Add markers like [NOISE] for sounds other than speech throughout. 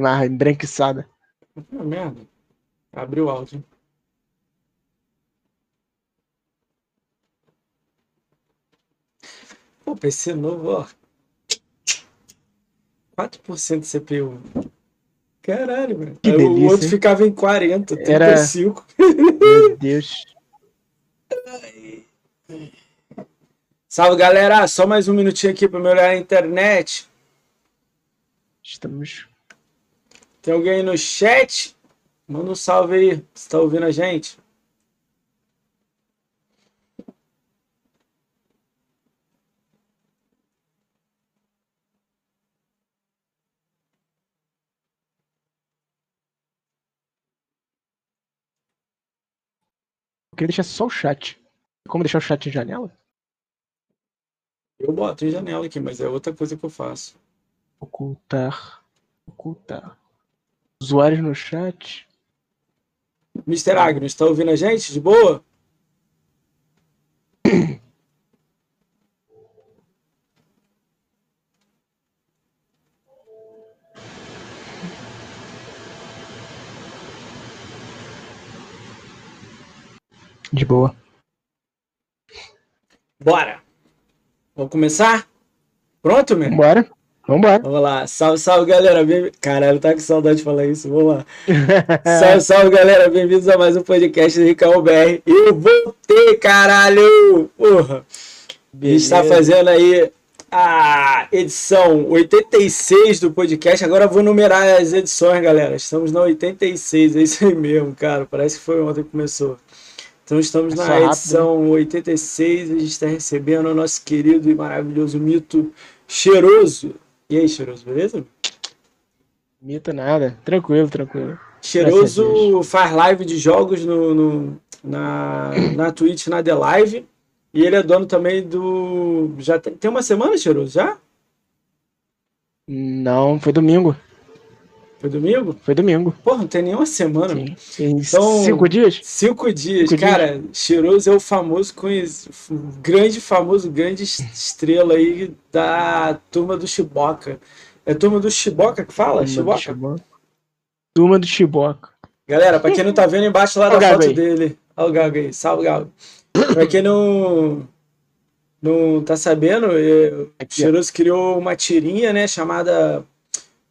Uma embranquiçada. Ah, merda. Abriu o áudio. Pô, PC novo, ó. 4% de CPU. Caralho, velho. Que Aí delícia, o outro hein? ficava em 40, Era- 35. Meu Deus. Salve, galera. Só mais um minutinho aqui pra melhorar a internet. Estamos. Tem alguém aí no chat? Manda um salve aí, se tá ouvindo a gente. Eu queria deixar só o chat. Como deixar o chat em janela? Eu boto em janela aqui, mas é outra coisa que eu faço. Ocultar. Ocultar. Usuários no chat. Mr. Agnes, tá ouvindo a gente? De boa? De boa. Bora! Vamos começar? Pronto, meu? Vambora. Vambora. Vamos lá. Salve, salve, galera. Bem... Caralho, tá com saudade de falar isso. Vamos lá. [LAUGHS] Salve, salve, galera. Bem-vindos a mais um podcast do Ricão BR. Eu voltei, caralho! Porra! A gente está fazendo aí a edição 86 do podcast. Agora eu vou numerar as edições, galera. Estamos na 86, é isso aí mesmo, cara. Parece que foi ontem que começou. Então estamos na rápido, edição 86. A gente está recebendo o nosso querido e maravilhoso mito Cheiroso. E aí, Cheiroso, beleza? Mito nada. Tranquilo, tranquilo. Cheiroso faz live de jogos no, no- na, na Twitch, na The Live. E ele é dono também do. Já tem, tem uma semana, Cheiroso? Já? Não, foi domingo. Foi domingo? Foi domingo. Porra, não tem nenhuma semana. Sim. Em Então- cinco dias? Cinco dias. Cinco Cara, Cheiroso é o famoso, conhec- grande, famoso, grande es- estrela aí da turma do Chiboca. É turma do Chiboca que fala? Turma Chiboca? Turma do Chiboca. Galera, pra quem não tá vendo embaixo lá da foto aí. dele. Olha o Gago aí, salve Gago. Pra quem não, não tá sabendo, o. Cheiroso criou uma tirinha, né, chamada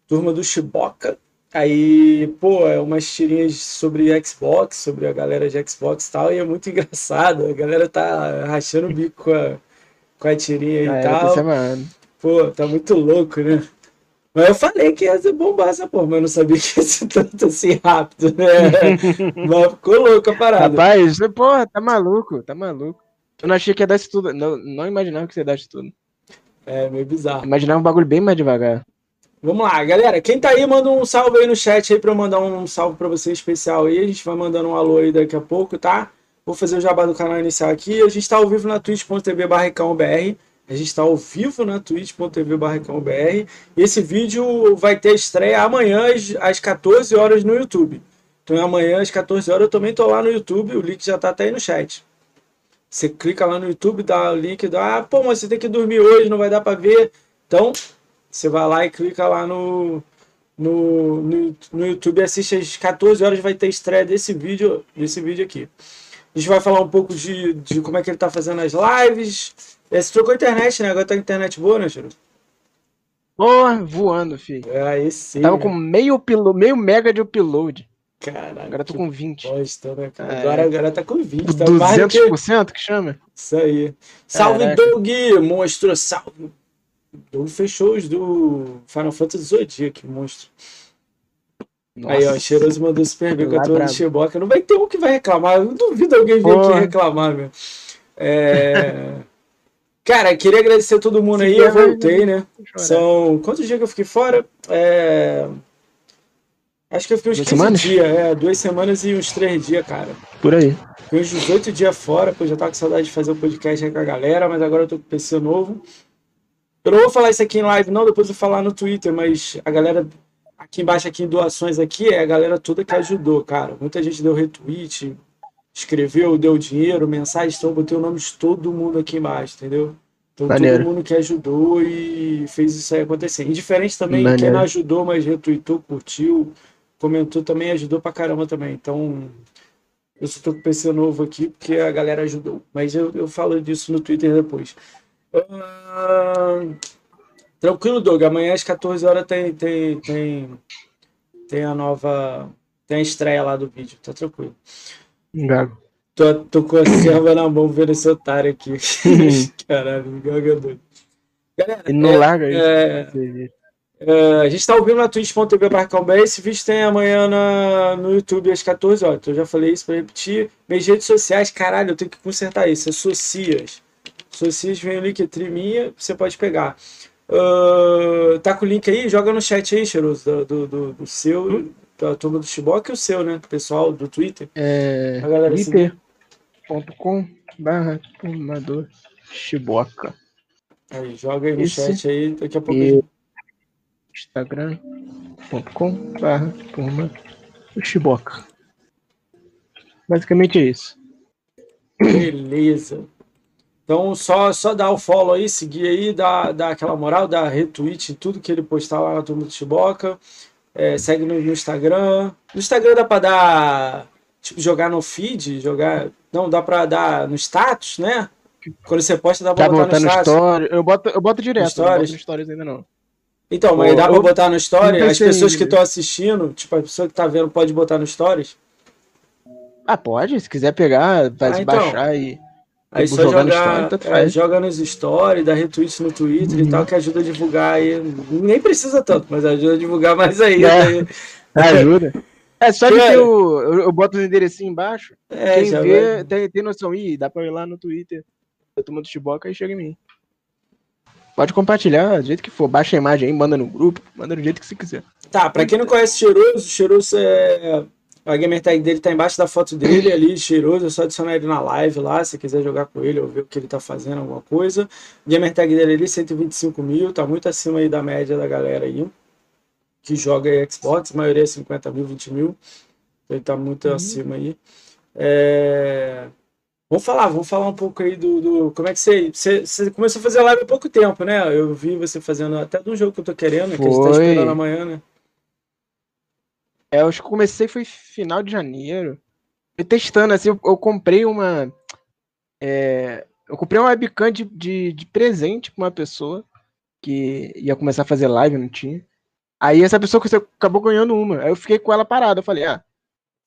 Turma do Chiboca. Aí, pô, é umas tirinhas sobre Xbox, sobre a galera de Xbox e tal, e é muito [LAUGHS] engraçado. A galera tá rachando o bico com a, com a tirinha e Ah, é, tá tal. semana. Pô, tá muito louco, né? Mas eu falei que ia ser bombar essa porra, mas eu não sabia [LAUGHS] que ia ser tanto assim rápido, né? [LAUGHS] mas ficou louco a parada. Rapaz, porra, tá maluco, tá maluco. Eu não achei que ia dar isso tudo. Não, não imaginava que você ia dar isso tudo. É meio bizarro. Imaginava um bagulho bem mais devagar. Vamos lá, galera. Quem tá aí, manda um salve aí no chat aí pra eu mandar um salve pra você especial aí. A gente vai mandando um alô aí daqui a pouco, tá? Vou fazer o jabá do canal inicial aqui. A gente tá ao vivo na twitch.tv barricãobr. A gente tá ao vivo na twitch.tv barricãobr. E esse vídeo vai ter estreia amanhã às- às 14 horas no YouTube. Então amanhã às 14 horas eu também tô lá no YouTube. O link já tá até aí no chat. Você clica lá no YouTube, dá o link, dá, ah, pô, mas você tem que dormir hoje, não vai dar pra ver. Então, você vai lá e clica lá no, no, no, no YouTube e assiste às 14 horas, vai ter estreia desse vídeo, desse vídeo aqui. A gente vai falar um pouco de, de como é que ele tá fazendo as lives. É, Você trocou a internet, né? Agora tá com internet boa, né, Chiro? Porra, voando, filho. É, aí sim. Tava né? com meio, uplo- meio mega de upload. Caralho. Agora tô com 20. bosta, né, cara? É. Agora, agora tá com 20. Tá mais do que 200% que chama? Isso aí. Salve, Caraca. Doug! Monstro, salve! Doug fechou os do Final Fantasy Zodiac, monstro. Aí, ó, Nossa. Cheiroso mandou super bem com a Lá turma do brabo. Chiboca. Não vai ter um que vai reclamar. Eu duvido alguém vir aqui reclamar, meu. É... Cara, queria agradecer a todo mundo Se aí. Eu vai- voltei, né? São. Quantos dias que eu fiquei fora? É... Acho que eu fiquei uns Duas 15 semanas? dias. É, duas semanas e uns três dias, cara. Por aí. Fiquei uns 18 dias fora, pô, já tava com saudade de fazer o podcast aí com a galera, mas agora eu tô com PC novo. Eu não vou falar isso aqui em live, não, depois eu vou falar no Twitter, mas a galera aqui embaixo, aqui em doações aqui, é a galera toda que ajudou, cara. Muita gente deu retweet, escreveu, deu dinheiro, mensagens, então eu botei o nome de todo mundo aqui embaixo, entendeu? Então Maneiro. todo mundo que ajudou e fez isso aí acontecer. Indiferente também, quem não ajudou, mas retweetou, curtiu, comentou também, ajudou pra caramba também. Então, eu só tô com o PC novo aqui porque a galera ajudou. Mas eu, eu falo disso no Twitter depois. Ah, tranquilo, Doug. Amanhã às 14 horas tem, tem, tem, tem a nova. Tem a estreia lá do vídeo. Tá tranquilo. Gago. Tô, tô com a serva na mão vendo esse otário aqui. [LAUGHS] Caralho, me gaga doido. Galera, Ele não é, larga isso. é, é, a gente tá ouvindo na twitch.tv barcãobé. Esse vídeo tem amanhã na, no YouTube às 14 horas. Então eu já falei isso pra repetir. Minhas redes sociais, caralho, eu tenho que consertar isso. É Socias. Socias vem o Linktree minha, você pode pegar. Ah, tá com o link aí? Joga no chat aí, Cheiroso, do, do, do, do seu, da turma do Chiboca e o seu, né? Pessoal do Twitter. É. A galera twitter.com barra formador Chiboca. Aí, joga aí no Esse chat aí, daqui a pouco. e- instagram.com barra turma do Chiboca. Basicamente é isso. Beleza. Então, só, só dar o follow aí, seguir aí, dar, dar aquela moral, dar retweet tudo que ele postar lá na turma do Chiboca. É, segue no, no Instagram. No Instagram dá pra dar, tipo, jogar no feed, jogar. Não, dá pra dar no status, né? Quando você posta, dá pra Dá pra botar, botar no status. story. Eu boto, eu boto direto, No não boto stories? no stories ainda não. Então, mas dá pra botar no story? As pessoas que estão assistindo, tipo, a pessoa que tá vendo pode botar no stories? Ah, pode, se quiser pegar, vai Ah, se então. baixar e. Aí Tipo, só jogar no story, é, joga nos stories, dá retweet no Twitter e Uhum. tal, que ajuda a divulgar aí. Nem precisa tanto, mas ajuda a divulgar mais aí. É. [LAUGHS] Ajuda. [LAUGHS] É só de Cara. ter o. Eu, eu boto os enderecinhos embaixo. É, Quem vê tem, tem noção. Ih, dá pra ir lá no Twitter. Eu tomo do Chiboca e chega em mim. Pode compartilhar do jeito que for. Baixa a imagem aí, manda no grupo, manda do jeito que você quiser. Tá, pra quem não conhece o Cheiroso, o Cheiroso é. A gamer tag dele tá embaixo da foto dele ali, Cheiroso. É só adicionar ele na live lá, se quiser jogar com ele ou ver o que ele tá fazendo, alguma coisa. Gamer tag dele ali, 125 mil, tá muito acima aí da média da galera aí. Que joga aí Xbox, a maioria é 50 mil, 20 mil. Ele tá muito Uhum. acima aí. É, Vamos falar, vamos falar um pouco aí do, do- como é que você, você, você começou a fazer live há pouco tempo, né? Eu vi você fazendo até de um jogo que eu tô querendo, que a gente tá Foi. esperando amanhã, né? É, eu acho que comecei foi final de janeiro. Fui testando, assim, eu, eu comprei uma. é, eu comprei uma webcam de, de, de presente pra uma pessoa que ia começar a fazer live, não tinha. Aí essa pessoa que acabou ganhando uma. Aí eu fiquei com ela parada. Eu falei, ah,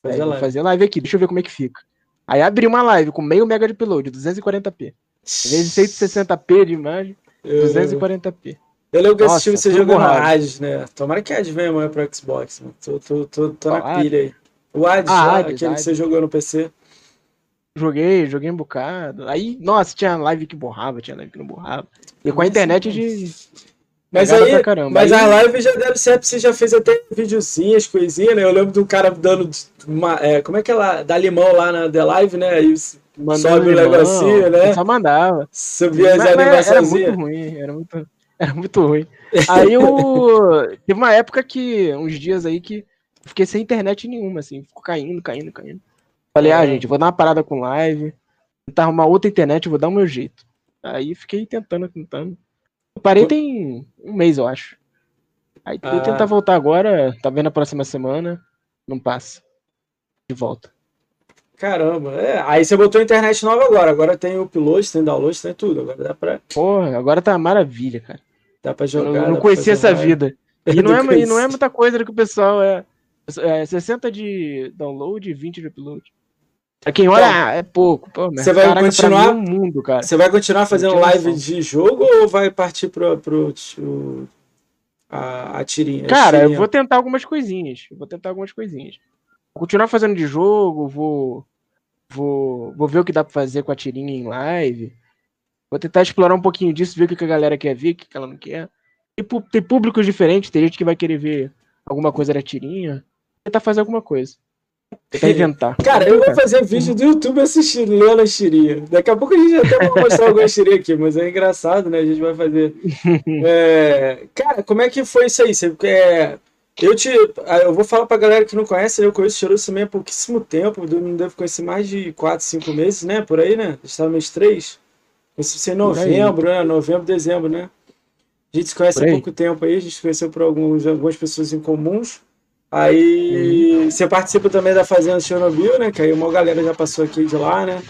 Fazer vou live. fazer live aqui, deixa eu ver como é que fica. Aí abri uma live com meio mega de upload, 240p. Em vez de [LAUGHS] 160p de imagem, Eu, 240p. Eu lembro que eu assisti Nossa, você jogando. Hades, né? Tomara que Hades venha amanhã pro Xbox, mano. Tô, tô, tô, tô na Qual pilha aí. O Hades, Ah, lá, Hades, aquele que você Hades. jogou no PC. Joguei, joguei um bocado. Aí, nossa, tinha live que borrava, tinha live que não borrava. E com a Nossa, internet de. Mas aí, mas Aí- a live já deve ser, você já fez até videozinhas, coisinhas, né? Eu lembro de um cara dando uma, é, como é que ela dá limão lá na The Live, né? Aí mandando sobe o negocinho, né? Só mandava. subia as Mas- mas era animaçõezinhas. muito ruim, era muito, era [LAUGHS] muito ruim. Aí eu. Teve uma época que, uns dias aí, que fiquei sem internet nenhuma, assim, ficou caindo, caindo, caindo. Falei, ah, É. gente, vou dar uma parada com live, tentar arrumar outra internet, vou dar o meu jeito. Aí fiquei tentando, tentando. Eu parei tem um mês, eu acho. Aí Ah. tentar voltar agora, tá vendo a próxima semana, não passa. De volta. Caramba, é. Aí você botou a internet nova agora. Agora tem upload, tem download, tem tudo. Agora dá pra, Porra, agora tá uma maravilha, cara. Dá pra Eu jogar. não, dá não conhecia essa live. vida. E Eu não, é, e não é muita coisa que o pessoal é, é 60 de download e 20 de upload. Pra quem olha, Então, é pouco. Pô, você vai caraca, continuar- é um mundo, cara. Você vai continuar fazendo live de jogo ou vai partir pro, pro, o- a, a tirinha? Cara, eu tirinha? vou tentar algumas coisinhas. Eu vou tentar algumas coisinhas. Vou continuar fazendo de jogo, vou, vou, vou ver o que dá pra fazer com a tirinha em live. Vou tentar explorar um pouquinho disso, ver o que a galera quer ver, o que ela não quer. E tem públicos diferentes, tem gente que vai querer ver alguma coisa da tirinha. Tentar fazer alguma coisa. Tentar [LAUGHS] inventar. Cara, eu vou fazer vídeo do YouTube assistindo, lendo as tirinhas. Daqui a pouco a gente até vai mostrar algumas tirinhas aqui, mas é engraçado, né? A gente vai fazer. [LAUGHS] É, Cara, como é que foi isso aí? Você, é, Eu te. Eu vou falar pra galera que não conhece, né? eu conheço o Cheiroso também há pouquíssimo tempo. Não devo conhecer mais de 4, 5 meses, né? Por aí, né? Estava mês 3. Conheci em novembro, né? Novembro, dezembro, né? A gente se conhece há pouco tempo aí, a gente se conheceu por alguns, algumas pessoas em comuns. Aí uhum. você participa também da Fazenda Chernobyl, né? Que aí uma galera já passou aqui de lá, né?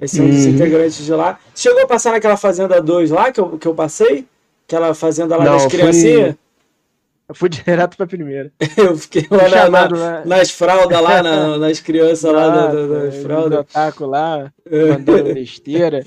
Esse é um dos uhum. integrantes de lá. Chegou a passar naquela Fazenda 2 lá que eu, que eu passei? Aquela Fazenda lá Não, das criancinhas? Fui... Eu fui [LAUGHS] direto pra primeira. [LAUGHS] eu fiquei lá, na, na, lá. nas fraldas lá, na, [LAUGHS] nas crianças lá, lá da, da, das fraldas. Otaku lá, mandando besteira,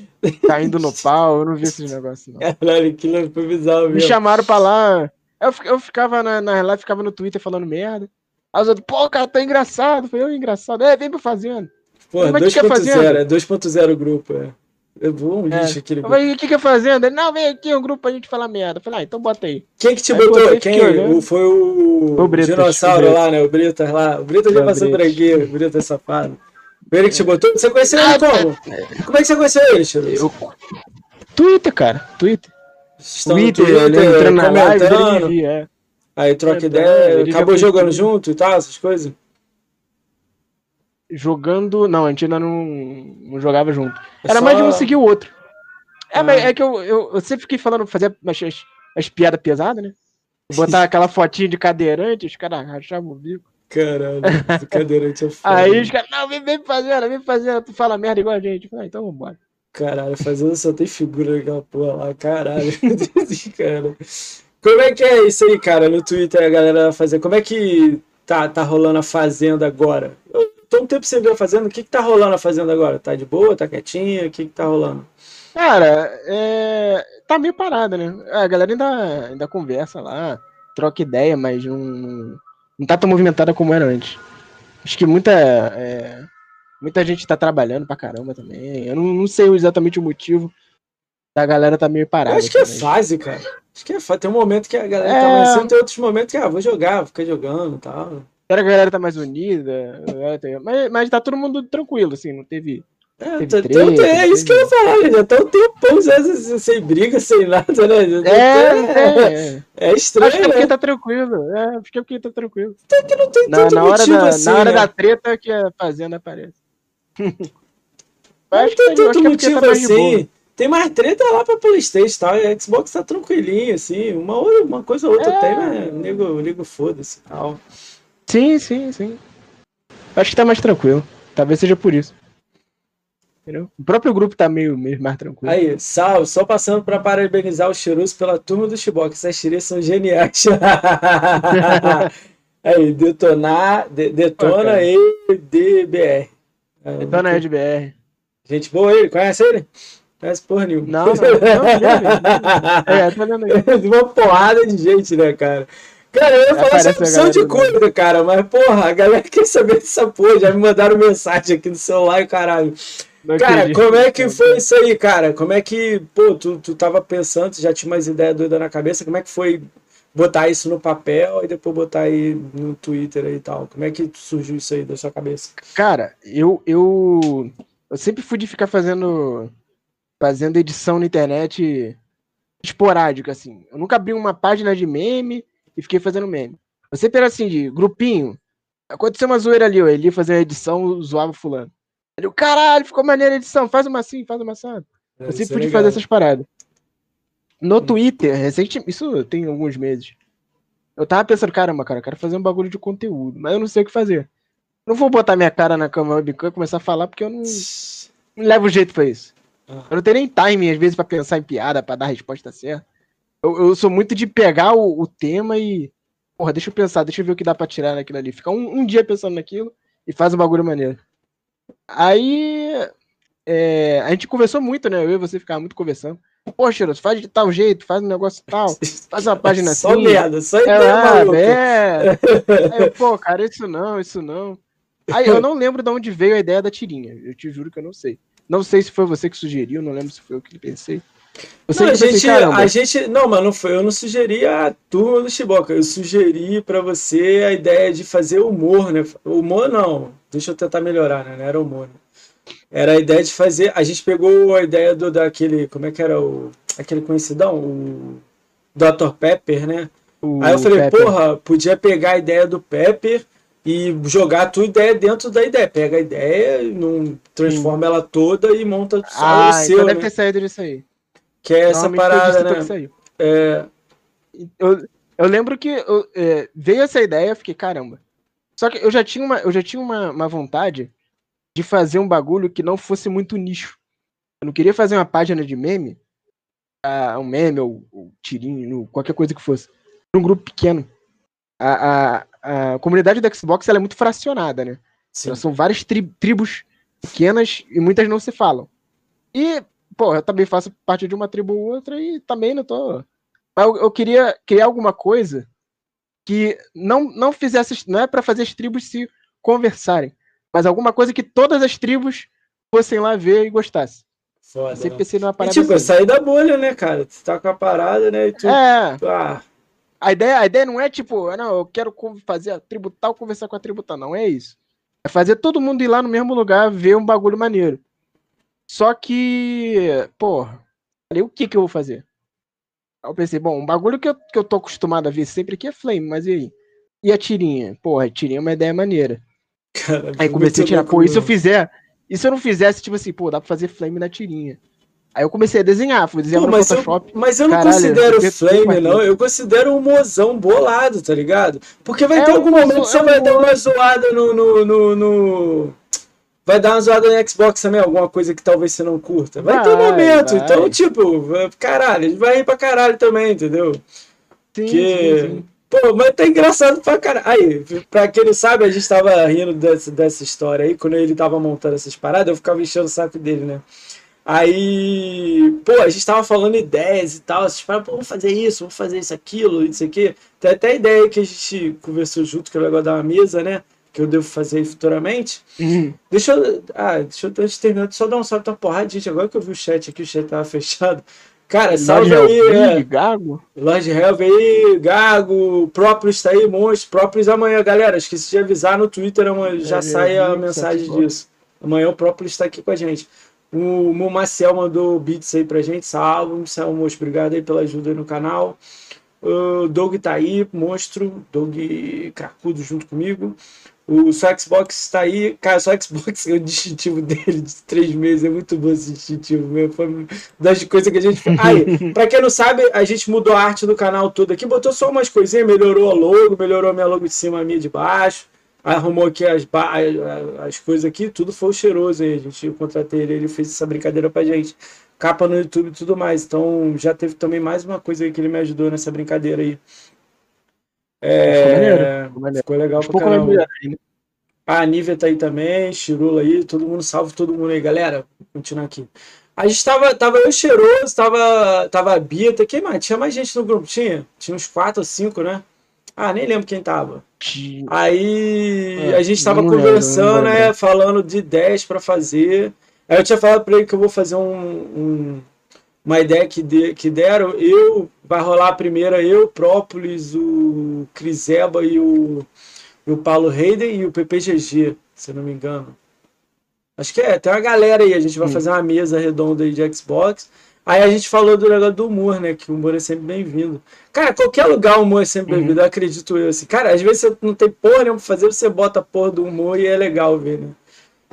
caindo no pau, eu não vi esses negócios não. Caralho, aquilo foi bizarro mesmo. Me chamaram pra lá, eu, eu ficava na, na live, ficava no Twitter falando merda. Aí os outros, pô, cara, tá engraçado. Foi eu engraçado. É, vem pro fazendo. Pô, 2.0, é 2.0 o grupo, é. Eu vou um lixo é. aquele grupo. o que que é fazendo? Ele, não, vem aqui um grupo pra gente falar merda. Eu falei, ah, então bota aí. Quem que te aí, botou? Quem? O, foi o, o Britas, dinossauro o lá, né? O Britas lá. O Britas já passou por aqui, o Britas safado. Foi ele que te botou? Você conheceu ele ah, como? Como é que você conheceu ele, Chiru? Eu... Twitter, cara. Twitter. Estão Twitter, Twitter, entrando na live, é. Aí troca ideia. Acabou jogando junto e tal, essas coisas? Jogando. Não, a gente ainda não, não jogava junto. É Era Só... mais de um seguir o outro. É, ah. é que eu, eu, eu, sempre fiquei falando, fazer as, as, as piadas pesadas, né? Botar [LAUGHS] aquela fotinha de cadeirante, os caras rachavam o bico. Caralho, [LAUGHS] cadeirante é foda. Aí os caras, não, vem, vem fazendo, vem fazendo, tu fala merda igual a gente. Falei, ah, então vambora. Caralho, fazendo só tem figura naquela porra lá, caralho. [LAUGHS] cara. Como é que é isso aí, cara, no Twitter a galera fazer? Como é que tá, tá rolando a Fazenda agora? Eu tô um tempo sem ver a Fazenda. O que que tá rolando a Fazenda agora? Tá de boa? Tá quietinha? O que que tá rolando? Cara, é... tá meio parada, né? A galera ainda, ainda conversa lá, troca ideia, mas não, não tá tão movimentada como era antes. Acho que muita, é... muita gente tá trabalhando pra caramba também. Eu não, não sei exatamente o motivo da galera tá meio parada. Eu acho que é fase, cara. Acho que é fase. Tem um momento que a galera tá é... tá mais cedo, tem outros momentos que, ah, vou jogar, vou ficar jogando e tal. Era a galera tá mais unida, mas, mas tá todo mundo tranquilo, assim, não teve. É, teve tá, treta, é isso que eu ia falar, já tá um tempão sem, sem briga, sem nada, né? É, é, é, estranho. Acho que é porque né? tá tranquilo. É, acho que é porque tá tranquilo. Até que não tem na, tanto na hora motivo da, assim. Na hora né? da treta que a fazenda aparece. [LAUGHS] não tem tá, tanto motivo tá assim. Tem mais treta lá pra Playstation e tal. E Xbox tá tranquilinho, assim. Uma, uma coisa ou outra é... tem, mas nego, nego foda-se tal. Sim, sim, sim. Acho que tá mais tranquilo. Talvez seja por isso. Entendeu? O próprio grupo tá meio, meio mais tranquilo. Aí, salve, só passando para parabenizar o Cheiroso pela turma do Chiboc. Essas tirinhas são geniais. [LAUGHS] Aí, detonar, de, detona oh, EDBR. Detona é, EDBR. Gente boa ele, conhece ele? Conhece porra nenhuma. Não, não, não, não, não. [LAUGHS] É, tá vendo aí. Uma porrada de gente, né, cara? Cara, eu ia falar essa opção de coisa, cara, mas porra, a galera quer saber dessa porra, já me mandaram mensagem aqui no celular e caralho. Não cara, acredito. como é que foi isso aí, cara? Como é que, pô, tu, tu tava pensando, já tinha umas ideias doidas na cabeça, como é que foi botar isso no papel e depois botar aí no Twitter e tal? Como é que surgiu isso aí da sua cabeça? Cara, eu, eu, eu sempre fui de ficar fazendo, fazendo edição na internet esporádica, assim. Eu nunca abri uma página de meme, e fiquei fazendo meme. Sempre era assim, de grupinho. Aconteceu uma zoeira ali, ó. Ele ia fazer a edição, zoava fulano. Ele, caralho, ficou maneira a edição, faz uma assim, faz uma assim. É, eu sempre pude é fazer essas paradas. No hum. Twitter, recente, isso tem alguns meses. Eu tava pensando, caramba, cara, eu quero fazer um bagulho de conteúdo, mas eu não sei o que fazer. Não vou botar minha cara na câmera webcam e começar a falar, porque eu não, não levo jeito pra isso. Ah. Eu não tenho nem timing, às vezes, para pensar em piada, para dar a resposta certa. Eu, eu sou muito de pegar o, o, tema e. Porra, deixa eu pensar, deixa eu ver o que dá pra tirar naquilo ali. Ficar um, um dia pensando naquilo e faz um bagulho maneiro. Aí. É, a gente conversou muito, né? Eu e você ficava muito conversando. Cheiroso, faz de tal jeito, faz um negócio tal, faz uma página [LAUGHS] só assim. Só merda, só é, é. [LAUGHS] Aí eu, pô, cara, isso não, isso não. Aí eu não lembro de onde veio a ideia da tirinha. Eu te juro que eu não sei. Não sei se foi você que sugeriu, não lembro se foi eu que pensei. Não, a, gente, a gente. Não, mas não foi. Eu não sugeri a turma do Chiboca. Eu sugeri para você a ideia de fazer humor, né? Humor não. Deixa eu tentar melhorar, né? Não era humor. Né? Era a ideia de fazer. A gente pegou a ideia do daquele. Como é que era o. Aquele conhecidão? O Dr. Pepper, né? O Aí eu falei, Pepper. porra, podia pegar a ideia do Pepper e jogar a tua ideia dentro da ideia. Pega a ideia, não transforma Sim. ela toda e monta só ah, o seu. Então né? deve ter saído disso aí. Que é essa parada, né? É... Eu, eu lembro que eu, é, veio essa ideia, eu fiquei, caramba. Só que eu já tinha, uma, eu já tinha uma, uma vontade de fazer um bagulho que não fosse muito nicho. Eu não queria fazer uma página de meme, uh, um meme ou, ou tirinho, qualquer coisa que fosse, um grupo pequeno. A, a, a comunidade do Xbox ela é muito fracionada, né? São várias tri tribos pequenas e muitas não se falam. E, pô, eu também faço parte de uma tribo ou outra e também não tô. Eu, eu queria criar alguma coisa que não, não fizesse. Não é para fazer as tribos se conversarem, mas alguma coisa que todas as tribos fossem lá ver e gostassem. Foda. Eu sempre pensei numa parada. E, tipo, assim. sair da bolha, né, cara? Tu tá com a parada, né? E tu... É. Ah. A ideia, a ideia não é tipo, ah, não, eu quero fazer a tribo tal, conversar com a tribo tal. Não é isso. É fazer todo mundo ir lá no mesmo lugar ver um bagulho maneiro. Só que, porra, o que que eu vou fazer? Aí eu pensei, bom, um bagulho que eu, que eu tô acostumado a ver sempre aqui é Flame, mas e aí? E a tirinha? Porra, a tirinha é uma ideia maneira. Cara, aí comecei a tirar, pô, e se eu fizer, e se eu não fizesse, tipo assim, pô, dá pra fazer Flame na tirinha? Aí eu comecei a desenhar, fui desenhar no mas Photoshop. Eu, mas eu não Caralho, considero eu Flame, não. Eu considero um mozão bolado, tá ligado? Porque vai é ter algum momento que você vai dar uma zoada no, no, no, no, Vai dar uma zoada no Xbox também, alguma coisa que talvez você não curta. Vai, vai ter um momento. Vai. Então, tipo, caralho, ele vai ir pra caralho também, entendeu? Sim, que... sim, sim. Pô, mas tá engraçado pra caralho. Aí, pra quem não sabe, a gente tava rindo dessa, dessa história aí. Quando ele tava montando essas paradas, eu ficava enchendo o saco dele, né? Aí, pô, a gente tava falando ideias e tal, vocês falaram, pô, vamos fazer isso, vamos fazer isso, aquilo, isso aqui. Tem até a ideia que a gente conversou junto, que é o negócio da mesa, né? Que eu devo fazer futuramente. Uhum. Deixa eu. Ah, deixa eu antes de terminar, só dar um salve pra porrada, gente. Agora que eu vi o chat aqui, o chat tava [LAUGHS] fechado. Cara, salve Lord aí, é. Gago. Lord Helve aí, Gago, próprios tá aí, monstros, próprios amanhã, galera. Esqueci de avisar no Twitter, já é, sai a mensagem disso. Amanhã o próprio está aqui com a gente. O, o Maciel mandou beats aí pra gente. Salve, Maciel Monstro. Obrigado aí pela ajuda aí no canal. O Doug tá aí, monstro. Doug cracudo junto comigo. O só Xbox está aí. Cara, só Xbox é [LAUGHS] o distintivo dele de três meses. É muito bom esse distintivo mesmo. Foi das coisas que a gente fez. [LAUGHS] Aí, pra quem não sabe, a gente mudou a arte do canal todo aqui. Botou só umas coisinhas. Melhorou a logo, melhorou a minha logo de cima, a minha de baixo arrumou aqui as, as coisas aqui, tudo foi cheiroso aí. A gente, eu contratei ele, ele fez essa brincadeira pra gente. Capa no YouTube e tudo mais. Então já teve também mais uma coisa aí que ele me ajudou nessa brincadeira aí. É, ficou, maneiro, ficou, maneiro. ficou legal pra caramba. Né? A Nívia tá aí também, Chirula aí, todo mundo salve todo mundo aí, galera. Vou continuar aqui. A gente tava, tava eu cheiroso, tava, tava a Bita, quem mais? Tinha mais gente no grupo? Tinha? Tinha uns quatro ou cinco, né? Ah, nem lembro quem tava. Aí é, a gente tava conversando, né? Falando de ideias para fazer. Aí eu tinha falado para ele que eu vou fazer um, um, uma ideia que, de, que deram. Eu, vai rolar a primeira, eu, Própolis, o Criseba e o, e o Paulo Hayden e o PPGG, se eu não me engano. Acho que é, tem uma galera aí. A gente vai fazer uma mesa redonda aí de Xbox. Aí a gente falou do negócio do humor, né? Que o humor é sempre bem-vindo. Cara, qualquer lugar o humor é sempre bem-vindo, uhum. acredito eu. Assim. Cara, às vezes você não tem porra nenhuma pra fazer, você bota a porra do humor e é legal ver, né?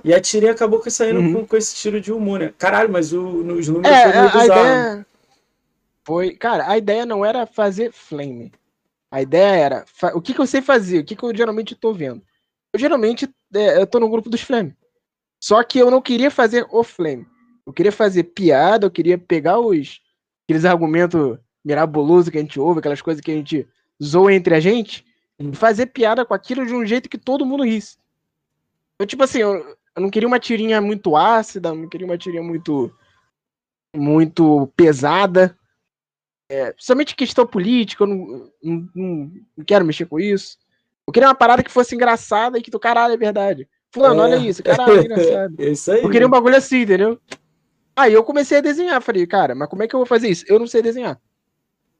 E a tirinha acabou saindo uhum. com, com, esse tiro de humor, né? Caralho, mas o, nos números é, foi meio bizarro. Ideia... Foi, cara, a ideia não era fazer flame. A ideia era, o que, que eu sei fazer, o que, que eu geralmente tô vendo. Eu geralmente é, eu tô no grupo dos flame. Só que eu não queria fazer o flame. Eu queria fazer piada, eu queria pegar os aqueles argumentos mirabolosos que a gente ouve, aquelas coisas que a gente zoa entre a gente, e fazer piada com aquilo de um jeito que todo mundo risse. Eu, tipo assim, eu, eu não queria uma tirinha muito ácida, não queria uma tirinha muito muito pesada. É, principalmente questão política, eu não, não, não, não, quero mexer com isso. Eu queria uma parada que fosse engraçada e que do caralho é verdade. Fulano, é. olha isso, caralho, é engraçado. É [LAUGHS] isso aí. Eu queria um bagulho assim, entendeu? Aí eu comecei a desenhar, falei, cara, mas como é que eu vou fazer isso? Eu não sei desenhar.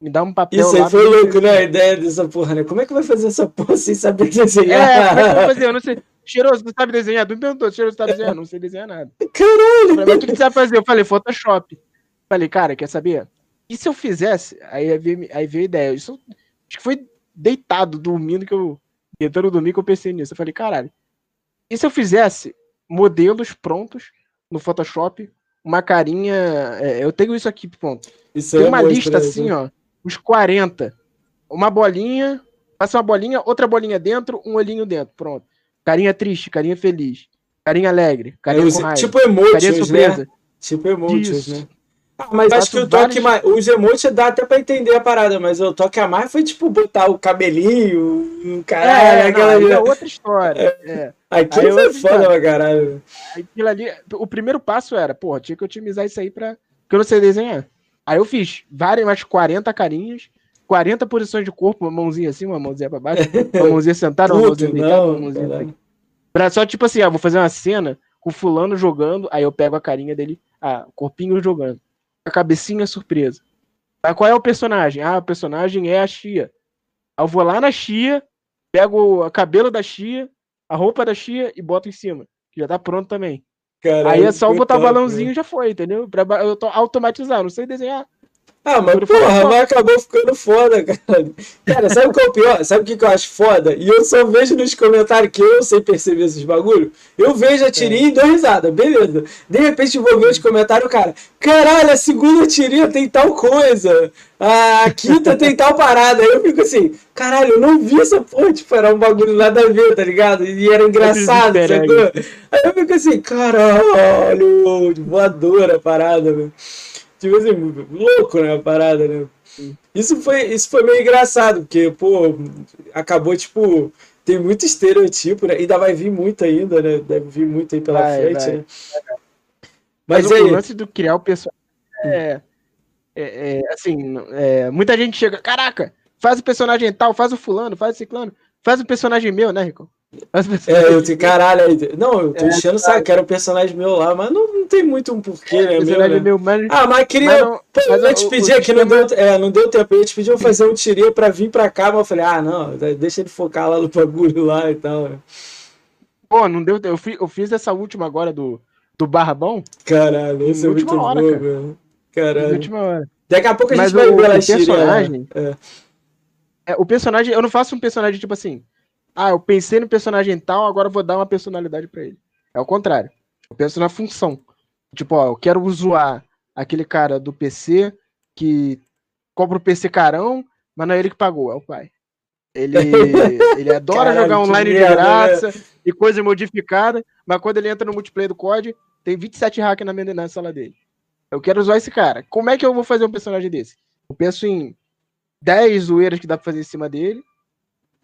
Me dá um papel. Isso aí foi louco, né? A ideia dessa porra, né? Como é que vai fazer essa porra sem saber desenhar? É, como é que eu vou fazer? Eu não sei. [LAUGHS] Cheiroso, tu sabe desenhar? Tu me perguntou, cheiroso, tu sabe desenhar? Não sei desenhar nada. Caralho! Falei, mas o que, que você vai fazer? Eu falei, Photoshop. Falei, cara, quer saber? E se eu fizesse? Aí veio, aí veio a ideia. Isso, acho que foi deitado, dormindo, que eu tentando dormir que eu pensei nisso. Eu falei, caralho, e se eu fizesse modelos prontos no Photoshop, uma carinha. É, eu tenho isso aqui, pronto. Isso Tem é uma lista assim, ó, uns 40. Uma bolinha, passa uma bolinha, outra bolinha dentro, um olhinho dentro, pronto. Carinha triste, carinha feliz, carinha alegre, carinha é, com raiva, tipo emotions, carinha surpresa. Né? Tipo emotions, né? Ah, mas acho que o toque vários... mais. Os emotes dá até pra entender a parada, mas o toque a mais foi tipo botar o cabelinho, o caralho, é, aquela. Não, é outra história. [LAUGHS] É. é. Aquilo aí foi foda pra caralho. Aquilo ali, o primeiro passo era, porra, tinha que otimizar isso aí pra. Porque eu não sei desenhar. Aí eu fiz várias, mais 40 carinhas, 40 posições de corpo, uma mãozinha assim, uma mãozinha pra baixo, [LAUGHS] uma mãozinha sentada, uma mãozinha deitada, uma mãozinha assim. Pra só, tipo assim, ah, vou fazer uma cena com o fulano jogando, aí eu pego a carinha dele, ah, o corpinho jogando a cabecinha surpresa. Ah, qual é o personagem? Ah, o personagem é a Chia. Eu vou lá na Chia, pego o cabelo da Chia, a roupa da Chia e boto em cima. Que já tá pronto também. Caralho, Aí é só botar o balãozinho e já foi, entendeu? Pra eu automatizar, não sei desenhar. Ah, mas porra, mas acabou ficando foda, [LAUGHS] cara. Cara, sabe o que é o pior? Sabe o que, que eu acho foda? E eu só vejo nos comentários que eu sei perceber esses bagulho. Eu vejo a tirinha é. e dou risada, beleza. De repente vou ver os comentários, cara. Caralho, a segunda tirinha tem tal coisa. A quinta tem tal parada. Aí eu fico assim, caralho, eu não vi essa porra, tipo, era um bagulho nada a ver, tá ligado? E era engraçado, sacou? Aí eu fico assim, caralho, voadora a parada, velho. Tipo assim, louco, né? A parada, né? Isso foi, isso foi meio engraçado, porque, pô, acabou, tipo, tem muito estereotipo, né? Ainda vai vir muito ainda, né? Deve vir muito aí pela vai, frente, vai. né? Mas, Mas aí... o lance do criar o personagem é, é, é, assim, é, muita gente chega, caraca, faz o personagem tal, faz o fulano, faz o ciclano, faz o personagem meu, né, Rico? É, eu [LAUGHS] te caralho. Não, eu tô é, enchendo o saco, quero um personagem meu lá, mas não, não tem muito um porquê, é, né? Meu, né? meu mas... Ah, mas queria. Mas não, pô, mas eu te pedi aqui, não deu, é, não deu tempo. Eu te pedir pra fazer um tirinha pra vir pra cá, mas eu falei, ah, não, deixa ele focar lá no bagulho lá e tal. Pô, não deu. Eu fiz, eu fiz essa última agora do, do Barbão. Caralho, esse é muito hora, bom, cara. Caralho. última hora. Daqui a pouco a gente mas vai o, ver ela personagem. É. É, o personagem, eu não faço um personagem tipo assim ah, eu pensei no personagem tal, agora vou dar uma personalidade para ele. É o contrário. Eu penso na função. Tipo, ó, eu quero zoar aquele cara do PC que compra o PC carão, mas não é ele que pagou, é o pai. Ele, [LAUGHS] ele adora Caralho, jogar online de graça né? e coisa modificada, mas quando ele entra no multiplayer do COD, tem 27 hackers na, minha, na sala dele. Eu quero usar esse cara. Como é que eu vou fazer um personagem desse? Eu penso em 10 zoeiras que dá pra fazer em cima dele,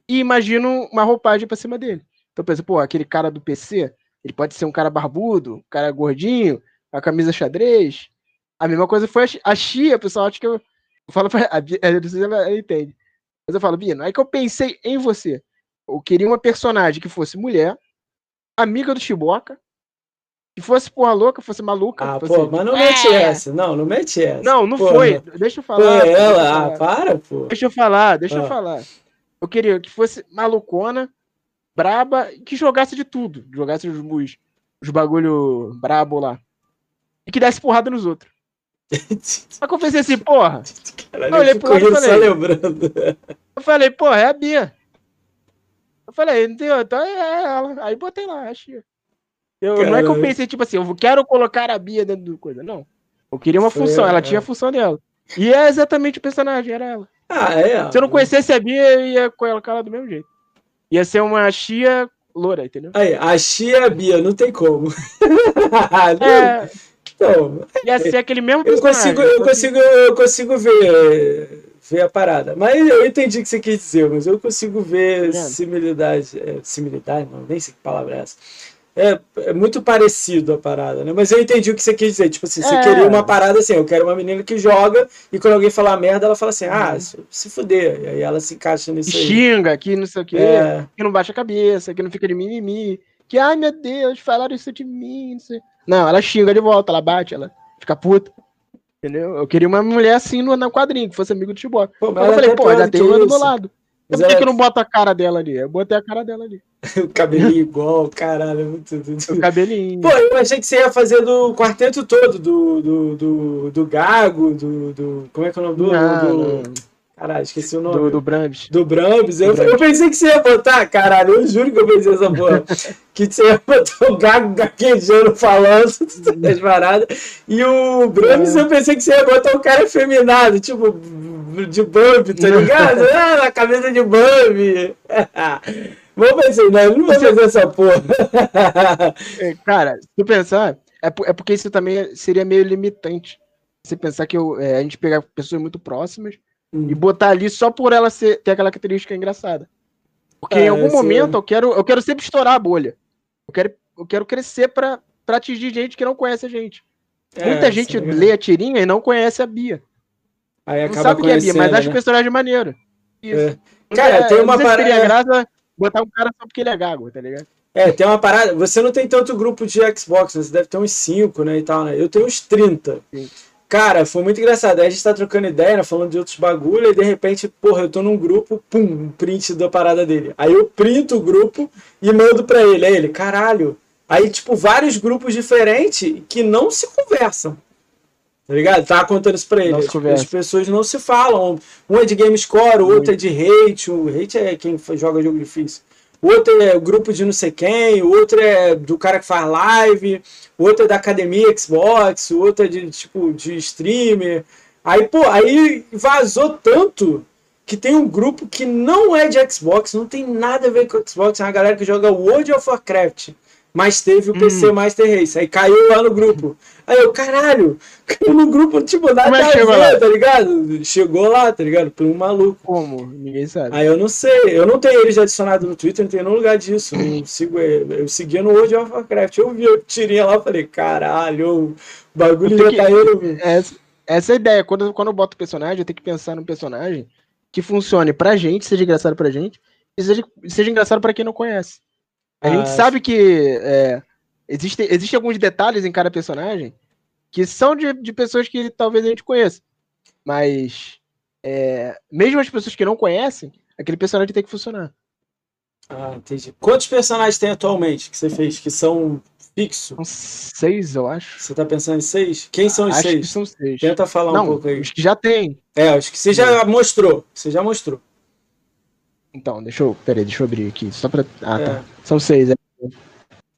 e imagino uma roupagem pra cima dele. Então pensa, pô, aquele cara do PC, ele pode ser um cara barbudo, um cara gordinho, a camisa xadrez. A mesma coisa foi a Chia, pessoal acha que eu, eu falo pra [LAUGHS] a Bia, não sei se ela, ela entende. Mas eu falo, Bia, não é que eu pensei em você. Eu queria uma personagem que fosse mulher, amiga do Chiboca, que fosse porra louca, fosse maluca. Ah, fosse... pô, mas não mete é. essa. Não, não mete essa. Não, não porra. foi. Deixa eu falar. Foi ela. Ah, para, pô. Deixa eu falar, deixa ah. eu falar. Eu queria que fosse malucona, braba, que jogasse de tudo. Jogasse os, os, os bagulho brabo lá. E que desse porrada nos outros. [LAUGHS] Só que eu pensei assim, porra. Caralho, eu olhei pro lado e falei. Lembrando. Eu falei, porra, é a Bia. Eu falei, entendeu? Então é ela. Aí botei lá, achei. Eu, não é que eu pensei, tipo assim, eu quero colocar a Bia dentro do coisa. Não. Eu queria uma Foi, função, ela é. tinha a função dela. E é exatamente o personagem, era ela. Ah, é. Se eu não conhecesse a Bia, eu ia colocar ela do mesmo jeito. Ia ser uma chia loura, entendeu? Aí, a chia Bia, não tem como. [LAUGHS] é. Então, ia ser aquele mesmo eu consigo, eu consigo, eu consigo ver, ver a parada. Mas eu entendi o que você quis dizer, mas eu consigo ver tá similitude. É, similitude? Não, nem sei que palavra é essa é, é, muito parecido a parada, né? Mas eu entendi o que você quis dizer. Tipo assim, você é. queria uma parada assim, eu quero uma menina que joga e quando alguém falar merda, ela fala assim, ah, uhum. se, fuder. E aí ela se encaixa nisso aí. Xinga, que não sei o quê, é. que não baixa a cabeça, que não fica de mimimi, que, ai meu Deus, falaram isso de mim, não sei. Não, ela xinga de volta, ela bate, ela fica puta. Entendeu? Eu queria uma mulher assim no, no quadrinho, que fosse amigo do Chibok. Eu falei, pô, já tem uma do meu lado. Por que, que eu não boto a cara dela ali? Eu botei a cara dela ali. [LAUGHS] o cabelinho igual, caralho. É muito, O cabelinho. Pô, eu achei que você ia fazer do quarteto todo, do, do, do, do Gago, do, do. Como é que é o nome do. Não, do... Caralho, esqueci o nome. Do, do Brambis. Do Brambis. Eu, eu pensei que você ia botar, caralho, eu juro que eu pensei essa porra. [LAUGHS] que você ia botar o Gago gaguejando falando [LAUGHS] das paradas. E o Brambis É. eu pensei que você ia botar o cara efeminado, tipo, de Bambi, tá ligado? [LAUGHS] ah, na cabeça de Bambi. Mas eu pensei, não, vou fazer essa porra. É, Cara, se tu pensar, é, é porque isso também seria meio limitante. Você pensar que eu- é, a gente pegar pessoas muito próximas e botar ali só por ela ser, ter aquela característica engraçada. Porque É, em algum momento eu quero, eu quero sempre estourar a bolha. Eu quero, eu quero crescer pra, pra atingir gente que não conhece a gente. Muita É, gente isso é legal. lê a tirinha e não conhece a Bia. Aí Não acaba sabe quem é a Bia, mas acha o né? personagem maneiro. Isso. É. Não Cara, tem uma não parada- botar um cara só porque ele é gago, tá ligado? É, tem uma parada. Você não tem tanto grupo de Xbox, né? Você deve ter uns 5, né? E tal, né? Eu tenho uns 30. Sim. Cara, foi muito engraçado. Aí a gente tá trocando ideia, né? Falando de outros bagulho, e de repente, porra, eu tô num grupo, pum, um print da parada dele. Aí eu printo o grupo e mando pra ele. Aí ele, caralho. Aí, tipo, vários grupos diferentes que não se conversam. Tá ligado? Tava contando isso pra ele. Se As-. As pessoas não se falam. Um é de game score, o outro é de hate. O hate é quem joga jogo difícil. O outro é o grupo de não sei quem, o outro é do cara que faz live, o outro é da academia Xbox, o outro é de tipo de streamer. Aí, pô, aí vazou tanto que tem um grupo que não é de Xbox, não tem nada a ver com Xbox, é uma galera que joga World of Warcraft. Mas teve o PC Master Race. Aí caiu lá no grupo. Aí eu, caralho, caiu no grupo, tipo, nada é que a chegou ver, lá? tá ligado? Chegou lá, tá ligado? Por um maluco. Como? Ninguém sabe. Aí eu não sei, eu não tenho eles adicionado no Twitter, não tenho nenhum lugar disso. Não [CLEARS THROAT] sigo ele. Eu seguia no World of Warcraft. Eu vi a tirinha lá, falei, caralho, o bagulho Eu já tenho tá que- indo. Essa, essa é a ideia. Quando, quando eu boto o personagem, eu tenho que pensar num personagem que funcione pra gente, seja engraçado pra gente, e seja, seja engraçado pra quem não conhece. A Ah, gente sabe que é, existem existe alguns detalhes em cada personagem que são de, de pessoas que talvez a gente conheça. Mas é, mesmo as pessoas que não conhecem, aquele personagem tem que funcionar. Ah, entendi. Quantos personagens tem atualmente que você fez que são fixos? São seis, eu acho. Você tá pensando em seis? Quem são os acho que seis? são seis. Tenta falar um não, pouco aí. os que já tem. É, acho que você já mostrou. Você já mostrou. Então, deixa eu. Peraí, deixa eu abrir aqui. Só pra. Ah, É. tá. São seis. É,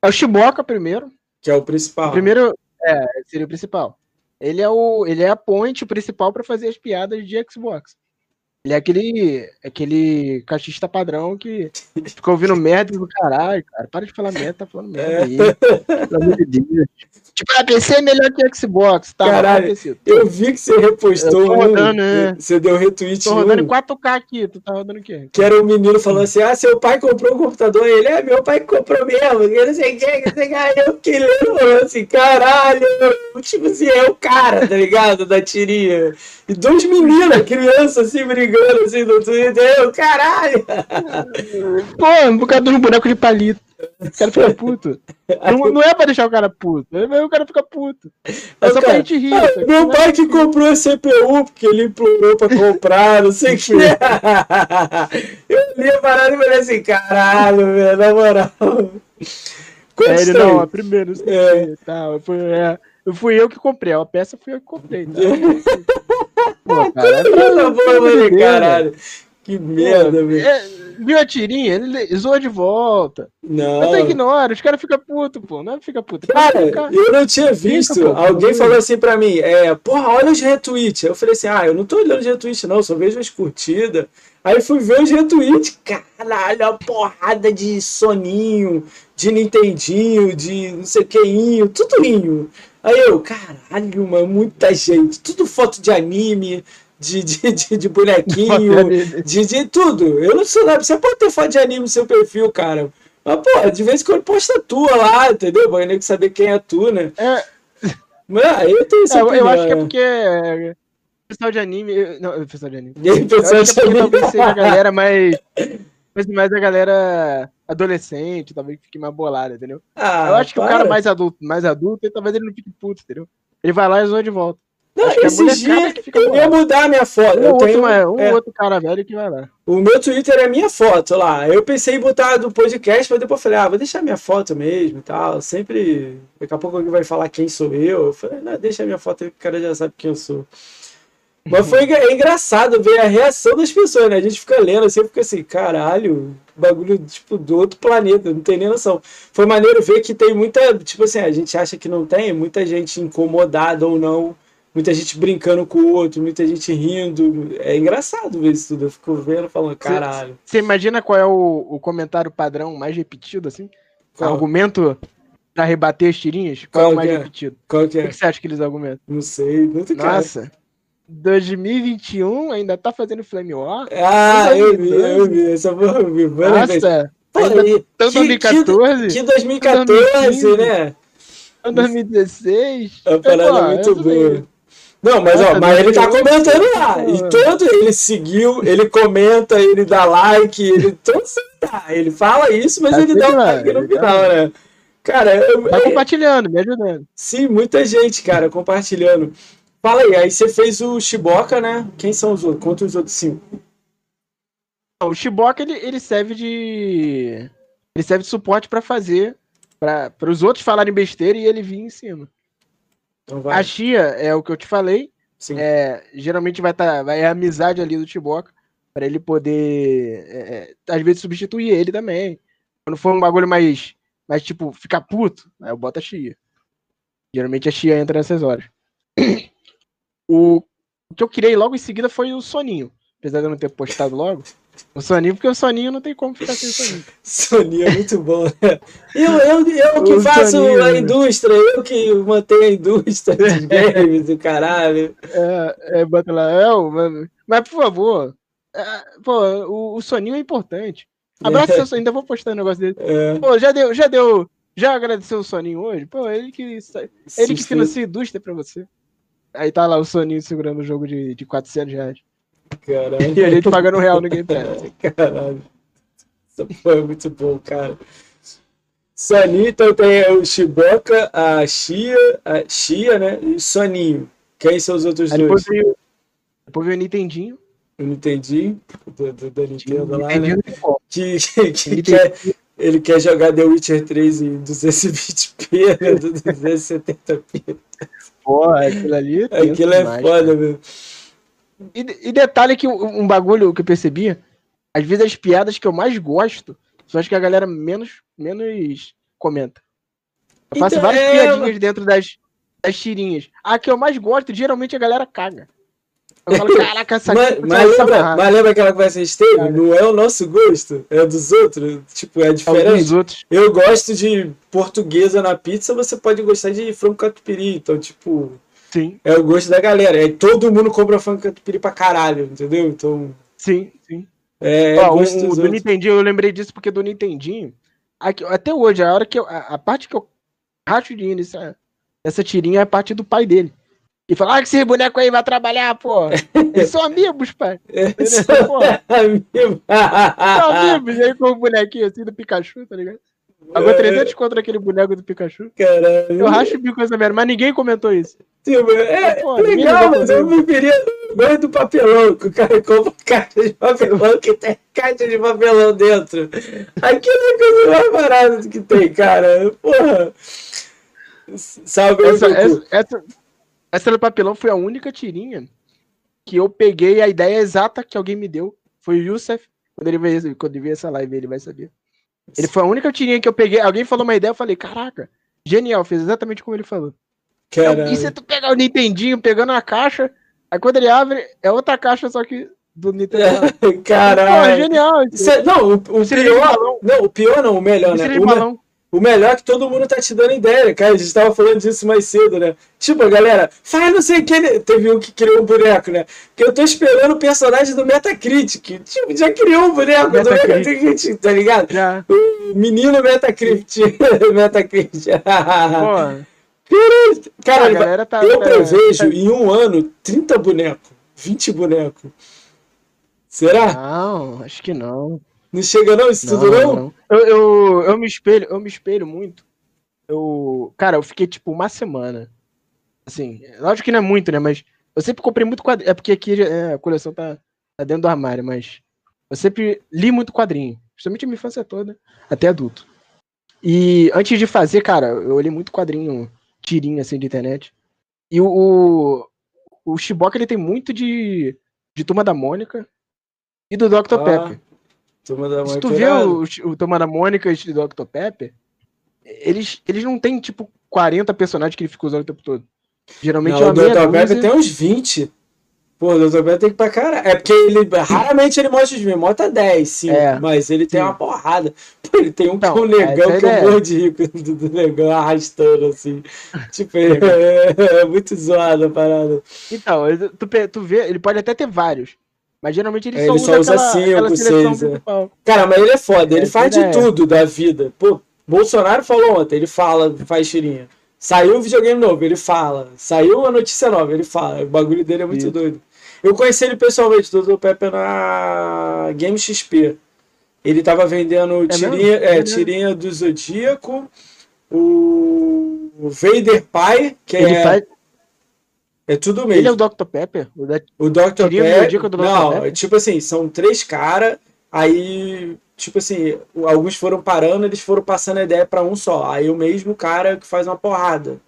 é o Shiboka primeiro. Que é o principal. O primeiro. É, seria o principal. Ele é o. Ele é a ponte principal pra fazer as piadas de Xbox. Ele é aquele. aquele cachista padrão que fica ouvindo merda do caralho, cara. Para de falar merda, tá falando merda É. aí. Pelo amor de Deus. Tipo, a PC é melhor que Xbox, tá? Caralho. Eu vi que você repostou Eu tô rodando, né? Você deu retweet Tô rodando em 4K aqui, tu tá rodando o quê? que era um menino falando assim: Ah, seu pai comprou um computador. Ele é, meu pai que comprou mesmo. Que não sei o que, que não sei o que. Aí eu fiquei lendo falando assim: caralho. Tipo assim, é o cara, tá ligado? Da tirinha. E dois meninas, crianças assim, brigando assim no Twitter. Eu, caralho. Pô, por causa de um boneco de palito. O cara fica puto. Não, não é pra deixar o cara puto. Aí o cara fica puto. É só pra Cara, gente rir. ah, meu não é- pai que comprou a CPU porque ele implorou pra comprar, não sei o que. [LAUGHS] Eu li a parada e falei assim, caralho, velho, na moral. É, Quantos não, a primeira, não sei É. tal. Foi, é, fui eu que comprei. A peça fui eu que comprei. Tá? [LAUGHS] Pô, [LAUGHS] cara, velho, Deus, caralho. Que merda, velho. é, viu a tirinha? Ele zoou de volta. Não. Mas ignora, os caras ficam putos, pô. Não é fica puto. Cara, Fica- eu não tinha visto. Fica, pô, Alguém pô. falou assim pra mim, é, porra, olha os retweets. Eu falei assim, ah, eu não tô olhando os retweets, não, só vejo as curtidas. Aí fui ver os retweets, caralho, uma porrada de soninho, de Nintendinho, de não sei o queinho, tudo. Aí eu, caralho, mano, muita gente, tudo foto de anime, de, de, de, de bonequinho, de, de tudo. Eu não sou nada. Você pode ter foto de anime no seu perfil, cara. Mas, pô, de vez em quando posta a tua lá, entendeu? Pra nem saber quem é tu, né? É, Mas ah, eu tenho essa é, eu, [LAUGHS] eu acho que é porque. é, Pessoal de anime. Não, pessoal de anime. E aí, pessoal que é de talvez anime- seja a galera mais. Mas mais a galera adolescente, talvez fique mais bolada, entendeu? Ah, eu acho que o para. cara mais adulto, mais adulto, talvez ele não fique puto, entendeu? Ele vai lá e zoa de volta. Não, acho que fica eu ia mudar a minha foto. Um, eu outro, tenho, um é, outro cara velho que vai lá. O meu Twitter é minha foto lá. Eu pensei em botar do podcast, mas depois falei, ah, vou deixar minha foto mesmo e tal. Sempre. Daqui a pouco alguém vai falar quem sou eu. Eu falei, não, deixa minha foto aí que o cara já sabe quem eu sou. Mas foi é engraçado ver a reação das pessoas, né? A gente fica lendo assim, fica assim, caralho, bagulho tipo do outro planeta, não tem nem noção. Foi maneiro ver que tem muita, tipo assim, a gente acha que não tem, muita gente incomodada ou não, muita gente brincando com o outro, muita gente rindo. É engraçado ver isso tudo. Eu fico vendo falando, caralho. Você imagina qual é o, o comentário padrão mais repetido, assim? Qual? Argumento pra rebater as tirinhas? Qual, qual é o mais é? repetido? Qual que é? O que você acha que eles argumentam? Não sei, não Nossa. Cara. 2021 ainda tá fazendo Flame War? Ah, eu vi, eu vi. Essa porra eu vi. Nossa, Pô, e, que, 2014? Que, que 2014, né? 2016. É uma parada pô, muito boa. Não, mas, ó, mas ele tá comentando lá. E todo ele seguiu, ele comenta, ele dá like, ele todo tá. Ele fala isso, mas tá ele dá um like no final, né? Cara, eu, tá compartilhando, me ajudando. Sim, muita gente, cara, compartilhando. Fala aí, aí você fez o Shiboka, né? Quem são os outros? Conta os outros cinco. O Shiboka, ele, ele serve de. Ele serve de suporte para fazer. para os outros falarem besteira e ele vir em cima. Então a Chia é o que eu te falei. Sim. É, geralmente vai estar. Tá, vai é a amizade ali do Shiboka. para ele poder. É, é, às vezes substituir ele também. Quando for um bagulho mais. mais tipo, ficar puto, aí eu boto a Chia. Geralmente a Chia entra nessas horas. [CLEARS THROAT] O, que eu criei logo em seguida foi o Soninho. Apesar de eu não ter postado logo. O Soninho, porque o Soninho não tem como ficar sem o Soninho. Soninho é muito bom, né? Eu, eu, eu que o faço Soninho, a indústria, eu que mantenho a indústria de [LAUGHS] games do caralho. É, é bota lá, é, mas por favor, é, pô, o, o Soninho é importante. Abraça é. seu Soninho, ainda vou postar um negócio dele. É. Pô, já deu, já deu, já agradeceu o Soninho hoje? Pô, ele que, ele que financia a indústria pra você. Aí tá lá o Soninho segurando o jogo de, de 400 reais. Caralho. E a gente pagando real no Game Pass. Caralho. Isso foi muito bom, cara. Soninho, então tem o Shiboka, a Chia, a Chia, né? E o Soninho. Quem são os outros Aí dois? Depois veio, depois veio o Nintendinho. O Nintendinho, do, do, da Nintendo lá, né? Que, [LAUGHS] que, que quer, ele quer jogar The Witcher 3 em 220p, 270p. [LAUGHS] Porra, aquilo ali. É aquilo é demais, foda, cara. meu. E, e, detalhe que um, um, bagulho que eu percebi, às vezes as piadas que eu mais gosto são as que a galera menos, menos comenta. Eu faço então, várias é... piadinhas dentro das, das tirinhas. A que eu mais gosto, geralmente a galera caga. Eu falo, [LAUGHS] caraca, essa mas, mas, lembra, mas lembra aquela conversa que a gente teve? Não é o nosso gosto, é dos outros. Tipo, é diferente. É dos outros. Eu gosto de portuguesa na pizza, você pode gostar de frango catupiry. Então, tipo. Sim. É o gosto da galera. Aí todo mundo compra frango catupiry pra caralho, entendeu? Então. Sim, sim. É, Ó, o, o do Nintendinho, eu lembrei disso porque do Nintendinho, aqui, até hoje, a hora que eu, a, a parte que eu racho de nessa, essa tirinha é a parte do pai dele. E falar ah, que esse boneco aí vai trabalhar, pô. [LAUGHS] Eles são amigos, pai. Eles são [LAUGHS] amigos. são amigos. Aí com o bonequinho assim do Pikachu, tá ligado? Agora 300 contra aquele boneco do Pikachu. Caralho. Eu racho o bico com essa merda, mas ninguém comentou isso. Sim, é, pô, legal, mas eu me queria mais do papelão, que o cara compra caixa de papelão que tem caixa de papelão dentro. Aquilo é a coisa mais barata que tem, cara. Porra. Salve, essa, essa, essa, essa do papelão foi a única tirinha que eu peguei a ideia exata que alguém me deu. Foi o Youssef. Quando ele veio, quando ele veio essa live, ele vai saber. Ele foi a única tirinha que eu peguei. Alguém falou uma ideia, eu falei, caraca, genial, fez exatamente como ele falou. Caralho. E se tu pegar o Nintendinho pegando a caixa, aí quando ele abre, é outra caixa, só que do Nintendo. [LAUGHS] Caralho. Pô, genial. É, não, o, o pior. Não, o pior não, o melhor, né? O, o melhor é que todo mundo tá te dando ideia, cara. A gente tava falando disso mais cedo, né? Tipo, galera, faz não sei o que. Teve um que criou um boneco, né? Que eu tô esperando o personagem do Metacritic. Tipo, já criou um boneco Metacritic. do Metacritic, tá ligado? Já. O menino Metacritic. [LAUGHS] Metacritic. Pô. Cara, tá, eu tá, prevejo tá... em um ano 30 bonecos, 20 bonecos. Será? Não, acho que não. Não chega não isso tudo não? não? Eu, eu, eu, me espelho, eu me espelho muito. Eu, cara, eu fiquei tipo uma semana. Assim, lógico que não é muito, né? Mas eu sempre comprei muito quadrinho. É porque aqui é, a coleção tá, tá dentro do armário, mas eu sempre li muito quadrinho. Principalmente a minha infância toda, até adulto. E antes de fazer, cara, eu li muito quadrinho, tirinho assim de internet. E o, o, o Shiboka ele tem muito de, de Turma da Mônica e do Dr. Ah, Pepper. Turma da Se Mônica. tu vê o, o Turma da Mônica e o Dr. Pepper, eles, eles não tem, tipo, 40 personagens que ele fica usando o tempo todo. Geralmente é Não, uma o Dr. Pepper tem uns 20. Pô, o Dr. Pepper tem que pra caralho. É porque ele raramente ele mostra os 20, mostra 10, sim. É, mas ele tem sim. uma porrada. Pô, ele tem um Então, que é um negão é que eu ideia. morro de rico do, do negão arrastando assim. tipo, é, [LAUGHS] é muito zoado a parada. Então, tu, tu vê, ele pode até ter vários. Mas geralmente ele É, só ele usa, só usa aquela, cinco, aquela seis, é. Cara, mas ele é foda, ele faz é a de ideia. tudo da vida. Pô, Bolsonaro falou ontem, ele fala, faz tirinha. Saiu um videogame novo, ele fala. Saiu uma notícia nova, ele fala. O bagulho dele é muito Isso. doido. Eu conheci ele pessoalmente, Dr. Pepe, na Game XP. Ele tava vendendo tirinha, mesmo? é, tirinha do Zodíaco, o o Vader Pai, que Ele, é, faz, é tudo ele é mesmo. o Dr. Pepper? O da- O Dr. Pepper. Zodíaco do Dr. Não, Pepper? tipo assim, são três caras, aí, tipo assim, alguns foram parando, eles foram passando a ideia pra um só. Aí o mesmo cara que faz uma porrada.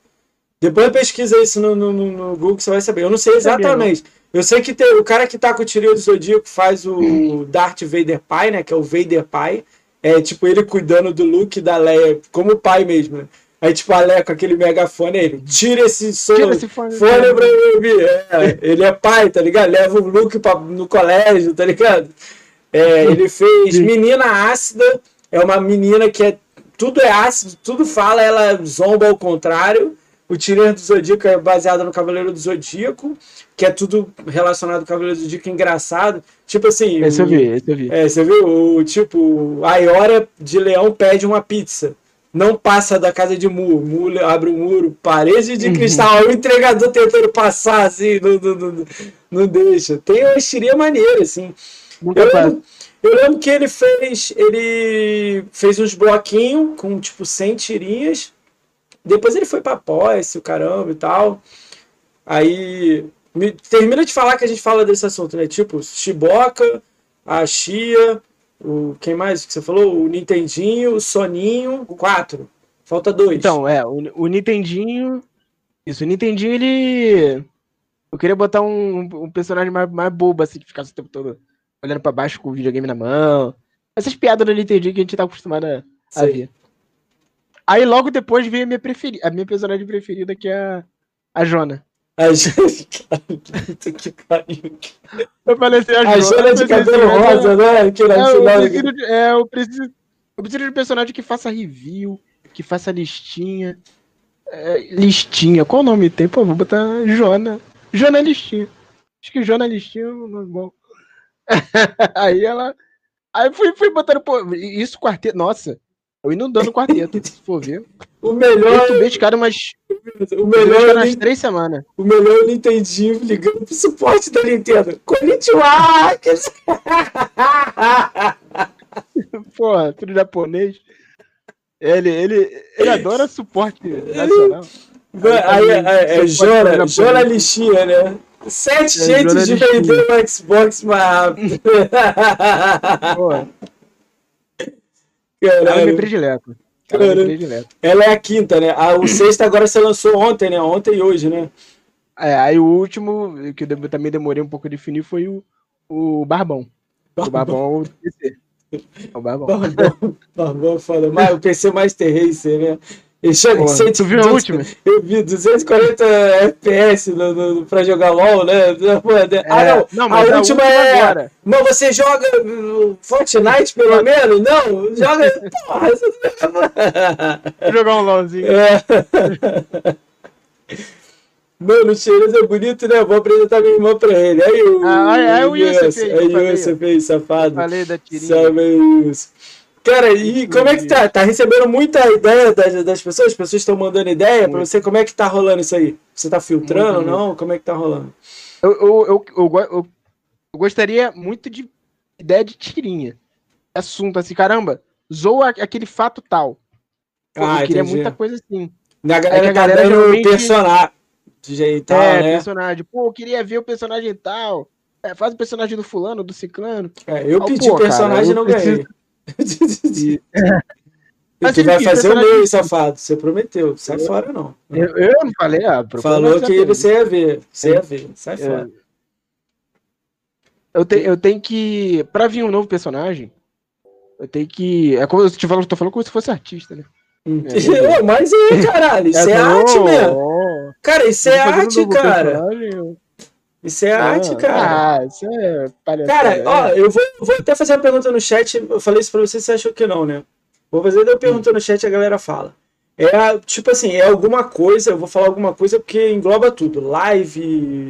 Depois pesquisa isso no, no, no- Google você vai saber. Eu não sei exatamente. Eu sei que tem, o cara que tá com o tirinho do Zodíaco faz o Darth Vader pai, né? Que é o Vader pai. É tipo ele cuidando do Luke e da Leia, como pai mesmo, né? Aí, tipo, a Leia com aquele megafone, ele tira esse som. Tira esse fone. Folha pra eu ouvir. É, ele é pai, tá ligado? Leva o Luke pra, no colégio, tá ligado? É, ele fez. Menina Ácida, é uma menina que é. Tudo é ácido, tudo fala, ela zomba ao contrário. O Tirinha do Zodíaco é baseado no Cavaleiro do Zodíaco, que é tudo relacionado ao Cavaleiro do Zodíaco engraçado. Tipo assim. Esse eu vi, esse eu vi. é, você viu? O tipo, a Iora de Leão pede uma pizza. Não passa da casa de Mu. Mu abre o muro, parede de Uhum. cristal. O entregador tentando passar, assim, não, não, não, não deixa. Tem uma tirinha maneira, assim. Eu lembro, eu lembro que ele fez. Ele fez uns bloquinhos com tipo 100 tirinhas. Depois ele foi pra pós, o caramba e tal. Aí. me- termina de falar que a gente fala desse assunto, né? Tipo, Shiboka, a Chia, o. Quem mais que você falou? O Nintendinho, o Soninho, o 4. Falta dois. Então, é, o, o Nintendinho. Isso, o Nintendinho, ele. Eu queria botar um, um personagem mais, mais bobo, assim, que ficasse o tempo todo olhando pra baixo com o videogame na mão. Essas piadas do Nintendinho que a gente tá acostumado a, a ver. Aí logo depois veio a minha preferida, a minha personagem preferida, que é a, a Jona. A gente. [LAUGHS] Puta que pariu. Eu falei assim, a, A Jona de cabelo rosa, né? Que É, eu preciso, de, é, eu preciso, eu preciso de um personagem que faça review, que faça listinha. É, listinha, qual nome tem? Pô, vou botar Jona. Jona Listinha. Acho que Jona Listinha é um nome bom. [LAUGHS] aí ela. Aí fui, fui botando, pô, isso quarteto. Nossa, eu inundando o quarteto, se for ver. [LAUGHS] O melhor, Eu tubei cada umas, o melhor, é umas três semanas. O melhor eu não entendi ligando pro suporte da Nintendo. Konnichiwa! [LAUGHS] Porra, tudo japonês. Ele, ele, ele adora suporte nacional. Aí é, é, é Jora. Jora Lixinha, né? Sete É, jeitos de vender o Xbox mais rápido. Porra, é Caralho. é minha Caralho. predileta. Ela é a quinta, né? A, o sexto agora você lançou ontem, né? Ontem e hoje, né? É, aí o último, que eu também demorei um pouco a definir, foi o, o Barbão. O Barbão é o PC. É o Barbão. Barbão, Barbão é foda. Mas o PC Master Racer, né? Ele chega Pô, cento- tu viu a última? Eu vi 240 FPS no, no, pra jogar LOL, né? Pô, né? ah, É, não. não, a a última última é. agora. Mas você joga uh, Fortnite, pelo menos? Não, joga. Porra, Vou jogar um LOLzinho. é. Mano, o Cheiroso é bonito, né? Vou apresentar minha irmã pra ele. Aí o. Ah, é, é o Yusuf aí, Aí o Yusuf aí, safado. Falei da tirinha. Salve, Yusuf. Cara, e como é que tá? Tá recebendo muita ideia das, das pessoas? As pessoas estão mandando ideia pra Muito. você? Como é que tá rolando isso aí? Você tá filtrando ou não? Como é que tá rolando? Eu, eu, eu, eu, go- eu- eu gostaria muito de ideia de tirinha. Assunto assim, caramba, zoa aquele fato tal. Ah, eu queria muita coisa assim. Na galera, É que a tá galera dando geralmente- personagem de jeito tal, é, né? personagem. Pô, eu queria ver o personagem tal. É, faz o personagem do fulano, do ciclano. É, eu Ah, pedi pô, personagem e não ganhei. E [LAUGHS] tu vai fazer o meu, safado. Você prometeu. Sai eu, fora, não. Eu, eu não falei, ah, Falou que você ia ver. Você ia ver. Sai fora. Eu, te, eu tenho que. Pra vir um novo personagem, eu tenho que. É como eu te falo, tô falando como se fosse artista, né? Hum. É, [LAUGHS] mas é, caralho, isso é, é arte mesmo. Cara, isso é arte, cara. Isso é arte, cara. Ah, isso é Cara, ó, eu vou, vou até fazer uma pergunta no chat. Eu falei isso pra você, você achou que não, né? Vou fazer uma pergunta hum. no chat e a galera fala. É tipo assim, é alguma coisa, eu vou falar alguma coisa porque engloba tudo. Live,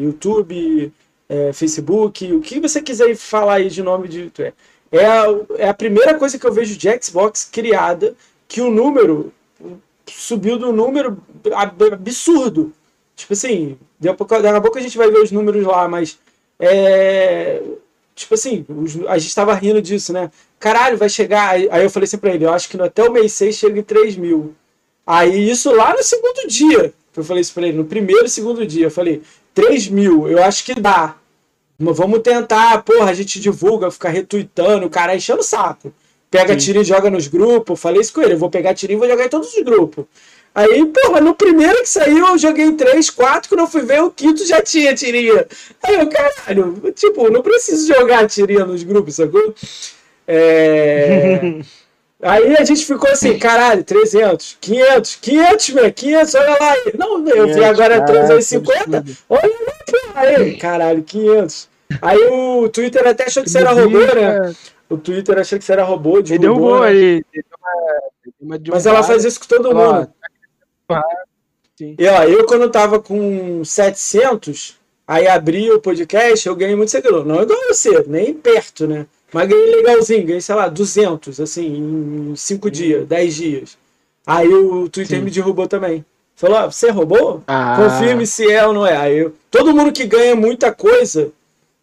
YouTube, é, Facebook, o que você quiser falar aí de nome de. É, é a, é a primeira coisa que eu vejo de Xbox criada que o número subiu do número absurdo. Tipo assim, daqui a pouco a gente vai ver os números lá, mas é. Tipo assim, a gente tava rindo disso, né? Caralho, vai chegar. Aí eu falei assim pra ele: eu acho que até o mês 6 chega em 3 mil. Aí isso lá no segundo dia. Eu falei isso pra ele, no primeiro e segundo dia. Eu falei: 3 mil, eu acho que dá. Vamos tentar, porra, a gente divulga, ficar retweetando, o cara enchendo o saco. Pega Sim. tirinho e joga nos grupos. Falei isso com ele, eu vou pegar tirinho e vou jogar em todos os grupos. Aí, porra, no primeiro que saiu, eu joguei três, quatro, quando eu fui ver, o quinto já tinha tirinha. Aí eu, caralho, tipo, não preciso jogar tirinha nos grupos, sacou? É... [LAUGHS] Aí a gente ficou assim, caralho, 300, 500, 500, meu, 500, olha lá. Não, eu vi agora 350, olha lá, aí, [LAUGHS] caralho, 500. Aí o Twitter até achou que você era robô, né? O Twitter achou que você era robô, Ele derrubou né? aí. Mas ela faz isso com todo mundo. Sim. E ó, eu quando tava com 700, aí abri o podcast, eu ganhei muito seguidor. Não igual você, nem perto, né? Mas ganhei legalzinho, ganhei, sei lá, 200, assim, em 5 dias, 10 dias. Aí o Twitter Sim. me derrubou também. Falou, ah, você roubou? Ah. Confirme se é ou não é. Aí eu, todo mundo que ganha muita coisa,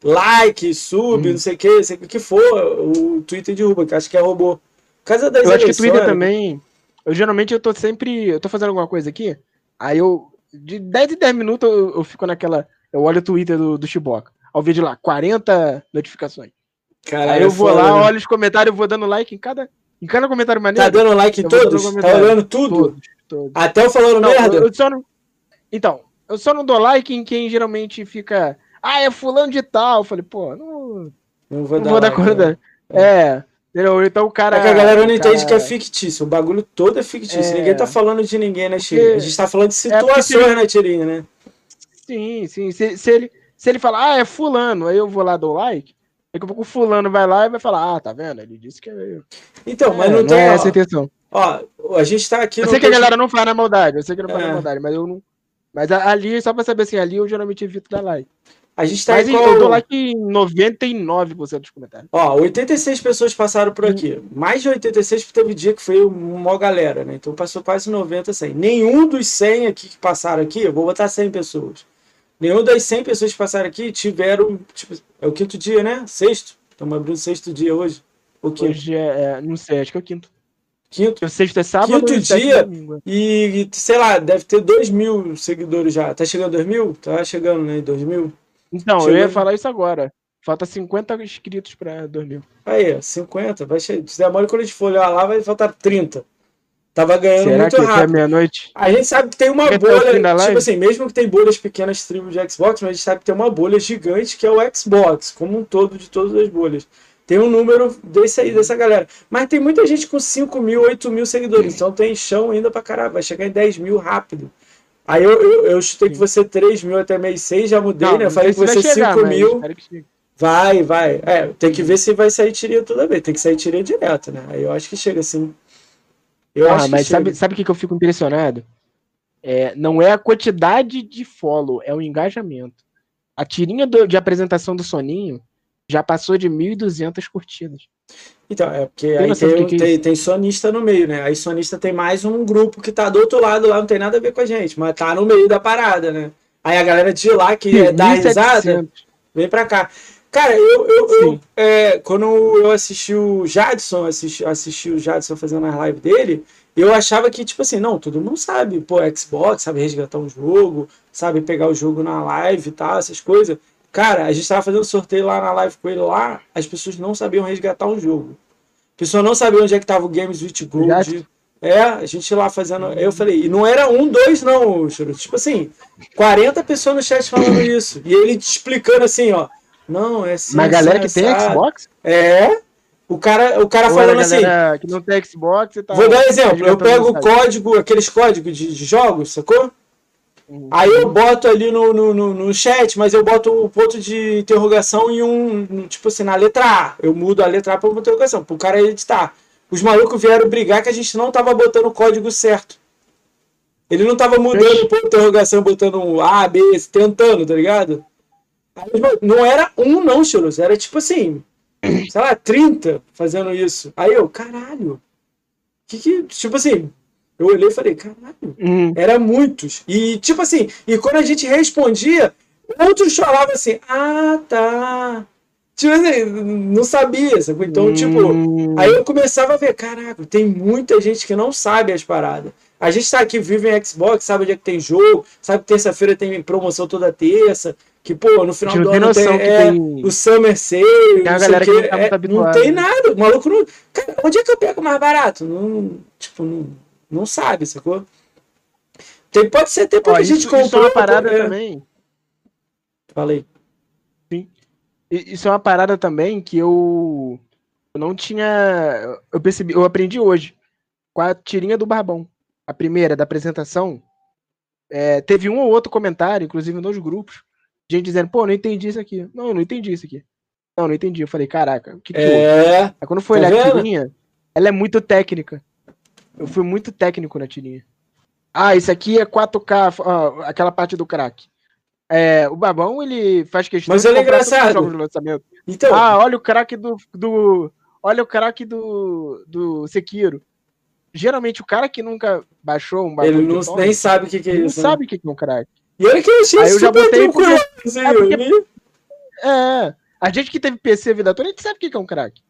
like, sub, hum. não sei o que, sei o que for, o Twitter derruba, que acho que é robô. Por causa das eu acho que o Twitter também. Eu geralmente eu tô sempre. Eu tô fazendo alguma coisa aqui, aí eu. De 10 em 10 minutos eu, eu fico naquela. Eu olho o Twitter do, do Chiboca. Ao vídeo lá, 40 notificações. Caralho, aí eu vou lá, né? olho os comentários, vou dando like em cada, em cada comentário maneiro. Tá dando like em todos? Tá olhando tudo? Todos, todos. Até eu falando não, merda? Eu, eu só não... Então, eu só não dou like em quem geralmente fica. Ah, é fulano de tal. Eu falei, pô, não. Não vou, não dar, vou dar conta. Né? É. Entendeu? Então o cara. É que a galera não entende que é fictício. O bagulho todo é fictício. É... Ninguém tá falando de ninguém, né, Tirinha? A gente tá falando de é situações, é né, Tirinha, né? Sim, sim. Se, se, ele, se ele falar, ah, é fulano, aí eu vou lá dou like. Daqui a pouco o fulano vai lá e vai falar, ah, tá vendo? Ele disse que é. Então, mas não, não tem. É essa intenção. Ó, a gente tá aqui. Eu sei que a galera não faz na maldade, eu sei que não faz na maldade, mas eu não. Mas ali, só pra saber assim, ali eu geralmente evito dar like. A gente tá Mas em qual... eu dou like em 99% dos comentários. Ó, 86 pessoas passaram por aqui. Mais de 86 teve dia que foi uma galera, né? Então passou quase 90, 100. Nenhum dos 100 aqui que passaram aqui, eu vou botar 100 pessoas. Nenhum das 100 pessoas que passaram aqui tiveram, tipo, é o quinto dia, né? Sexto. Estamos abrindo o sexto dia hoje. O quinto. Hoje é, é, não sei, acho que é o quinto. Quinto. O sexto é sábado. Quinto dia. É e, sei lá, deve ter 2 mil seguidores já. Tá chegando 2 mil? Tá chegando, né? 2 mil? Então, Chegou... eu ia falar isso agora. Falta 50 inscritos para 2000. Aí, 50. Vai che... Se der mole, quando a gente for olhar lá, vai faltar 30. Tava ganhando Será muito que rápido. meia-noite? A gente sabe que tem uma bolha, tipo assim, mesmo que tem bolhas pequenas tribos de Xbox, mas a gente sabe que tem uma bolha gigante que é o Xbox, como um todo de todas as bolhas. Tem um número desse aí, dessa galera. Mas tem muita gente com 5 mil, 8 mil seguidores, então tem chão ainda pra caralho, vai chegar em 10 mil rápido. Aí eu, eu, eu chutei que você 3 mil até mês 6, já mudei, não, né? Eu falei que você 5 mil. Vai, vai. É, tem que ver se vai sair tirinha toda vez. Tem que sair tirinha direto, né? Aí eu acho que chega assim. Eu ah, mas sabe, sabe o que, que eu fico impressionado? É, não é a quantidade de follow, é o engajamento. A tirinha do, de apresentação do Soninho já passou de 1.200 curtidas. Então, é porque aí tem, que tem, tem, sonista no meio, né? Aí sonista tem mais um grupo que tá do outro lado lá, não tem nada a ver com a gente, mas tá no meio da parada, né? Aí a galera de lá que é, dá risada, vem pra cá. Cara, eu, eu, eu é, quando eu assisti o Jadson, assisti, assisti o Jadson fazendo a live dele, eu achava que, tipo assim, não, todo mundo sabe, pô, Xbox, sabe resgatar um jogo, sabe pegar o jogo na live e tal, essas coisas. Cara, a gente tava fazendo sorteio lá na live com ele lá, as pessoas não sabiam resgatar um jogo. A pessoa não sabia onde é que tava o Games with Gold. É, a gente lá fazendo. Eu falei, e não era um, dois, não, Churu. Tipo assim, 40 pessoas no chat falando [CLEARS THROAT] isso. E ele te explicando assim, ó. Não, é assim. Mas a galera que tem Xbox? É. O cara, o cara falando assim. Que não tem Xbox tá, Vou dar um exemplo. Eu pego o código, aqueles códigos de, de jogos, sacou? Aí eu boto ali no, no, no, no, chat, mas eu boto o ponto de interrogação em um. Tipo assim, na letra A. Eu mudo a letra A para uma interrogação, para o cara editar. Os malucos vieram brigar que a gente não tava botando o código certo. Ele não tava mudando por interrogação, botando um A, B, tentando, tá ligado? Não era um, não, Chilos. Era tipo assim, sei lá, 30 fazendo isso. Aí eu, caralho. Que que. Tipo assim, eu olhei e falei, caralho. Uhum. Era muitos. E tipo assim, e quando a gente respondia, outros falavam assim, ah, tá. Tipo assim, não sabia, sabe? Então, tipo, hum. aí eu começava a ver, caraca, tem muita gente que não sabe as paradas. A gente tá aqui, vive em Xbox, sabe onde é que tem jogo, sabe que terça-feira tem promoção toda terça, que, pô, no final do ano tem, é, tem, o Summer Sale, tem a galera que, que não, tá é, não tem nada, o maluco não... Cara, onde é que eu pego mais barato? Não, tipo, não, não sabe, sacou? Tem, pode ser até porque a gente comprou... Isso é uma parada é. também. Falei isso é uma parada também que eu, eu não tinha. Eu percebi, eu aprendi hoje. Com a tirinha do Barbão. A primeira da apresentação. É, teve um ou outro comentário, inclusive nos grupos, gente dizendo, pô, não entendi isso aqui. Não, eu não entendi isso aqui. Não, não entendi. Eu falei, caraca, o que, que é... Aí quando foi tá olhar a tirinha, ela é muito técnica. Eu fui muito técnico na tirinha. Ah, isso aqui é 4K, ó, aquela parte do crack. É, o Babão, ele faz questão Mas de é engraçado. jogos de lançamento. Então... Ah, olha o craque do, do. Olha o craque do, do Sekiro. Geralmente o cara que nunca baixou um bagulho. Ele não, Tom, nem sabe o que, que é isso. Não né? sabe o que é um craque. E olha que eu achei Aí eu já botei porque... Assim, é, porque... é, a gente que teve PC a vida toda, a gente sabe o que é um craque.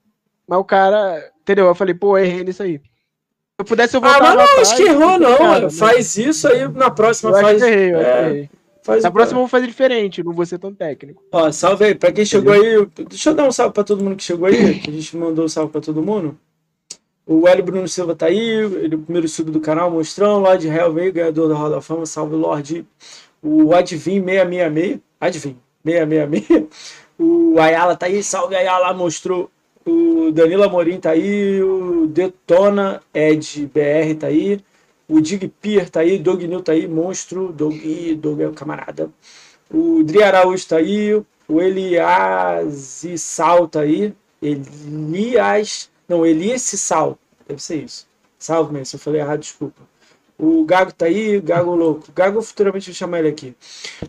Mas o cara, entendeu? Eu falei, pô, errei nisso aí. Se eu pudesse, eu voltar Ah, mas não, acho que errou, não. Cara, né? faz isso aí na próxima. Eu faz. Errei, eu é... errei. Faz Na próxima eu vou fazer diferente, não vou ser tão técnico. Ó, salve aí, pra quem chegou aí. Deixa eu dar um salve pra todo mundo que chegou aí, que a gente mandou um salve pra todo mundo. O Hélio Bruno Silva tá aí, ele é o primeiro sub do canal, Mostrão, Lord Hell veio, ganhador da Roda da Fama, salve Lorde. O Advin 666, Advin 666. O Ayala tá aí, salve Ayala, mostrou. O Danilo Amorim tá aí, o Detona Ed BR tá aí. O Dig Pier tá aí, Doug New tá aí, monstro. Doug, Doug é o camarada. O Dri Araújo tá aí. O Elias Sal tá aí. Elias. Não, Elias Sal. Deve ser isso. Salve, mesmo. Se eu falei errado, desculpa. O Gago tá aí, Gago louco. Gago futuramente vou chamar ele aqui.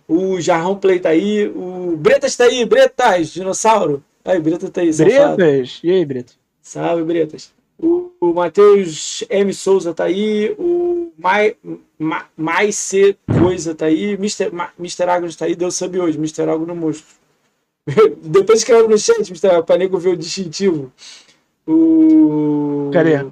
O Jarrão Play tá aí. O Bretas tá aí, Bretas, dinossauro. Aí, Bretas tá aí, Bretas. E aí, Bretas? Salve, Bretas. O, o Matheus M. Souza tá aí. O Mai, Ma, Mais C. Coisa tá aí. Mr. Ma, Mr. Agnes tá aí. Deu sub hoje. Mr. Agnes no monstro. [LAUGHS] Depois escreve no chat, Mr. Agnes, pra nego ver o distintivo. O... Cadê?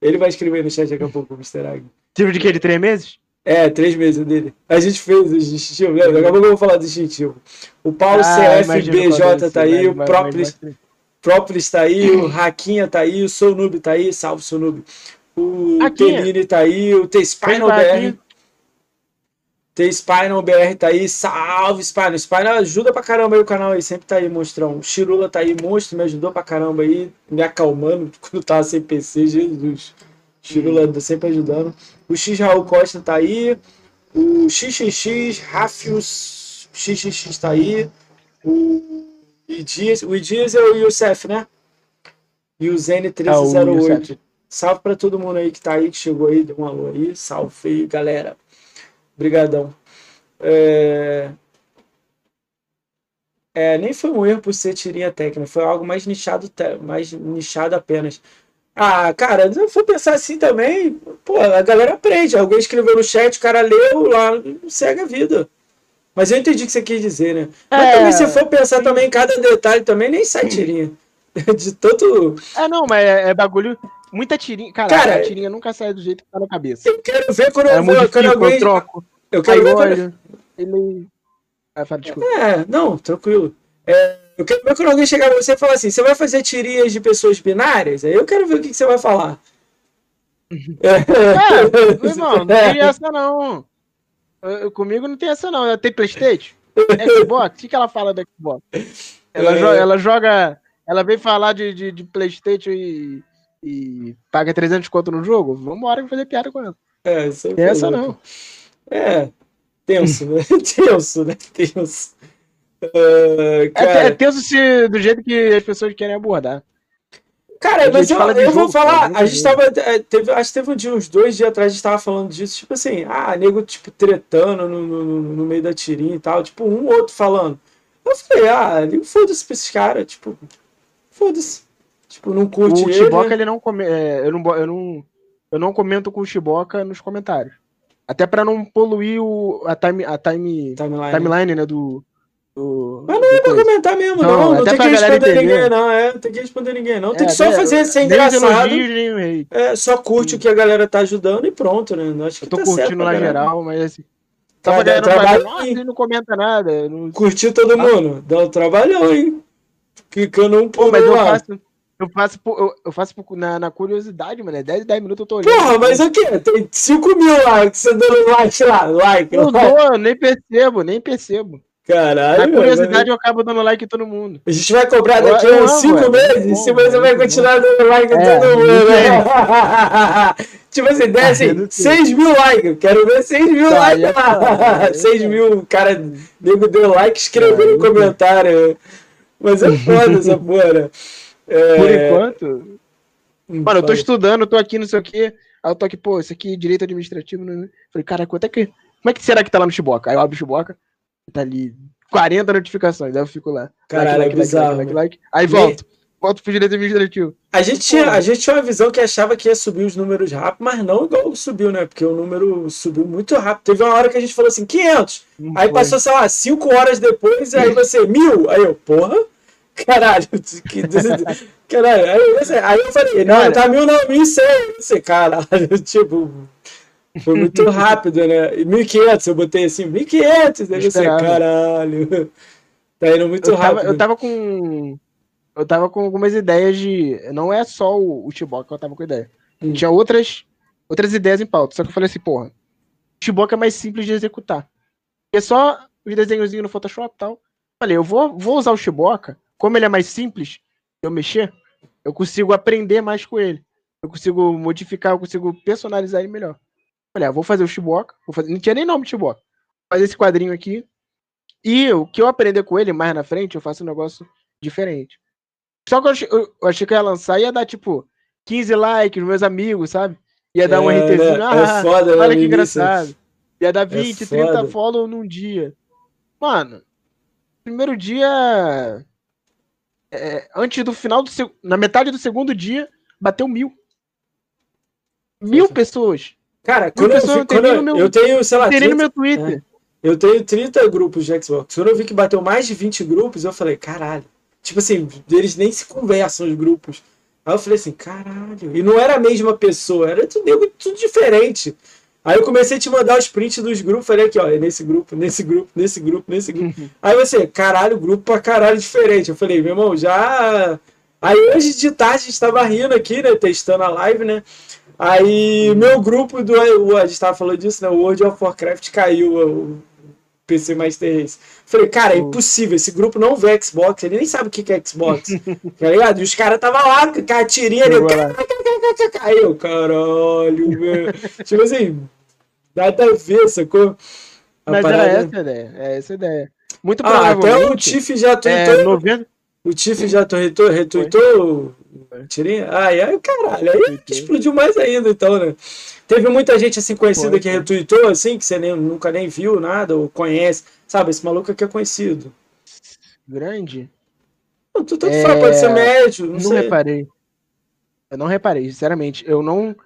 Ele vai escrever no chat daqui a pouco, o Mr. Agnes. Tipo de que? De três meses? É, três meses dele. A gente fez o distintivo, né? Daqui a pouco eu vou falar do distintivo. O Paulo ah, CFBJ tá aí, o próprio. Própolis tá aí, o Raquinha tá aí, o Sonub tá aí, salve Sonub. O Tenini tá aí, o T-Spinal BR. T-Spinal BR tá aí, salve Spinal. Spinal ajuda pra caramba aí o canal aí, sempre tá aí, monstrão. O Chirula tá aí, monstro, me ajudou pra caramba aí, me acalmando [LAUGHS] quando tava sem PC, Jesus. Chirula hum. sempre ajudando. O X Raul Costa tá aí, o XXX, Rafius XXX tá aí, o Dias, o Dias é o Youssef, né? E o Zen1308. Ah, Salve para todo mundo aí que tá aí, que chegou aí, deu um alô aí. Salve aí, galera. Obrigadão. É... é... nem foi um erro por ser tirinha técnica, foi algo mais nichado, mais nichado apenas. Ah, cara, se eu for pensar assim também, pô, a galera aprende. Alguém escreveu no chat, o cara leu lá, segue a vida. Mas eu entendi o que você quis dizer, né? Mas é, também, se for pensar também em cada detalhe, também nem sai tirinha. [LAUGHS] De tanto. É, não, mas é, é bagulho. Muita tirinha. Cara, cara, a tirinha nunca sai do jeito que tá na cabeça. Eu quero ver quando, eu, vou, quando alguém. Eu troco. Eu quero ver quando... Ele. Ah, fala, desculpa. É, não, tranquilo. É, eu quero ver quando alguém chegar pra você e falar assim: você vai fazer tirinhas de pessoas binárias? Aí eu quero ver o que, que você vai falar. [LAUGHS] É, [LAUGHS] irmão, não tem essa não. Eu, comigo não tem essa não. Tem Playstation? [LAUGHS] Xbox? O que, que ela fala da Xbox? Ela, é. joga, ela joga. Ela vem falar de, de, de Playstation e, e paga 300 conto no jogo? Vambora fazer piada com ela. É, isso é essa não. É, tenso, né? tenso, né? Tenso. Uh, cara... é, é tenso se, do jeito que as pessoas querem abordar. Cara, mas eu, eu jogo, vou falar, a gente tava. É, teve, acho que teve um dia, uns dois dias atrás, a gente tava falando disso, tipo assim, ah, nego, tipo, tretando no, no, no meio da tirinha e tal, tipo, um ou outro falando. Eu falei, ah, foda-se pra esses caras, tipo, foda-se. Tipo, não curte o ele. O Chiboca, ele não come, é, eu, não, eu, não, eu não comento com o Chiboca nos comentários. Até pra não poluir o, a, time, a time, timeline, timeline né, do, do, Mas não é pra comentar mesmo, não. Não, não tem que responder entender. ninguém, não. É, não tem que responder ninguém, não. Tem é, que só fazer ser engraçado. Elogios, é, só curte Sim. o que a galera tá ajudando e pronto, né? Acho que eu tô tá curtindo na geral, mas assim. Tava ganhando trabalho, Nossa, ele não comenta nada. Não... Curtiu todo ah. mundo. Dá um trabalhão, hein? Clicando um por mas eu faço, eu faço, eu, eu faço na, na curiosidade, mano. É 10, 10 minutos eu tô olhando. Porra, mas o quê? Tem 5 mil likes, você dando like lá, like. Não dou, nem percebo, nem percebo. Caralho. Na curiosidade eu acabo dando like em todo mundo. A gente vai cobrar daqui a uns 5 meses, se você vai continuar dando like em é, todo mundo, né? [LAUGHS] tipo assim, desce assim, 6 mil likes. Quero ver 6 mil tá, likes. [LAUGHS] 6 mil, cara, nego deu like, escreveu no comentário. Mas é foda essa [LAUGHS] porra. Né? É... Por enquanto. Mano, eu tô estudando, tô aqui, não sei o quê. Aí eu tô aqui, pô, isso aqui, direito administrativo. Né? Falei, cara, quanto é que. Como é que será que tá lá no Chiboca? Aí eu abro o Chiboca tá ali 40 notificações, aí eu fico lá. Caralho, like, like, é bizarro, like, like, Aí volto. Volto pro direito administrativo. A gente, tinha, a gente tinha uma visão que achava que ia subir os números rápido, mas não igual subiu, né? Porque o número subiu muito rápido. Teve uma hora que a gente falou assim, 500. Não aí foi. passou, sei lá, 5 horas depois, aí você, mil. Aí eu, porra, caralho. [LAUGHS] Que... caralho. Aí, aí eu falei, não, Cara, tá mil não, mil e cem. Você, caralho, [LAUGHS] tipo... Foi muito rápido, né? 1.500, eu botei assim, 1.500, deve ser, caralho. Tá indo muito eu rápido. Tava, eu tava com. Eu tava com algumas ideias de. Não é só o, o Chiboca que eu tava com ideia. Hum. Tinha outras, outras ideias em pauta. Só que eu falei assim, porra, o é mais simples de executar. É só os desenhozinhos no Photoshop e tal. Falei, eu vou, vou usar o Chiboca, como ele é mais simples de eu mexer, eu consigo aprender mais com ele. Eu consigo modificar, eu consigo personalizar ele melhor. Olha, vou fazer o Chiboca. Vou fazer... Não tinha nem nome de Chiboca. Vou fazer esse quadrinho aqui. E o que eu aprender com ele mais na frente, eu faço um negócio diferente. Só que eu achei, eu achei que eu ia lançar ia dar, tipo, 15 likes, meus amigos, sabe? Ia dar um é, RTzinho. Né? Ah, é foda, olha que engraçado. Ia dar 20, é 30 follow num dia. Mano, primeiro dia. É, antes do final do. Na metade do segundo dia, bateu mil. Mil pessoas. Cara, quando, eu, eu, quando eu, meu, eu, tenho, sei lá, 30, no meu Twitter. É, eu tenho 30 grupos de Xbox. Quando eu vi que bateu mais de 20 grupos, eu falei, caralho. Tipo assim, eles nem se conversam os grupos. Aí eu falei assim, caralho. E não era a mesma pessoa, era tudo, tudo diferente. Aí eu comecei a te mandar os prints dos grupos, falei aqui, ó, é nesse grupo, nesse grupo, nesse grupo, nesse grupo. Aí você, caralho, grupo pra caralho diferente. Eu falei, meu irmão, já. Aí hoje de tarde a gente tava rindo aqui, né? Testando a live, né? Aí meu grupo do. A gente tava falando disso, né? O World of Warcraft caiu, o PC Master Race. Falei, cara, é impossível. Esse grupo não vê Xbox, ele nem sabe o que é Xbox. [LAUGHS] tá ligado? E os caras tava lá com a tirinha ali. Caiu, [LAUGHS] caralho, velho. tipo assim, nada a ver, sacou? A Mas parada... era essa a ideia. É essa a ideia. Muito ah, até o Tiff já tweetou. É, 90... O Tiff já retweetou, retweetou tirinha? Ai, ai, caralho, aí explodiu mais ainda, então, né? Teve muita gente assim conhecida que retweetou, assim, que você nem, nunca nem viu nada, ou conhece. Sabe, esse maluco aqui é conhecido. Grande? Não, tu tanto é... faz, pode ser médio, não, não sei. reparei. Eu não reparei, sinceramente. Eu não.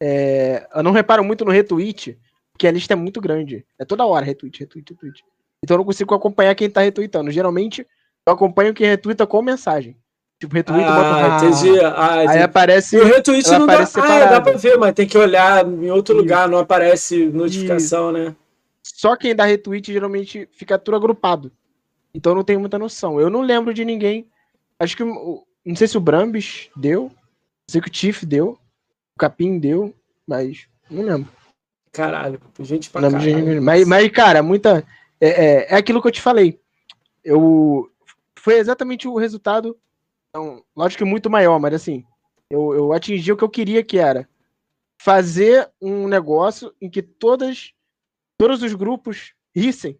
É... Eu não reparo muito no retweet, porque a lista é muito grande. É toda hora retweet, retweet, retweet. Então eu não consigo acompanhar quem tá retweetando. Geralmente, eu acompanho quem retweeta com mensagem. Tipo, retweet, ah, bota entendi. Ah, entendi. Aí aparece. O retweet não dá. Ah, dá pra ver, mas tem que olhar em outro Isso. lugar, não aparece notificação, Isso. né? Só quem dá retweet geralmente fica tudo agrupado. Então não tenho muita noção. Eu não lembro de ninguém. Acho que. Não sei se o Brambis deu. Não sei que o Tiff deu. O Capim deu. mas não lembro. Caralho, gente pra Não caralho. Mas, mas, cara, muita. É, é, é aquilo que eu te falei. Eu. Foi exatamente o resultado. Então, lógico que muito maior, mas assim. Eu, eu atingi o que eu queria que era fazer um negócio em que todas, todos os grupos rissem.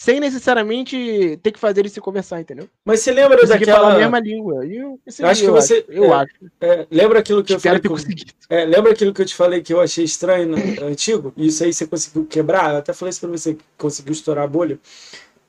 Sem necessariamente ter que fazer eles se conversar, entendeu? Mas você lembra Conseguir falar a daquela. mesma língua. Eu, Eu acho que você- Eu é, acho. é, lembra aquilo que eu Espero falei? ter com-. É, lembra aquilo que eu te falei que eu achei estranho no, antigo? E isso aí você conseguiu quebrar? Eu até falei isso pra você, que conseguiu estourar a bolha.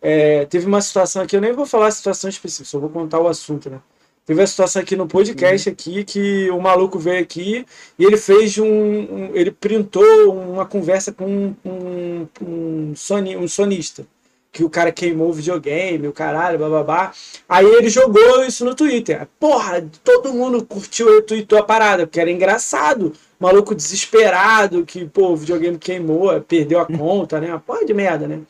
É, teve uma situação aqui, eu nem vou falar a situação específica, só vou contar o assunto, né? Teve a situação aqui no podcast aqui que o maluco veio aqui e ele fez um. um- ele printou uma conversa com um, um, um, soni, um sonista. Que o cara queimou o videogame, o caralho, bababá. Aí ele jogou isso no Twitter. Porra, todo mundo curtiu e retweetou a parada, porque era engraçado. Maluco desesperado, que, pô, o videogame queimou, perdeu a [LAUGHS] conta, né? Uma porra de merda, né?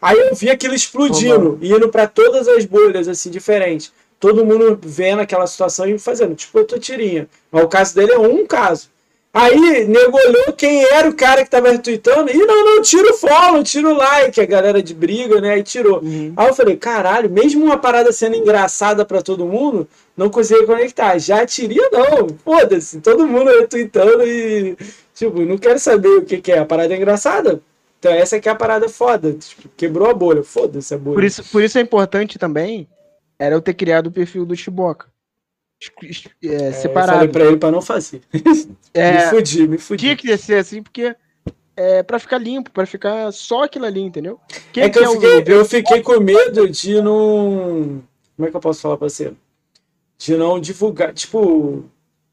Aí eu vi aquilo explodindo, indo pra todas as bolhas, assim, diferentes. Todo mundo vendo aquela situação e fazendo, tipo, eu tô tirinha. Mas o caso dele é um caso. Aí, nego olhou quem era o cara que tava retweetando. E não, não, tira o follow, tira o like. A galera de briga, né? Aí tirou. Uhum. Aí eu falei, caralho, mesmo uma parada sendo engraçada pra todo mundo, não consegui conectar. Já tiria, não. Foda-se, todo mundo retweetando e. Tipo, não quero saber o que, que é. A parada é engraçada. Então essa aqui é a parada foda. Tipo, quebrou a bolha. Foda-se a bolha. Por isso, por isso é importante também era eu ter criado o perfil do Chiboca. Es- es- é, É, eu separado. falei pra ele pra não fazer. [LAUGHS] me É, fudi, me fudi. tinha que ser assim, porque é pra ficar limpo, pra ficar só aquilo ali, entendeu? Quem É que eu fiquei, eu fiquei com medo de não. Como é que eu posso falar pra você? De não divulgar. Tipo,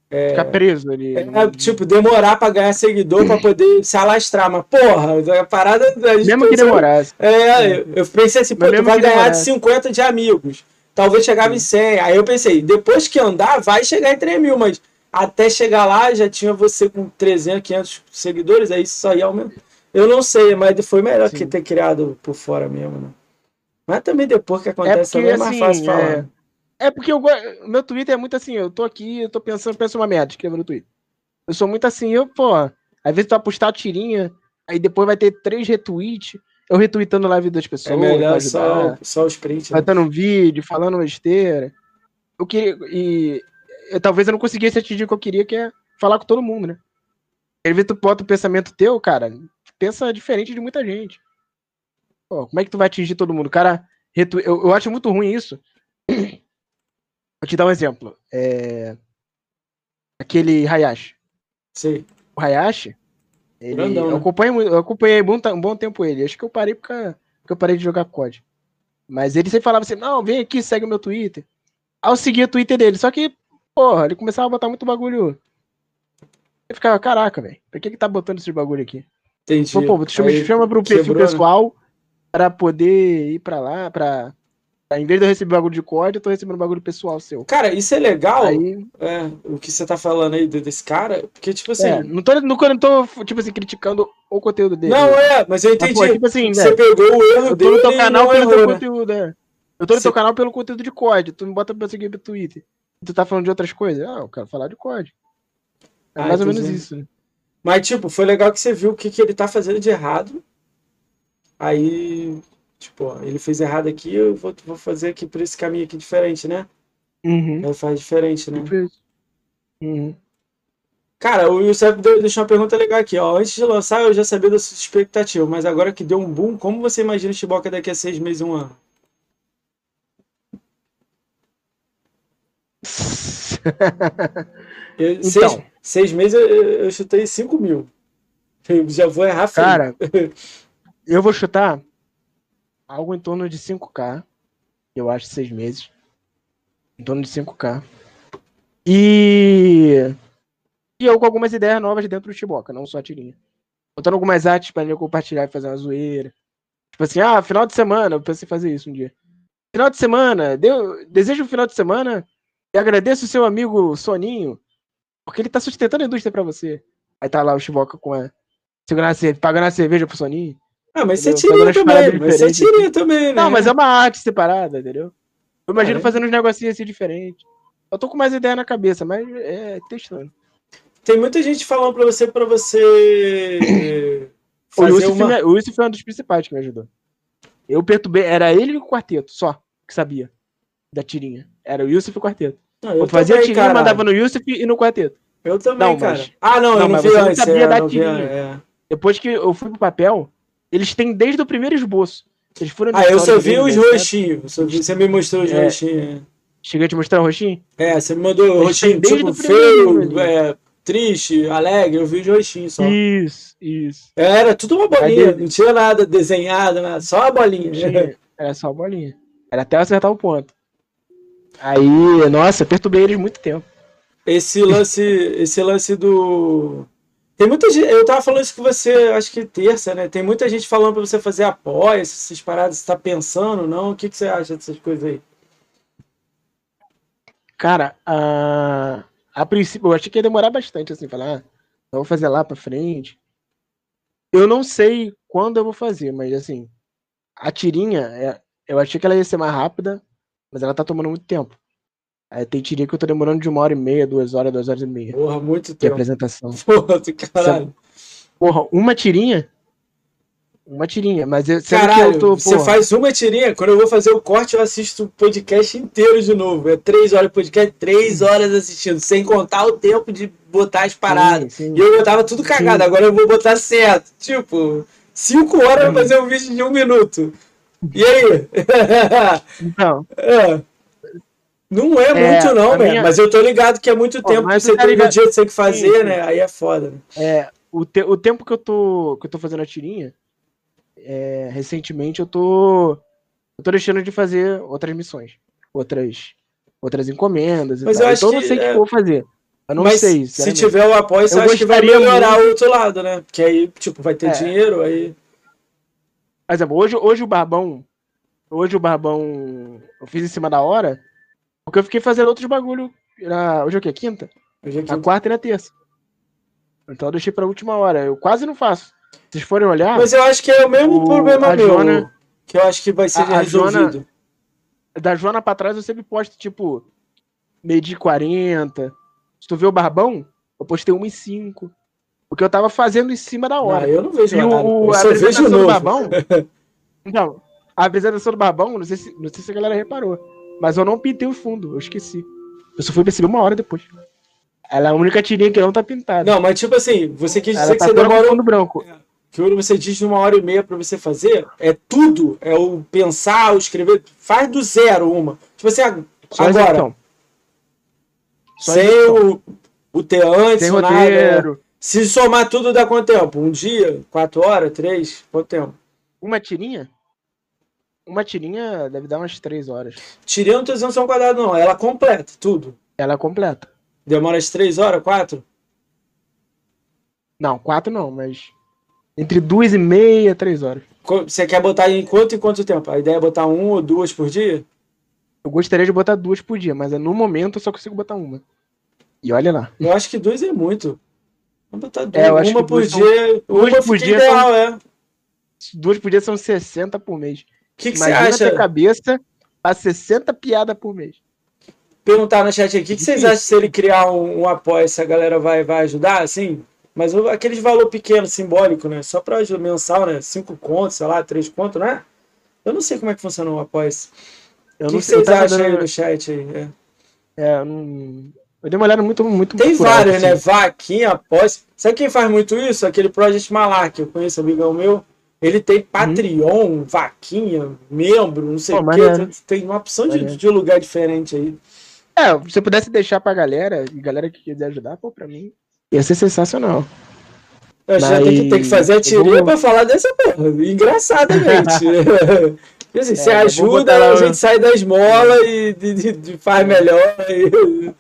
ficar preso ali. É, tipo, demorar pra ganhar seguidor pra poder se alastrar. Mas, porra, a parada. A Mesmo que demorasse. É, eu- eu pensei assim, pô, tu vai ganhar de demorasse. 50 de amigos. Talvez chegava em 100. Aí eu pensei, depois que andar, vai chegar em 3 mil, mas até chegar lá já tinha você com 300, 500 seguidores, aí isso aí aumenta. Eu não sei, mas foi melhor Sim. que ter criado por fora mesmo, né? Mas também depois que acontece, porque, também é mais assim, fácil falar. é- É porque eu, meu Twitter é muito assim, eu tô aqui, eu tô pensando, penso uma merda, escreva no Twitter. Eu sou muito assim, eu, pô, às vezes tu vai postar tirinha, aí depois vai ter três retweets, eu retweetando live das pessoas. É melhor só, só os prints. né? botando um vídeo, falando besteira. Eu queria. E eu- talvez eu não conseguisse atingir o que eu queria, que é falar com todo mundo, né? Às vezes tu bota o pensamento teu, cara, pensa diferente de muita gente. Pô, como é que tu vai atingir todo mundo? Cara. retu- Eu, eu acho muito ruim isso. Vou te dar um exemplo. É... Aquele Hayashi. Sei. O Hayashi. Ele, Grandão, eu, né? acompanho, eu acompanhei um, bom tempo ele. Acho que eu parei porque, porque eu parei de jogar COD. Mas ele sempre falava assim: não, vem aqui, segue o meu Twitter. Aí eu seguia o Twitter dele. Só que, porra, ele começava a botar muito bagulho. Eu ficava, caraca, velho, por que que tá botando esse bagulho aqui? Entendi. Pô, pô, tu chama, Aí chama pro perfil quebrou, né? pessoal pra poder ir pra lá, pra. Em vez de eu receber bagulho de COD, eu tô recebendo bagulho pessoal seu. Cara, isso é legal, Aí, é, o que você tá falando aí de- desse cara, porque, tipo assim. é, não tô, não, não tô, tipo assim, criticando o conteúdo dele. não, é, mas eu Mas, entendi. pô, tipo assim, você né? pegou o erro Eu tô no teu canal pelo teu errou, né? conteúdo, é. Eu tô no Cê- teu canal pelo conteúdo de COD. Tu me bota pra seguir pro Twitter. Tu tá falando de outras coisas? Ah, eu quero falar de COD. É Ah, mais ou menos entendi. isso, né? Mas, tipo, foi legal que você viu o que, que ele tá fazendo de errado. Aí, tipo, ó, ele fez errado aqui, eu vou, vou fazer aqui por esse caminho aqui diferente, né? Uhum. Ele faz diferente, né? Tipo. Uhum. Cara, o Youssef deixou uma pergunta legal aqui, ó. Antes de lançar, eu já sabia da sua expectativa, mas agora que deu um boom, como você imagina o Chiboca daqui a seis meses, um ano? [LAUGHS] Eu- Então. seis, seis meses eu, eu chutei 5 mil. [LAUGHS] Eu já vou errar feio. Cara, [LAUGHS] eu vou chutar algo em torno de 5K. Eu acho seis meses. Em torno de 5K. E. E eu com algumas ideias novas dentro do Chiboca, não só a tirinha. Botando algumas artes pra eu compartilhar e fazer uma zoeira. Tipo assim, ah, final de semana, eu pensei fazer isso um dia. Final de semana, deu, desejo um final de semana e agradeço o seu amigo Soninho, porque ele tá sustentando a indústria pra você. Aí tá lá o Chiboca com a. Segurando a cerve- pagando a cerveja pro Soninho. Ah, mas você tiria também, mas você tiria também, né? Não, mas é uma arte separada, entendeu? Eu imagino É. fazendo uns negocinhos assim diferentes. Eu tô com mais ideia na cabeça, mas é testando. tem muita gente falando pra você pra você. [COUGHS] O fazer Yusuf, uma... me- o Yusuf foi um dos principais que me ajudou. Eu perturbei, era ele e o quarteto, só, que sabia da tirinha. Era o Yusuf e o quarteto. Não, Eu, fazia a também, tirinha, caralho. mandava no Yusuf e no quarteto. Eu também, Não, cara. mas- Ah, não, eu Não, não mas vi você não antes. sabia é, da não vi tirinha. antes, é. Depois que eu fui pro papel, eles têm desde o primeiro esboço. Eles foram Ah, eu só escritório vi os né? roxinhos. Só Você me mostrou os É. roxinhos. Cheguei a te mostrar o roxinho? É, É, você me mandou Eles roxinho tipo o primeiro feio, ali. é, triste, alegre. Eu vi os roxinhos só. Isso, isso. Era tudo uma bolinha, Cadê? não tinha nada desenhado, nada, só a bolinha. Tinha- Era só a bolinha. Era até acertar o ponto. Aí, nossa, perturbei eles muito tempo. Esse lance, esse lance do. Tem muita gente. Eu tava falando isso com você, acho que terça, né? Tem muita gente falando pra você fazer apoia, essas paradas, você tá pensando, não? O que, que você acha dessas coisas aí? Cara, a, a princípio, eu achei que ia demorar bastante, assim, falar, ah, eu vou fazer lá pra frente. Eu não sei quando eu vou fazer, mas assim, a tirinha, é- eu achei que ela ia ser mais rápida, mas ela tá tomando muito tempo. Aí tem tirinha que eu tô demorando de uma hora e meia, duas horas, duas horas e meia Porra, muito de tempo. apresentação. [LAUGHS] Porra, do caralho. Porra, uma tirinha? Uma tirinha, mas eu, Caralho, eu tô, você faz uma tirinha, quando eu vou fazer o corte, eu assisto o podcast inteiro de novo. É três horas de podcast, três horas assistindo, sem contar o tempo de botar as paradas. sim, sim. E eu botava tudo cagado, Sim. agora eu vou botar certo. Tipo, cinco horas pra fazer um vídeo de um minuto. E aí? Então, [LAUGHS] É. Não é, É, muito, não, minha- Mas eu tô ligado que é muito Pô, tempo que você tá ligado- dia que você tem que fazer, Sim, sim. né? Aí é foda. né? É, o, te- o tempo que eu tô que eu tô fazendo a tirinha, é, recentemente eu tô eu tô deixando de fazer outras missões, outras outras encomendas e Mas eu acho então eu não sei o que é, eu vou fazer. Eu não Mas sei. se tiver o apoio, você Eu acha que vai melhorar muito- o outro lado, né? Porque aí, tipo, vai ter É. dinheiro, aí. Por exemplo, hoje, hoje o Barbão. Hoje o Barbão. Eu fiz em cima da hora. Porque eu fiquei fazendo outros bagulho. Na, hoje é o quê? Quinta? Hoje aqui- Na quarta e na terça. Então eu deixei pra última hora. Eu quase não faço. Se vocês forem olhar, Mas eu acho que é o mesmo O- problema a meu. Joana- Que eu acho que vai ser A- a resolvido. da Joana pra trás eu sempre posto, tipo, meio de 40. Se tu vê o Barbão, eu postei 1 e 5. Porque eu tava fazendo em cima da hora. eu não vejo E nada. o- Eu a apresentação do. Barbão. [LAUGHS] Então, a apresentação do Barbão, não sei, se, não sei se a galera reparou. Mas eu não pintei o fundo, eu esqueci. Eu só fui perceber uma hora depois. Ela é a única tirinha que não tá pintada. Não, mas tipo assim, você quis dizer Ela que tá você demora fundo branco. que quando você diz uma hora e meia pra você fazer, é tudo, é o pensar, o escrever, faz do zero uma. Tipo assim, agora, sem o, o ter antes, Sem nada. roteiro. Se somar tudo dá quanto tempo? Um dia? Quatro horas? Três? Quanto tempo? Uma tirinha? Uma tirinha deve dar umas 3 horas. Tirando não tô dizendo só um quadrado, não. Ela completa, tudo. Ela é completa. Demora as três horas, quatro? Não, 4 não, mas. Entre duas e meia, 3 horas. Você quer botar em quanto e quanto tempo? A ideia é botar um ou duas por dia? Eu gostaria de botar duas por dia, mas no momento eu só consigo botar uma. E olha lá. Eu acho que duas é muito. Vamos botar duas, É, eu acho uma por duas são- dia. duas uma por dia ideal, é. O Duas por dia são 60 por mês. Que, que você acha? ter cabeça pra 60 piadas por mês. Perguntar no chat aqui, o que, que vocês acham se ele criar um, um apoio, se a galera vai, vai ajudar, assim? Mas o- aqueles valor pequeno, simbólico, né? Só ajuda mensal, né? Cinco contos, sei lá, três contos, né? Eu não sei como é que funciona o apoio. Eu O que, não que sei. eu vocês acham aí dando- no chat aí? É. É, eu não. Eu dei uma olhada muito, muito Tem vários, né? assim. Vaquinha, após. Sabe quem faz muito isso? Aquele Project Malar, que eu conheço, amigão meu. Ele tem Patreon, vaquinha, membro, não sei Uhum. O quê. Tem uma opção de, de lugar diferente aí. É, se eu pudesse deixar pra galera, e galera que quiser ajudar, pô, pra mim, ia ser sensacional. Eu já tem que, tem que fazer a Mas tirinha vou- pra falar dessa porra. Engraçadamente. [LAUGHS] Porque, assim, você É, vou ajuda, botar a gente sai da esmola e faz melhor. e-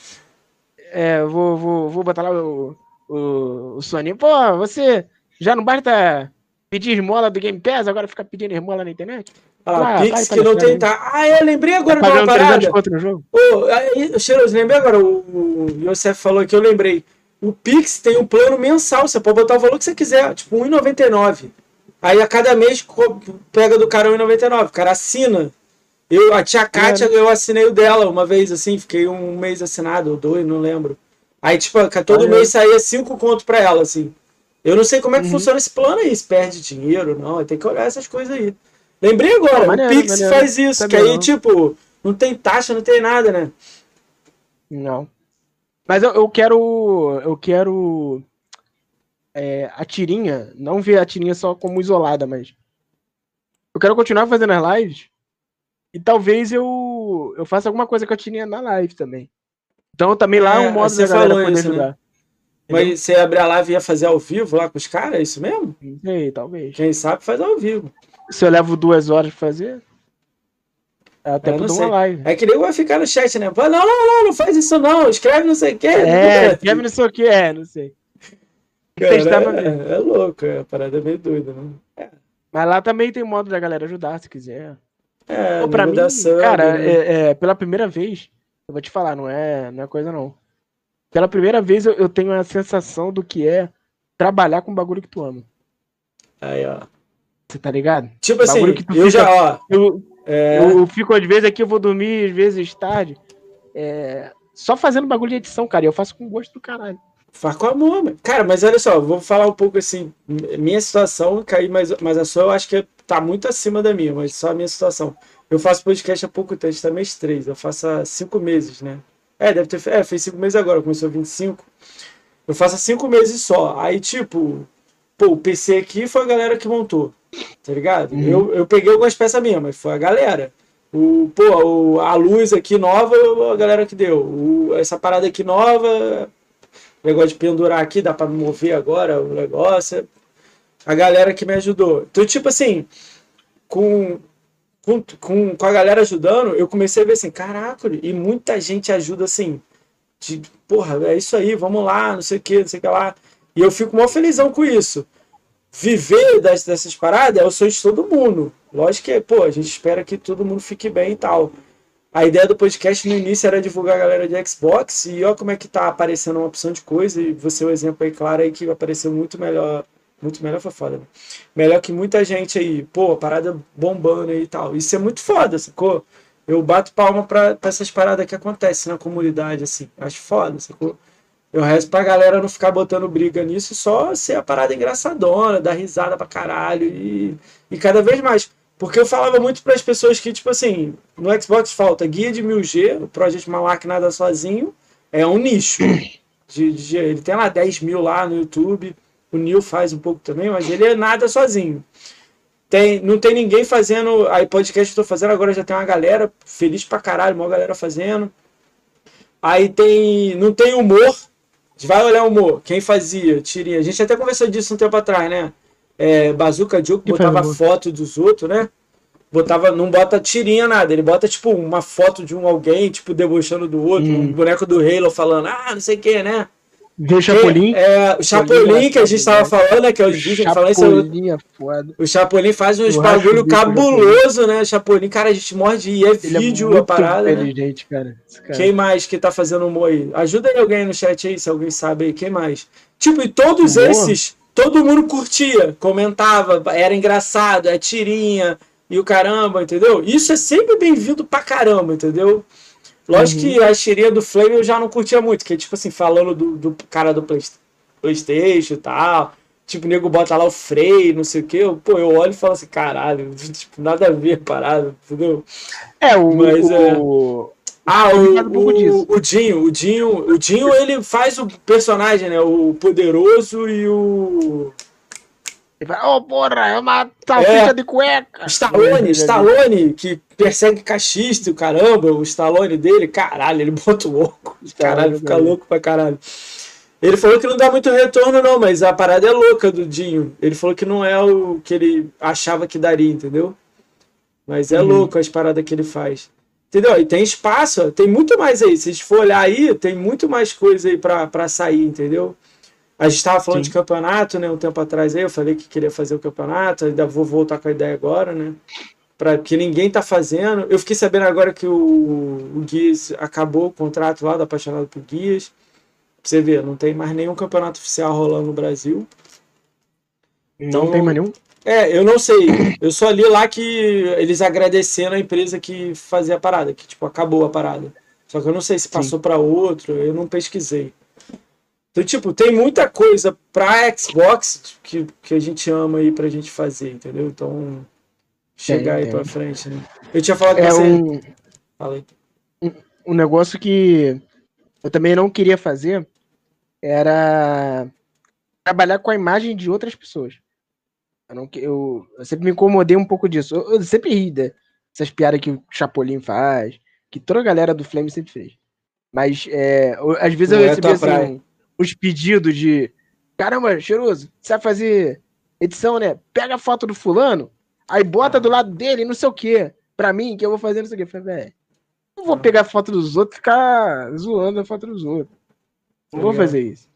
É, eu vou, vou, vou botar lá o, o, o Soninho. Pô, você já não basta pedir esmola do Game Pass, agora fica pedindo esmola na internet? Ah, Ah, Pix que não tem. Tá... Ah, é, lembrei agora Tá de uma pagando 300 parada. conto no jogo? Aí, Cheiroso, lembrei agora, o, o Yosef falou que eu lembrei. O Pix tem um plano mensal, você pode botar o valor que você quiser, tipo R$1,99. Aí a cada mês pega do cara R$1,99, o cara assina. Eu, a tia Kátia, eu assinei o dela uma vez, assim, fiquei um mês assinado, ou dois, não lembro. Aí, tipo, todo mês saía cinco contos pra ela, assim. Eu não sei como é que uhum. funciona esse plano aí, se perde dinheiro, não. Tem que olhar essas coisas aí. Lembrei agora, maneiro, o Pix maneiro. faz isso, Também que aí, não. tipo, não tem taxa, não tem nada, né? Não. Mas eu, eu quero. Eu quero. É, a tirinha, não ver a tirinha só como isolada, mas. Eu quero continuar fazendo as lives. E talvez eu, eu faça alguma coisa com a tirinha na live também. Então também lá é um modo da galera poder isso, ajudar. Né? Mas você abrir a live e ia fazer ao vivo lá com os caras, é isso mesmo? Sei, talvez. Quem sabe faz ao vivo. Se eu levo duas horas pra fazer. É até por uma live. É que nem vai ficar no chat, né? Não, não, não, não faz isso não. Escreve não sei o que. É, escreve não sei o que, é, não sei. Cara, é, é, louco, é, a parada é meio doida, né? É. Mas lá também tem modo da galera ajudar, se quiser. É, Pô, pra mim, cara, né? é, é, pela primeira vez, eu vou te falar, não é, não é coisa não. Pela primeira vez eu, eu tenho a sensação do que é trabalhar com o bagulho que tu ama. Aí, ó. Você tá ligado? Tipo assim, eu fica, já, ó. Eu, é... eu, fico, às vezes, aqui, eu vou dormir, às vezes, tarde. É, só fazendo bagulho de edição, cara. E eu faço com gosto do caralho. Faz com amor, mano. Cara, mas olha só, vou falar um pouco assim. Minha situação, cair, mas, mas a sua eu acho que tá muito acima da minha, mas só a minha situação. Eu faço podcast há pouco tempo, mês 3. Eu faço há 5 meses, né? É, deve ter. É, fez 5 meses agora, começou 25. Eu faço 5 meses só. Aí, tipo, pô, o PC aqui foi a galera que montou. Tá ligado? Uhum. Eu, eu peguei algumas peças minhas, mas foi a galera. O, pô, o, a luz aqui nova, a galera que deu. O, essa parada aqui nova, negócio de pendurar aqui, dá pra mover agora o negócio. A galera que me ajudou. Então, tipo assim, com, com, com, com a galera ajudando, eu comecei a ver assim, caraca, e muita gente ajuda assim. De, porra, é isso aí, vamos lá, não sei o que, não sei o que lá. E eu fico mó felizão com isso viver das, dessas paradas é o sonho de todo mundo. Lógico que, pô, a gente espera que todo mundo fique bem e tal. A ideia do podcast no início era divulgar a galera de Xbox e ó como é que tá aparecendo uma opção de coisa e você é um exemplo aí claro aí que apareceu muito melhor, muito melhor foi foda, né? Melhor que muita gente aí, pô, parada bombando aí e tal. Isso é muito foda, sacou? Eu bato palma pra, pra essas paradas que acontecem na comunidade, assim. Acho foda, sacou? Eu rezo pra galera não ficar botando briga nisso, só ser a parada engraçadona, dar risada pra caralho e, e cada vez mais. Porque eu falava muito para as pessoas que, tipo assim, no Xbox falta guia de 1000G, o Project Malak nada sozinho, é um nicho. De, de, ele tem lá 10 mil lá no YouTube, o Neil faz um pouco também, mas ele é nada sozinho. Tem, não tem ninguém fazendo. Aí podcast que eu tô fazendo agora já tem uma galera feliz pra caralho, uma galera fazendo. Aí tem. Não tem humor, a gente vai olhar o humor. Quem fazia tirinha. A gente até conversou disso um tempo atrás, né? É, Bazuca Joke botava foto dos outros, né? Botava, não bota tirinha nada, ele bota tipo uma foto de um alguém, tipo, debochando do outro, hum. um boneco do Halo falando, ah, não sei o que, né? Vê o Chapolin. É, o Chapolin que a gente tava falando, né? Que é os vídeos falando isso. É. O Chapolin faz uns bagulho cabuloso, né? Chapolin, cara, a gente morde e é Ele é vídeo é a parada. Né? Inteligente, né? cara. cara. Quem mais que tá fazendo humor aí? Ajuda aí alguém no chat aí, se alguém sabe aí. Quem mais? Tipo, e todos humor? esses, todo mundo curtia, comentava, era engraçado, é tirinha e o caramba, entendeu? Isso é sempre bem-vindo pra caramba, entendeu? Lógico uhum. que a tirinha do Flame eu já não curtia muito, que é tipo assim, falando do, do cara do Playstation e tal. Tipo, o nego bota lá o freio, não sei o que. Eu, pô, eu olho e falo assim, caralho, [LAUGHS] tipo, nada a ver parada, entendeu? É, o. Mas, é... o... Ah, o, o, o, Dinho, o Dinho, o Dinho, ele faz o personagem, né? O poderoso e o. Ele fala, ô oh, porra, é uma salsicha é, de cueca. Stallone, Stallone, que persegue cachista o caramba, o Stallone dele, caralho, ele bota louco. Caralho, fica louco pra caralho. Ele falou que não dá muito retorno, não, mas a parada é louca do Dinho. Ele falou que não é o que ele achava que daria, entendeu? Mas é uhum. louco as paradas que ele faz. Entendeu? E tem espaço, tem muito mais aí. Se a gente for olhar aí, tem muito mais coisa aí pra, pra sair, entendeu? A gente estava falando Sim. de campeonato, né? Um tempo atrás aí, eu falei que queria fazer o campeonato, ainda vou voltar com a ideia agora, né? Para que ninguém tá fazendo. Eu fiquei sabendo agora que o, o Guias acabou o contrato lá do Apaixonado por Guias. Pra você ver, não tem mais nenhum campeonato oficial rolando no Brasil. Então, não tem mais nenhum? É, eu não sei. Eu só li lá que eles agradecendo a empresa que fazia a parada, que tipo, acabou a parada. Só que eu não sei se passou para outro, eu não pesquisei. Então, tipo, tem muita coisa pra Xbox que, que a gente ama aí pra gente fazer, entendeu? Então, chegar aí pra frente, né? Eu tinha falado É você. um, Fala aí. um negócio que eu também não queria fazer era trabalhar com a imagem de outras pessoas. Eu, não, eu, eu sempre me incomodei um pouco disso. Eu, eu sempre ri dessas piadas que o Chapolin faz, que toda a galera do Flame sempre fez. Mas é, às vezes Não eu é recebi tua assim, praia. Uns pedidos de caramba, cheiroso, você vai fazer edição, né? Pega a foto do fulano, aí bota do lado dele, não sei o quê. Pra mim, que eu vou fazer não sei o quê. Falei, velho, não vou pegar a foto dos outros e ficar zoando a foto dos outros. Não vou Legal. fazer isso.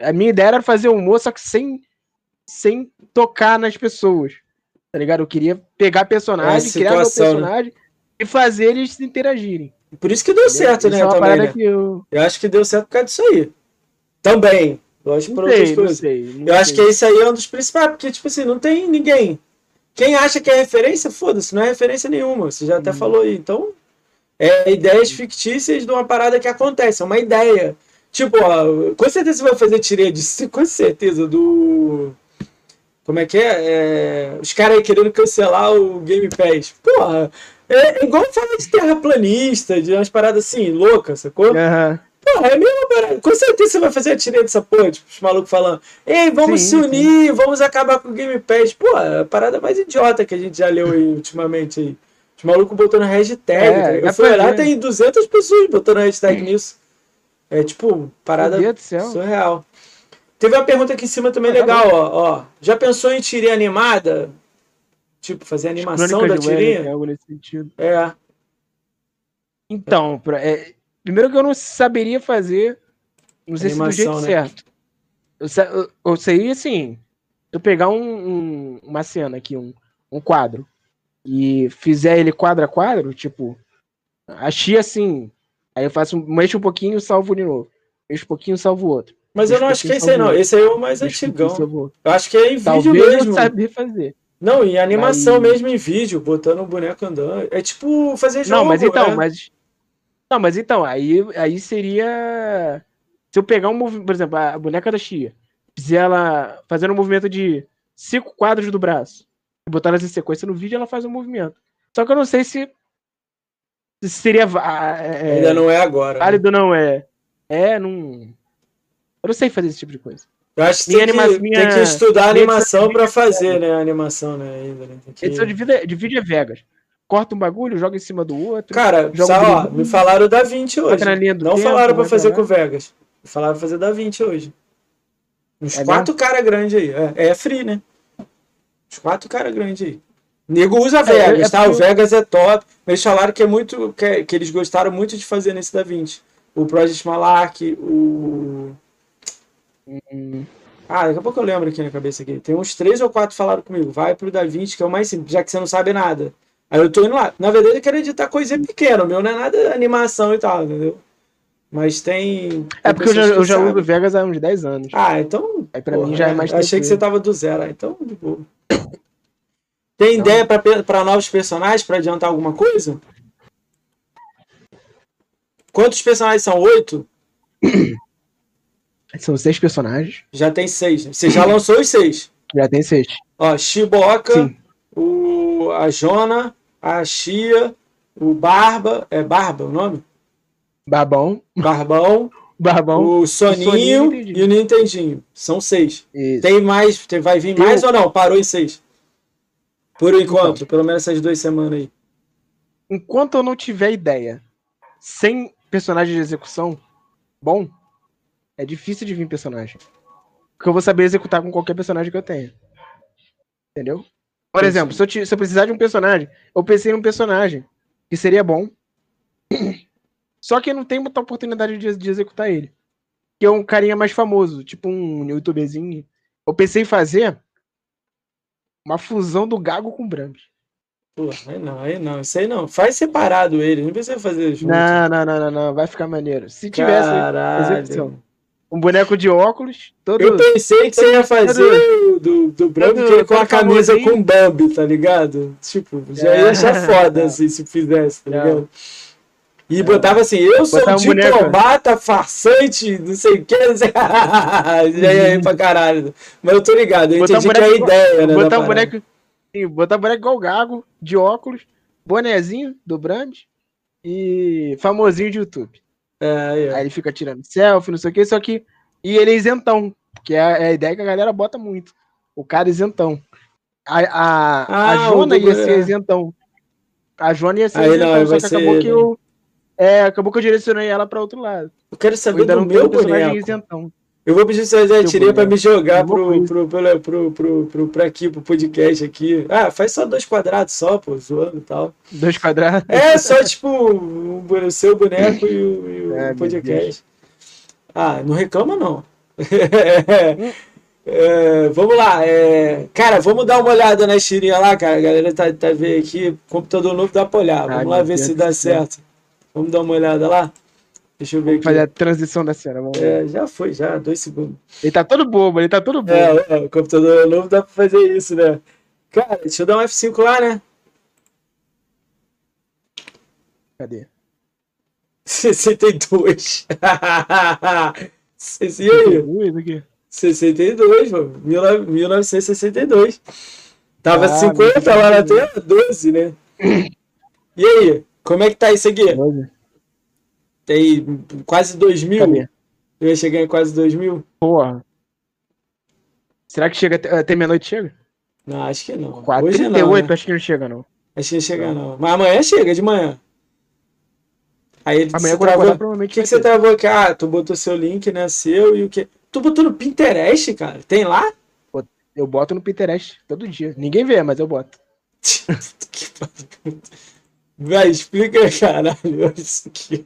A minha ideia era fazer humor, só que sem, sem tocar nas pessoas. Tá ligado? Eu queria pegar personagem, É, criar meu né? personagem e fazer eles interagirem. Por isso que deu certo, Isso né? é uma Também, né? eu. Eu acho que deu certo por causa disso aí. Também. Lógico por outras não coisas. sei. não Eu acho que esse aí é um dos principais, porque, tipo assim, não tem ninguém. Quem acha que é referência, foda-se, não é referência nenhuma. Você já até Uhum. falou aí. Então, é ideias fictícias de uma parada que acontece, é uma ideia. Tipo, ó, com certeza você vai fazer tirinha disso, com certeza, do. Como é que é? É, Os caras aí querendo cancelar o Game Pass. Porra, é igual falar de terraplanista, de umas paradas assim, loucas, sacou? Aham. Porra, é a mesma parada. Com certeza você vai fazer a tirinha dessa porra, tipo, os malucos falando, ei, vamos Sim, se unir, vamos acabar com o Game Pass. Pô, é a parada mais idiota que a gente já leu aí [LAUGHS] ultimamente aí. Os malucos botando hashtag. É, tá Eu fui olhar, ver. tem 200 pessoas botando hashtag nisso. É tipo, parada surreal. Teve uma pergunta aqui em cima também Ah, tá legal, ó, ó. Já pensou em tirinha animada? Tipo, fazer animação da tirinha? algo nesse sentido. É. Então, pra- é, primeiro que eu não saberia fazer, não sei se do Animação, jeito né? certo. Eu, eu, eu sei, assim, eu pegar um, um- uma cena aqui, um, um quadro, e fizer ele quadro a quadro, tipo, achei assim, aí eu faço, um- mexo um pouquinho e salvo de novo. Mexo um pouquinho salvo o outro. Mas eu não acho que é esse aí, não. Esse aí é o mais Mexo antigão. Eu acho que é em vídeo Talvez mesmo. eu saber fazer. Não, em animação mesmo, em vídeo, botando o boneco andando. É tipo fazer jogo. Não, mas então, é. mas. Não, mas então, aí, aí seria. Se eu pegar um movimento, por exemplo, a boneca da Chia, fizer ela fazendo um movimento de cinco quadros do braço, e botar elas em sequência no vídeo, ela faz um movimento. Só que eu não sei se, se seria é, Ainda não é agora. né? válido ou não é. É, não. Eu não sei fazer esse tipo de coisa. Eu acho que, tem, que anima- minha- tem que estudar a animação vídeo fazer, né? A animação, né? Ainda, né? Que- Edição de, vida, de vídeo é Vegas. Corta um bagulho, joga em cima do outro. Cara, ó, me falaram da 20 hoje. Não tempo, falaram pra vai fazer com o Vegas. Falaram pra fazer da 20 hoje. Uns É quatro caras grandes aí. É, é free, né? Uns quatro caras grandes aí. Nego usa Vegas, é tá? O porque- Vegas é top. Eles falaram que é muito. Que, é- que eles gostaram muito de fazer nesse da 20. O Project Malark, o. Hum, Ah, daqui a pouco eu lembro aqui na cabeça aqui. Tem uns três ou quatro falaram comigo. Vai pro Da Vinci, que é o mais simples, já que você não sabe nada. Aí eu tô indo lá. Na verdade, eu quero editar coisa pequena. Meu não é nada animação e tal, entendeu? Mas tem. É tem porque eu já, eu já Vegas há uns 10 anos. Ah, então. Aí pra porra, mim já é mais Achei que você tava do zero. Ah, então, de boa. Tem Não. ideia pra, pra novos personagens, pra adiantar alguma coisa? Quantos personagens são? Oito? [CLEARS THROAT] São seis personagens. Já tem seis. né? Você já lançou os seis. Já tem seis. Ó, Shiboka, Sim. o, a Jona, a Chia, o Barba. É Barba o nome? Barbão. Barbão, [LAUGHS] Barbão. o Soninho e o Nintendinho. e o Nintendinho. São seis. Isso. Tem mais? Tem, vai vir Eu- mais ou não? Parou em seis? Por enquanto, pelo menos essas duas semanas aí. Enquanto eu não tiver ideia sem personagem de execução bom, é difícil de vir personagem. Porque eu vou saber executar com qualquer personagem que eu tenha. Entendeu? Por Entendi. exemplo, se eu, ti- se eu precisar de um personagem, eu pensei num personagem que seria bom. Só que eu não tenho muita oportunidade de, de executar ele. Que é um carinha mais famoso, tipo um youtuberzinho. Eu pensei em fazer uma fusão do Gago com o Brahms. Pô, aí não, aí não. Isso aí não. Faz separado ele. Não precisa fazer junto. Não, não, não, não, não. Vai ficar maneiro. Se tivesse execução. Um boneco de óculos, todo. Eu pensei que você ia fazer do, do Branco todo- com a camisa famosinho. com Bambi, tá ligado? Tipo, já É. ia achar foda assim, se fizesse, tá ligado? E botava assim, eu sou um boneco. diplomata, farsante, não sei o que, não sei... já ia aí pra caralho. Mas eu tô ligado, eu Botar um entendi que é a boneco ideia, né? Botar um boneco. Sim, botar boneco igual Gago, de óculos, bonezinho do Brand e famosinho de YouTube. É, é. Aí ele fica tirando selfie, não sei o que, só que. E ele é isentão, que é a, é a ideia que a galera bota muito. O cara isentão. A, a, Ah, a Jona ia ser é. isentão. A Jona ia ser Aí não, isentão, aí só que acabou ele. que eu. É, acabou que eu direcionei ela pra outro lado. Eu quero Eu saber ainda do não meu personagem boneco. isentão. Eu vou pedir tirinha pra boneco. me jogar pro, pro, pro, pro, pro, pro, pro, aqui, pro podcast aqui. Ah, faz só dois quadrados só, pô, zoando e tal. Dois quadrados. É, só tipo o, seu boneco e o, e o É, podcast. Ah, não reclama não. [LAUGHS] É, vamos lá. é, cara, vamos dar uma olhada na tirinha lá, cara. A galera tá, tá vendo aqui. Computador novo dá pra olhar. Vamos Ai, lá ver Deus se dá certo. Vamos dar uma olhada lá. Deixa eu ver Vamos fazer aqui. a transição da cena. Vamos. É, já foi, já, dois segundos. Ele tá todo bobo, ele tá todo bobo. É, é, o computador novo dá pra fazer isso, né? Cara, deixa eu dar um F5 lá, né? Cadê? 62. [LAUGHS] e aí? Ui, isso aqui. 62, mano. 19- 1962. Tava Ah, 50 lá na tela, 12, né? E aí? Como é que tá isso aqui? Olha, Tem quase 2 mil? Cadê? Eu ia chegar em quase 2 mil? Porra. Será que chega até, meia-noite? Chega? Não, acho que não. 4, Hoje 38, não, né? acho que não chega, não. Acho que não chega não. Mas amanhã chega, de manhã. Aí ele Amanhã quando travou- acordar, O provavelmente que, que vai você travou aqui? Ah, tu botou seu link, né? Seu e o que? Tu botou no Pinterest, cara? Tem lá? Eu boto no Pinterest todo dia. Ninguém vê, mas eu boto. [LAUGHS] Que. Vai, explica, caralho. [LAUGHS] Isso aqui.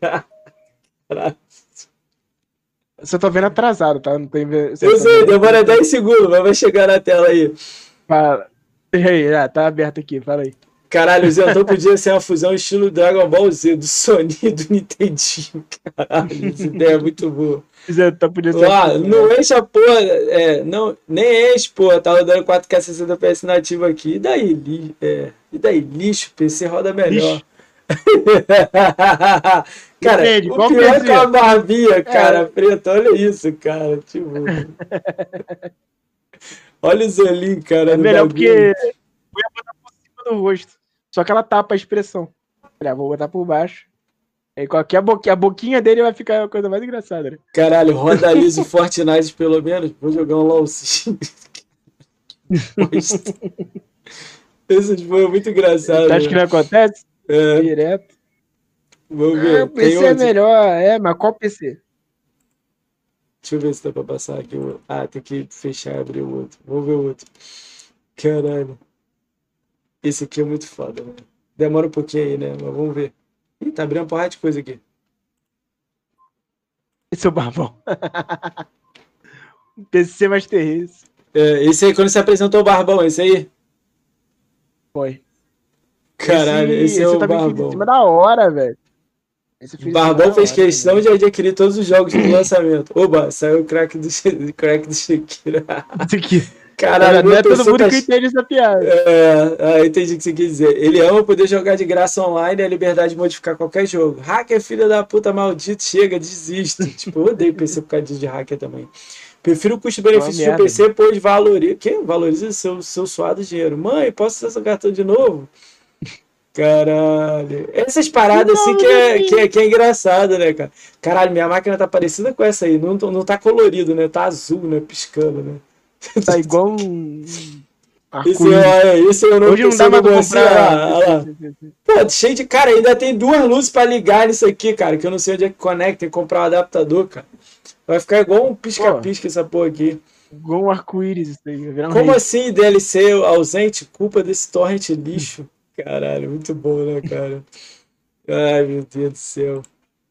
Eu só tô vendo atrasado, tá? Não tem ver. Eu sei, demora 10 segundos, mas vai chegar na tela aí. Fala. E aí, ah, tá aberto aqui, fala aí. Caralho, o [LAUGHS] Zenton podia ser uma fusão estilo Dragon Ball Z, do Sony e do Nintendinho. Caralho, essa ideia é muito boa. Zé, tá podia ser. Lá, não enche a porra, é, não, nem enche, porra, tá rodando 4K 60 PS nativo aqui. E daí, li, é, e daí, lixo, PC roda melhor. Lixo. [LAUGHS] cara, Depende, o pior é PC? que a barbinha, cara, preta, olha isso, cara, tipo... [LAUGHS] olha o Zolim, cara. É melhor porque eu ia botar por cima do rosto. Só que ela tapa a expressão. Ah, vou botar por baixo. Aí qualquer boquinha, a boquinha dele vai ficar a coisa mais engraçada, né? Caralho, roda [LAUGHS] liso Fortnite pelo menos. Vou jogar um. Bosta. Esse foi muito engraçado. Você acha que né? não acontece? É, Direto. vamos Ah, ver. o Tem PC é melhor, é, mas qual PC? Deixa eu ver se dá pra passar aqui. Ah, tem que fechar e abrir o outro. Vamos ver o outro. Caralho. Esse aqui é muito foda, mano. Demora um pouquinho aí, né? Mas vamos ver. Ih, tá abrindo uma porrada de coisa aqui. [LAUGHS] Esse é o Barbão. [LAUGHS] PC Master Race. É, esse aí, quando você apresentou o Barbão, esse aí? Foi. Caralho, esse, é o também fiz em Barbão. cima da hora, velho. Esse Barbão fez hora, questão de adquirir todos os jogos do lançamento. Oba, saiu o crack do, crack do Shakira. Caralho, não é todo mundo tá... que entende essa piada. É, ah, entendi o que você quis dizer. Ele ama poder jogar de graça online e a liberdade de modificar qualquer jogo. Hacker, filha da puta maldito, chega, desiste. [LAUGHS] tipo, eu odeio PC por causa disso de hacker também. Prefiro o custo-benefício de um merda. PC, pois valoriza. Que? Valoriza seu, seu suado dinheiro. Mãe, posso usar seu cartão de novo? Caralho. Essas paradas assim que é, que, é, que é engraçado, né, cara? Caralho, minha máquina tá parecida com essa aí. Não, não tá colorido, né? Tá azul, né? Piscando, né? [LAUGHS] Tá igual um. Esse arco-íris. é, esse é o nome Hoje não dá mais pra PC, olha lá, olha lá. comprar. Pô, cheio de. Cara, ainda tem duas luzes pra ligar nisso aqui, cara. Que eu não sei onde é que conecta. Tem que comprar um adaptador, cara. Vai ficar igual um pisca-pisca essa porra aqui. Igual um arco-íris isso aí. um Como rei. assim DLC ausente? Culpa desse torrent lixo. Caralho, muito bom, né, cara? Ai, meu Deus do céu.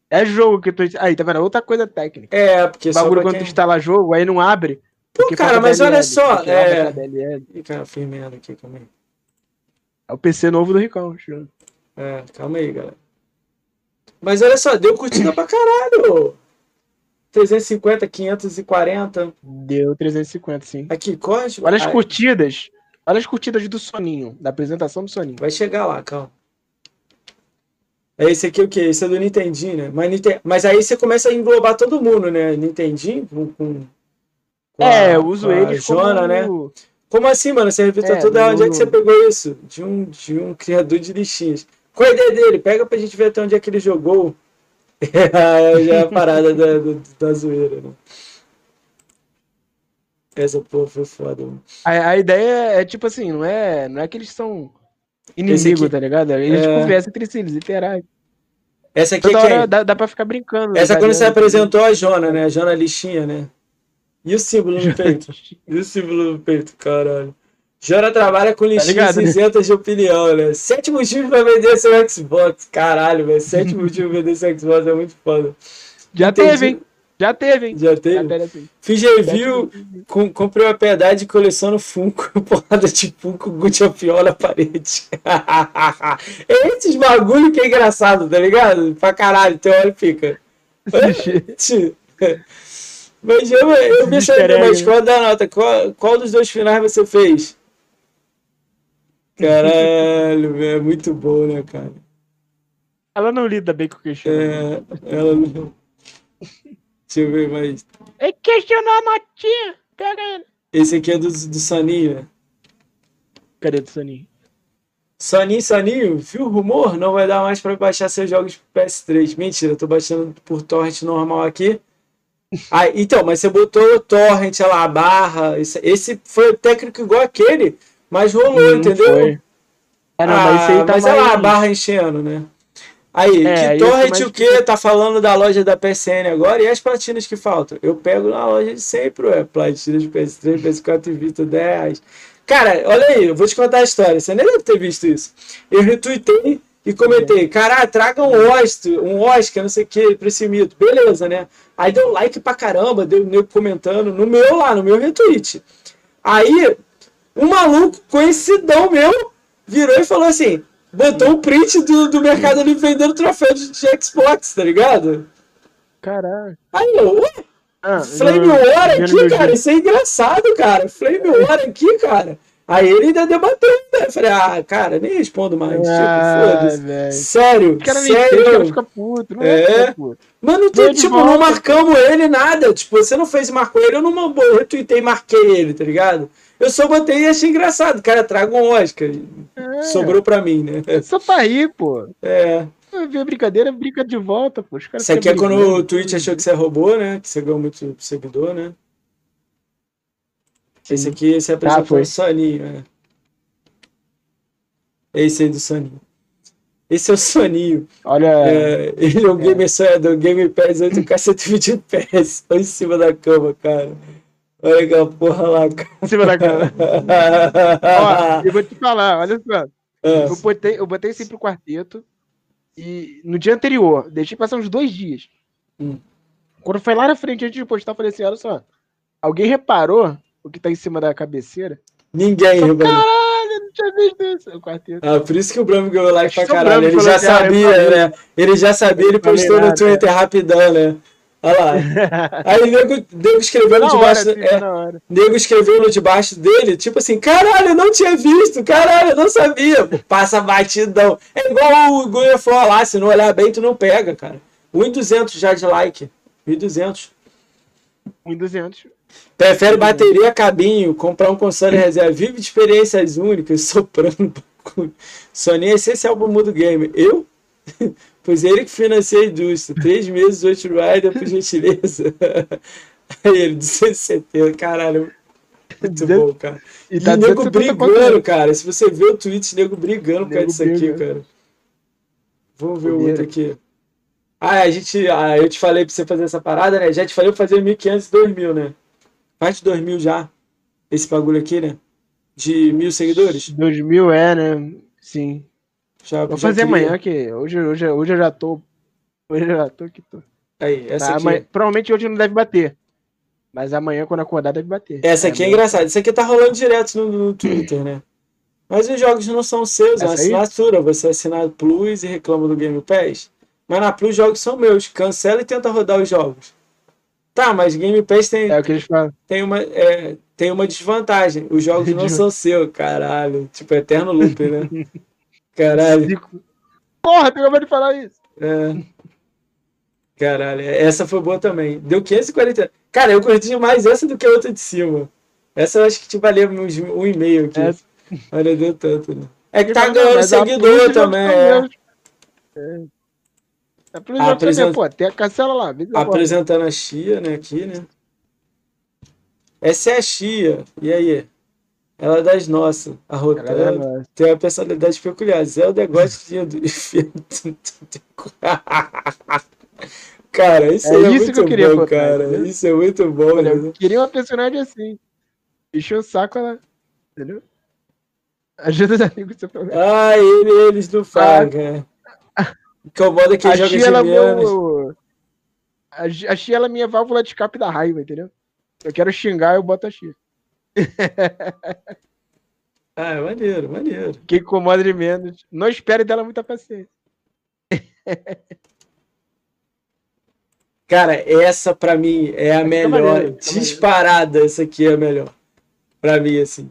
É jogo que tu. Aí, tá vendo? Outra coisa técnica. É, porque O só bagulho quando quem... tu instala jogo, aí não abre. Pô, cara, mas olha DLL, só. porque abre É... Ih, cara, fiz merda aqui, calma aí. É o PC novo do Ricão. acho. É, calma aí, galera. Mas olha só, deu curtida pra caralho. 350, 540. Deu 350, sim. Aqui, código. Olha as Ai, curtidas. Olha as curtidas do Soninho, da apresentação do Soninho. Vai chegar lá, calma. É esse aqui o quê? Esse é do Nintendinho, né? Mas, Nintendo... Mas aí você começa a englobar todo mundo, né? Nintendinho com. com... é, a, eu uso eles Jona, né? Como assim, mano? Você repetiu é, tudo. No... Onde é que você pegou isso? De um, de um criador de lixinhas. Qual a ideia dele? Pega pra gente ver até onde é que ele jogou. Já [LAUGHS] é a parada da, da, da zoeira, né? Essa porra foi foda. A, a, ideia é tipo assim, não é, não é que eles são inimigos, tá ligado? Eles é... conversam entre si, eles interagem. Essa aqui Toda é quem? Dá, dá pra ficar brincando. Essa quando você apresentou a Jona, né? A Jona lixinha, né? E o símbolo no [LAUGHS] peito? e o símbolo no peito, caralho. Jona trabalha com lixinhas tá cinzentas né? de opinião, né? Sete motivos pra vender seu Xbox. Caralho, velho. Sete motivos [LAUGHS] pra vender seu Xbox é muito foda. Já Entendi. teve, hein? Já teve, hein? Já teve? Assim. Fiz review, com, comprei uma piedade e coleciono Funko, [LAUGHS] porrada de Funko, Gucci Pior na [LAUGHS] parede. é esses bagulho que é engraçado, tá ligado? Pra caralho, teu olho fica. Mas eu, eu vi essa mas qual da nota? Qual, qual dos dois finais você fez? Caralho, [LAUGHS] velho, é muito bom, né, cara? Ela não lida bem com o questionamento. É, ela não. Deixa eu ver mais. Ele questionou a notinha. Pega ele. Esse aqui é do, do Saninho, né? Cadê do Saninho? Saninho, Saninho, viu o rumor? Não vai dar mais pra baixar seus jogos pro PS3. Mentira, eu tô baixando por torrent normal aqui. [LAUGHS] Ah, então, mas você botou torrent lá, barra. Esse, esse foi o técnico igual aquele, mas rolou, entendeu? Foi. É, não, ah, mas, tá mas mais... é lá a barra enchendo, né? Aí, é, que torrent o que? Tá falando da loja da PSN agora e as platinas que faltam? Eu pego na loja de sempre, ué. Platinas de PS3, PS4 e Vita 10. Cara, olha aí, eu vou te contar a história. Você nem deve ter visto isso. Eu retuitei e comentei, cara, traga um Oscar, um Oscar, não sei o que, pra esse mito. Beleza, né? Aí deu like pra caramba, deu nego comentando no meu lá, no meu retweet. Aí, um maluco conhecidão meu virou e falou assim: botou um print do, do Mercado ali vendendo troféu de, de Xbox, tá ligado? Caralho. Aí ué? Ah, Flame War aqui, cara, isso é engraçado, cara. Flame War aqui, cara. Aí ele ainda debateu, né? Eu falei, ah, cara, nem respondo mais. Tipo, ah, tipo, foda-se. Sério, cara sério. Cara fica puto, não é. Puto. Mano, tu, tipo, não marcamos ele nada. Tipo, você não fez e marcou ele, eu não eu retuitei e marquei ele, tá ligado? Eu só botei e achei engraçado. Cara, traga um Oscar. É. Sobrou pra mim, né? Só pra rir, pô. É. Ver brincadeira, brinca de volta, pô. Isso aqui é quando o Twitch achou que você roubou, né? Que você ganhou muito seguidor, né? Esse aqui, esse é ah, foi. Soninho, é. Esse aí do Soninho. Esse é o Soninho. Olha. É, ele é um é. gamer sonhador, Game Pass 8K 120 PS. Olha em cima da cama, cara. Olha aquela porra lá, cara. Em cima da cama. [LAUGHS] Ó, eu vou te falar, olha só. É. Eu, botei, eu botei sempre o quarteto. E no dia anterior, deixei passar uns dois dias. Hum. Quando foi lá na frente, antes de postar, eu falei assim: olha só. Alguém reparou o que tá em cima da cabeceira. Ninguém, Só, Caralho, não tinha visto isso. O quarteto. Ah, por isso que o Bruno ganhou like pra caralho. Ele já assim, ah, sabia, né? Ele já sabia, ele postou no Twitter rapidão, né? Olha lá. Aí o nego, nego escreveu no debaixo. Hora, é, nego escreveu no debaixo dele, tipo assim, caralho, eu não tinha visto, caralho, eu não sabia. Passa batidão. É igual o Gunha falou lá, se não olhar bem, tu não pega, cara. 1.200 já de like. 1.200. 1.200. Prefere bateria cabinho, comprar um console reserva, vive experiências únicas, soprando Sony é essencial para o mundo game. Eu? [LAUGHS] pois ele que financia a indústria. Três meses, oito rider, por gentileza. [LAUGHS] Aí ele, 270, caralho. Muito bom, cara. E, tá e nego brigando, cara. Se você vê o tweet, nego brigando por causa disso aqui, cara. Vamos ver o outro aqui. Ah, a gente. Ah, eu te falei pra você fazer essa parada, né? Já te falei pra fazer 1.500 e 2.000, né? Mais de 2 mil já. Esse bagulho aqui, né? De mil seguidores? 2 mil é, né? Sim. Já, Vou já fazer queria. amanhã, que hoje, hoje, hoje eu já tô. Hoje eu já tô que tô. Aí, essa tá, aqui. Amanhã, provavelmente hoje não deve bater. Mas amanhã, quando acordar, deve bater. Essa aqui é, é engraçada. Isso aqui tá rolando direto no, no Twitter, né? Mas os jogos não são seus, é uma assinatura. Você assina Plus e reclama do Game Pass. Mas na Plus os jogos são meus. Cancela e tenta rodar os jogos. Tá, mas Game Pass tem, é o que eles falam. tem, uma, é, tem uma desvantagem. Os jogos não [LAUGHS] são seus, caralho. Tipo, eterno loop, né? [LAUGHS] Caralho. Porra, tu acabou de falar isso. É. Caralho, essa foi boa também. Deu 540. Cara, eu curti mais essa do que a outra de cima. Essa eu acho que te valeu uns um e meio aqui. Essa... Olha, deu tanto, né? É que tá ganhando seguidor também. É. É. Apresentando, Apresent... pô, tem a cancela lá. Apresentando a Chia, né, aqui, né? Essa é a Chia. E aí? Ela é das nossas. A Rotana é tem uma personalidade peculiar. Zelda gosta de Cara, isso é, é isso muito que eu queria bom, cara. Entendeu? Isso é muito bom. Olha, eu queria uma personagem assim. Encheu o saco, ela. Entendeu? Ajuda os amigos do seu. Ah, ele, eles do Faga. Ah, Incomoda quem a joga ela meu... A, a Xia ela é minha válvula de escape da raiva, entendeu? Eu quero xingar, eu boto a Xia. [LAUGHS] ah, é maneiro, maneiro. Que incomoda de menos. Não espere dela muita paciência. [LAUGHS] Cara, essa pra mim é a melhor. Maneiro, disparada, essa aqui é a melhor. Pra mim, assim.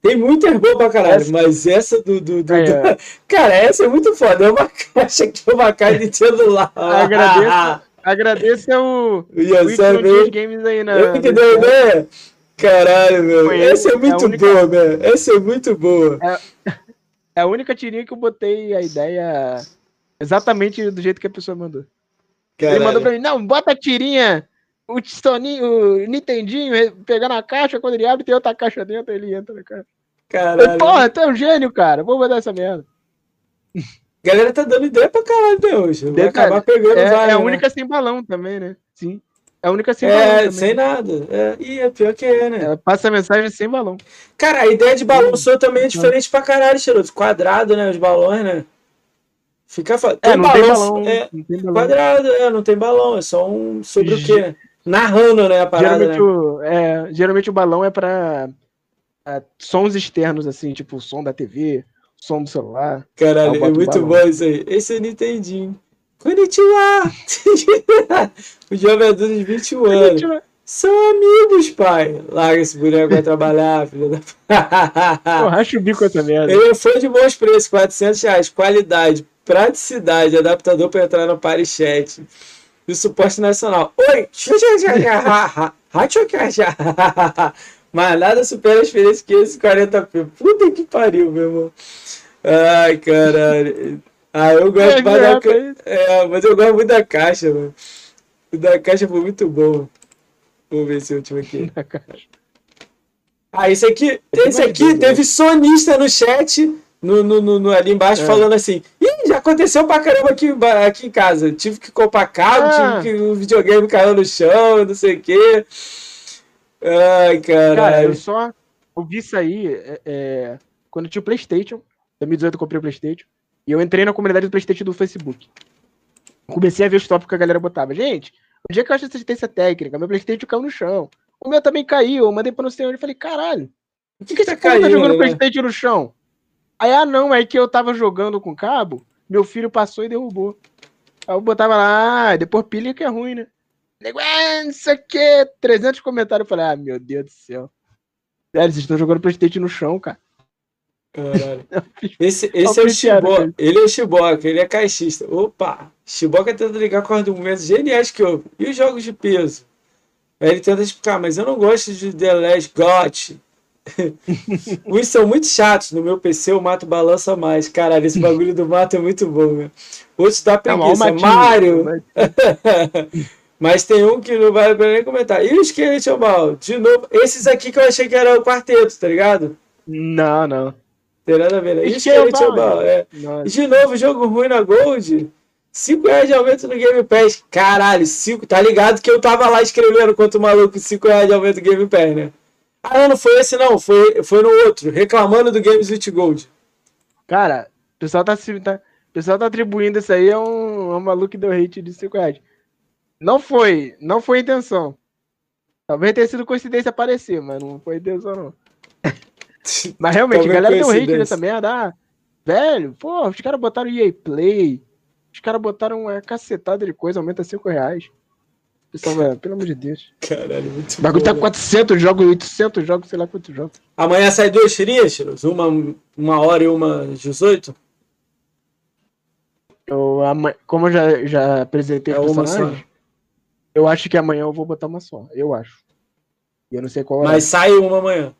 Tem muitas boas pra caralho, essa... mas essa do. do, do, é, é. [LAUGHS] Cara, essa é muito foda. É uma caixa que é uma caixa de celular. Agradeço. agradeço o. o Games aí na. Eu que ideia. Caralho, meu. Essa é muito é única... boa, velho. Essa é muito boa. É... é a única tirinha que eu botei a ideia exatamente do jeito que a pessoa mandou. Caralho. Ele mandou pra mim, não, bota a tirinha, o Soninho, o Nintendinho, pegar na caixa, quando ele abre, tem outra caixa dentro, ele entra na caixa. Caralho. Porra, tu é um gênio, cara. Vou mandar essa merda. Galera tá dando ideia pra caralho até hoje. Vai acabar pegando é, várias, é a né? única né? sem balão também, né? Sim. É a única sem é, balão. É, sem nada. É, e é pior que é, né? Ela passa a mensagem sem balão. Cara, a ideia de balão sua também é diferente pra caralho, Xeroto. Quadrado, né? Os balões, né? Fica fa... é, balão, tem balão, é, não tem balão. Quadrado, é, não tem balão. É só um. Sobre o quê? Narrando, né? A parada. Geralmente, né? o, é, geralmente o balão é pra é, sons externos, assim, tipo o som da TV, som do celular. Caralho, é muito bom isso aí. Esse é Nintendinho. Konnichiwa! [LAUGHS] o jovem adulto de 21 anos. São amigos, pai. Larga esse boneco vai trabalhar, [LAUGHS] filho da. Pô, racha o bico essa merda. Ele foi de bons preços, 400 reais. Qualidade, praticidade, adaptador para entrar no Party Chat. E suporte nacional. Oi! [LAUGHS] Mas nada supera a experiência que esse 40p. Puta que pariu, meu irmão. Ai, caralho. Ah, eu gosto mais da caixa. É, mas eu gosto muito da caixa, mano. O da caixa foi muito bom. Vamos ver esse último aqui. [LAUGHS] Ah, esse aqui, esse aqui teve sonista no chat, no, no, no ali embaixo, é. falando assim: Ih, já aconteceu pra caramba aqui, aqui em casa. Tive que comprar cabo, ah. tive que o videogame caiu no chão, não sei o quê. Ai, caralho. Cara, eu só ouvi isso aí é, é, quando tinha o PlayStation. Em 2018 eu comprei o PlayStation. E eu entrei na comunidade do PlayStation do Facebook. Comecei a ver os tópicos que a galera botava. Gente, o dia que eu acho assistência técnica, meu PlayStation caiu no chão. O meu também caiu. Eu mandei pra não sei onde. Eu falei, caralho, por que, que, esse cara tá jogando né? PlayStation no chão? Aí, ah, não, é que eu tava jogando com cabo, meu filho passou e derrubou. Aí eu botava lá, ah, depois pilha que é ruim, né? Nego, isso aqui, 300 comentários. Eu falei, ah, meu Deus do céu. Sério, vocês estão jogando PlayStation no chão, cara. Caralho. [LAUGHS] Esse, esse é o Shiboka. Ele é o Shiboka, ele é caixista. Opa! Shiboka tenta ligar com argumentos geniais que eu. E os jogos de peso? Aí ele tenta explicar, mas eu não gosto de The Last God. [LAUGHS] Uns são muito chatos. No meu PC o mato balança mais. Caralho, esse bagulho do mato é muito bom, meu. Outros dá preguiça. É Mario! [LAUGHS] Mas tem um que não vale pra nem comentar. E o Skeleton Ball? De novo, esses aqui que eu achei que era o quarteto, tá ligado? Não, não. Tem nada a ver. Né? É. De novo, jogo ruim na Gold. 5 reais de aumento no Game Pass. Caralho, 5. Tá ligado que eu tava lá escrevendo quanto maluco 5 reais de aumento no Game Pass, né? Ah, não foi esse não. Foi, foi no outro. Reclamando do Games with Gold. Cara, o pessoal tá, tá, pessoal tá atribuindo isso aí a um, a um maluco que deu hate de 5 reais. Não foi, não foi intenção. Talvez tenha sido coincidência aparecer, mas não foi intenção, não. [LAUGHS] mas realmente, a galera deu hate nessa merda. Ah, velho, pô, os caras botaram EA Play. Os caras botaram uma cacetada de coisa, aumenta 5 reais. Pessoal, velho, pelo amor de Deus. [LAUGHS] Caralho, muito O bagulho tá 400 jogos, 800 jogos, sei lá quantos jogos. Amanhã sai duas tirinhas, Uma, uma hora e uma 18? Eu, como eu já, já apresentei É uma só. eu acho que amanhã eu vou botar uma só. Eu acho. E eu não sei qual é. Mas sai uma amanhã.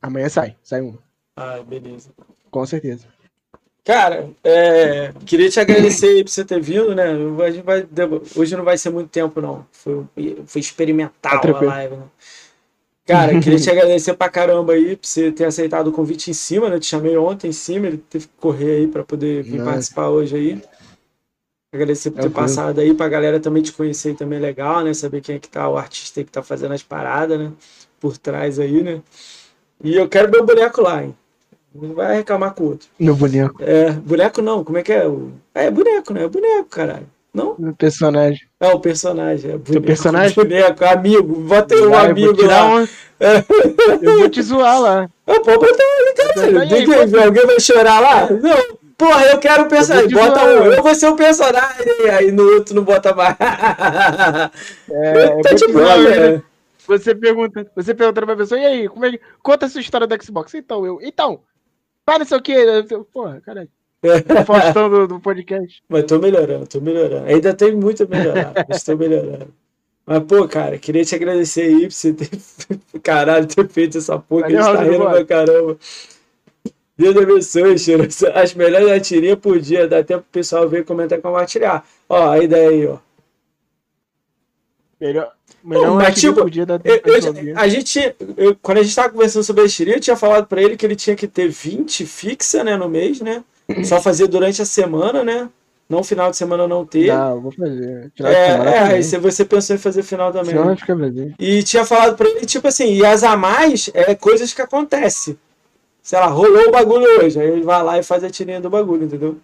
Amanhã sai, sai uma. Ah, beleza. Com certeza. Cara, é, queria te agradecer aí por você ter vindo, né? A gente vai, hoje não vai ser muito tempo, não. Foi, foi experimental Tá a live, né? Cara, queria te [LAUGHS] agradecer pra caramba aí por você ter aceitado o convite em cima, né? Te chamei ontem em cima, ele teve que correr aí pra poder vir Nossa. participar hoje aí. Agradecer por ter passado aí, pra galera também te conhecer também é legal, né? Saber quem é que tá, o artista aí que tá fazendo as paradas, né? Por trás aí, né? E eu quero meu boneco lá, hein? Não vai reclamar com o outro. Meu boneco. É, boneco não, como é que é? O- É boneco, né? É boneco, caralho. Não? Meu personagem. É o personagem. É boneco, personagem? Boneco, amigo. Bota aí um eu amigo vou lá. um- [LAUGHS] Eu vou te zoar lá. Ah, pô, bota aí, caralho. Aí, que alguém vai chorar lá? Não. Porra, eu quero o personagem. Eu vou Bota um. Eu vou ser o personagem. Aí no outro não bota mais. É, eu [LAUGHS] tá vou de te boa, zoar, velho. né? Você pergunta, você pergunta pra pessoa, e aí, como é que. Conta a sua história do Xbox. Então, eu. Então, fala isso aqui. Porra, caralho. [LAUGHS] Faustão do, do podcast. Mas tô melhorando, tô melhorando. Ainda tem muito a melhorar, mas tô melhorando. Mas, pô, cara, queria te agradecer aí por você ter, [LAUGHS] caralho, ter feito essa porra, que a gente tá rindo pra caramba. Deus abençoe, Chiro. As melhores atirinhas por dia, dá tempo pro pessoal ver, comentar e compartilhar. Ó, a ideia aí, ó. Melhor. Melhor Não, um mas, tipo, por dia da Eu- eu- a gente, eu- quando a gente tava conversando sobre a tirinha, eu tinha falado pra ele que ele tinha que ter 20 fixa, né, no mês, né? Só fazer durante a semana, né? Não final de semana não ter. Eu vou fazer. Final de É, semana é, aí se você pensou em fazer final também. Né? ficar vazio. E tinha falado pra ele, tipo assim, e as a mais é coisas que acontecem. Sei lá, rolou o bagulho hoje. Aí ele vai lá e faz a tirinha do bagulho, entendeu?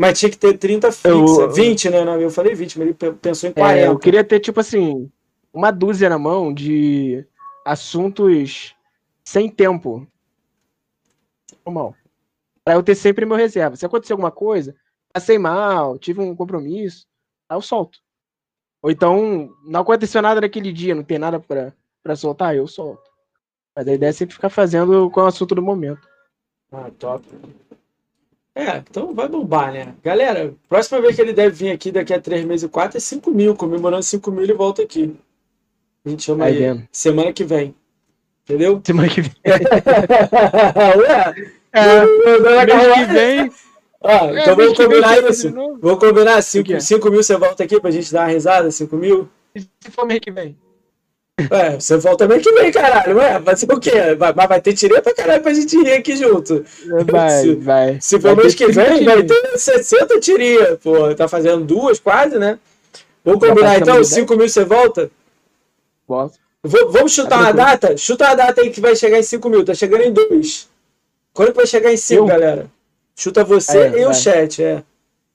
Mas tinha que ter 30 fixa. Eu- 20, né? Eu falei 20, mas ele pe- pensou em É, 40. eu queria ter, tipo assim, uma dúzia na mão de assuntos sem tempo. Normal. Pra eu ter sempre meu reserva. Se acontecer alguma coisa, passei mal, tive um compromisso, aí eu solto. Ou então, não aconteceu nada naquele dia, não tem nada pra, pra soltar, eu solto. Mas a ideia é sempre ficar fazendo com o assunto do momento. Ah, top. É, então vai bombar, né? Galera, próxima vez que ele deve vir aqui daqui a 3 meses e 4 é 5 mil. Comemorando 5 mil, ele volta aqui. A gente chama ele. vendo. Semana que vem. Entendeu? Semana que vem. [LAUGHS] Ué, É, mês que vem. Ó, é, então vamos combinar isso. Vamos combinar O 5 quê? mil você volta aqui pra gente dar uma risada? 5 mil? Se for mês que vem. Ué, você volta mês que vem, caralho. Ué, vai ser o quê? Vai, mas vai ter tirinha pra caralho pra gente rir aqui junto. Vai, [LAUGHS] Se- vai. Se for mês que vem, 30 vai ter 60 tirinhas. Pô, tá fazendo duas quase, né? Vamos combinar então? de 5 mil você volta? Posso. V- vamos chutar Tá uma data? Chuta uma data aí que vai chegar em 5 mil. Tá chegando em 2. Quando que vai chegar em 5, Eu? galera? Chuta você É, e o vai. chat, é.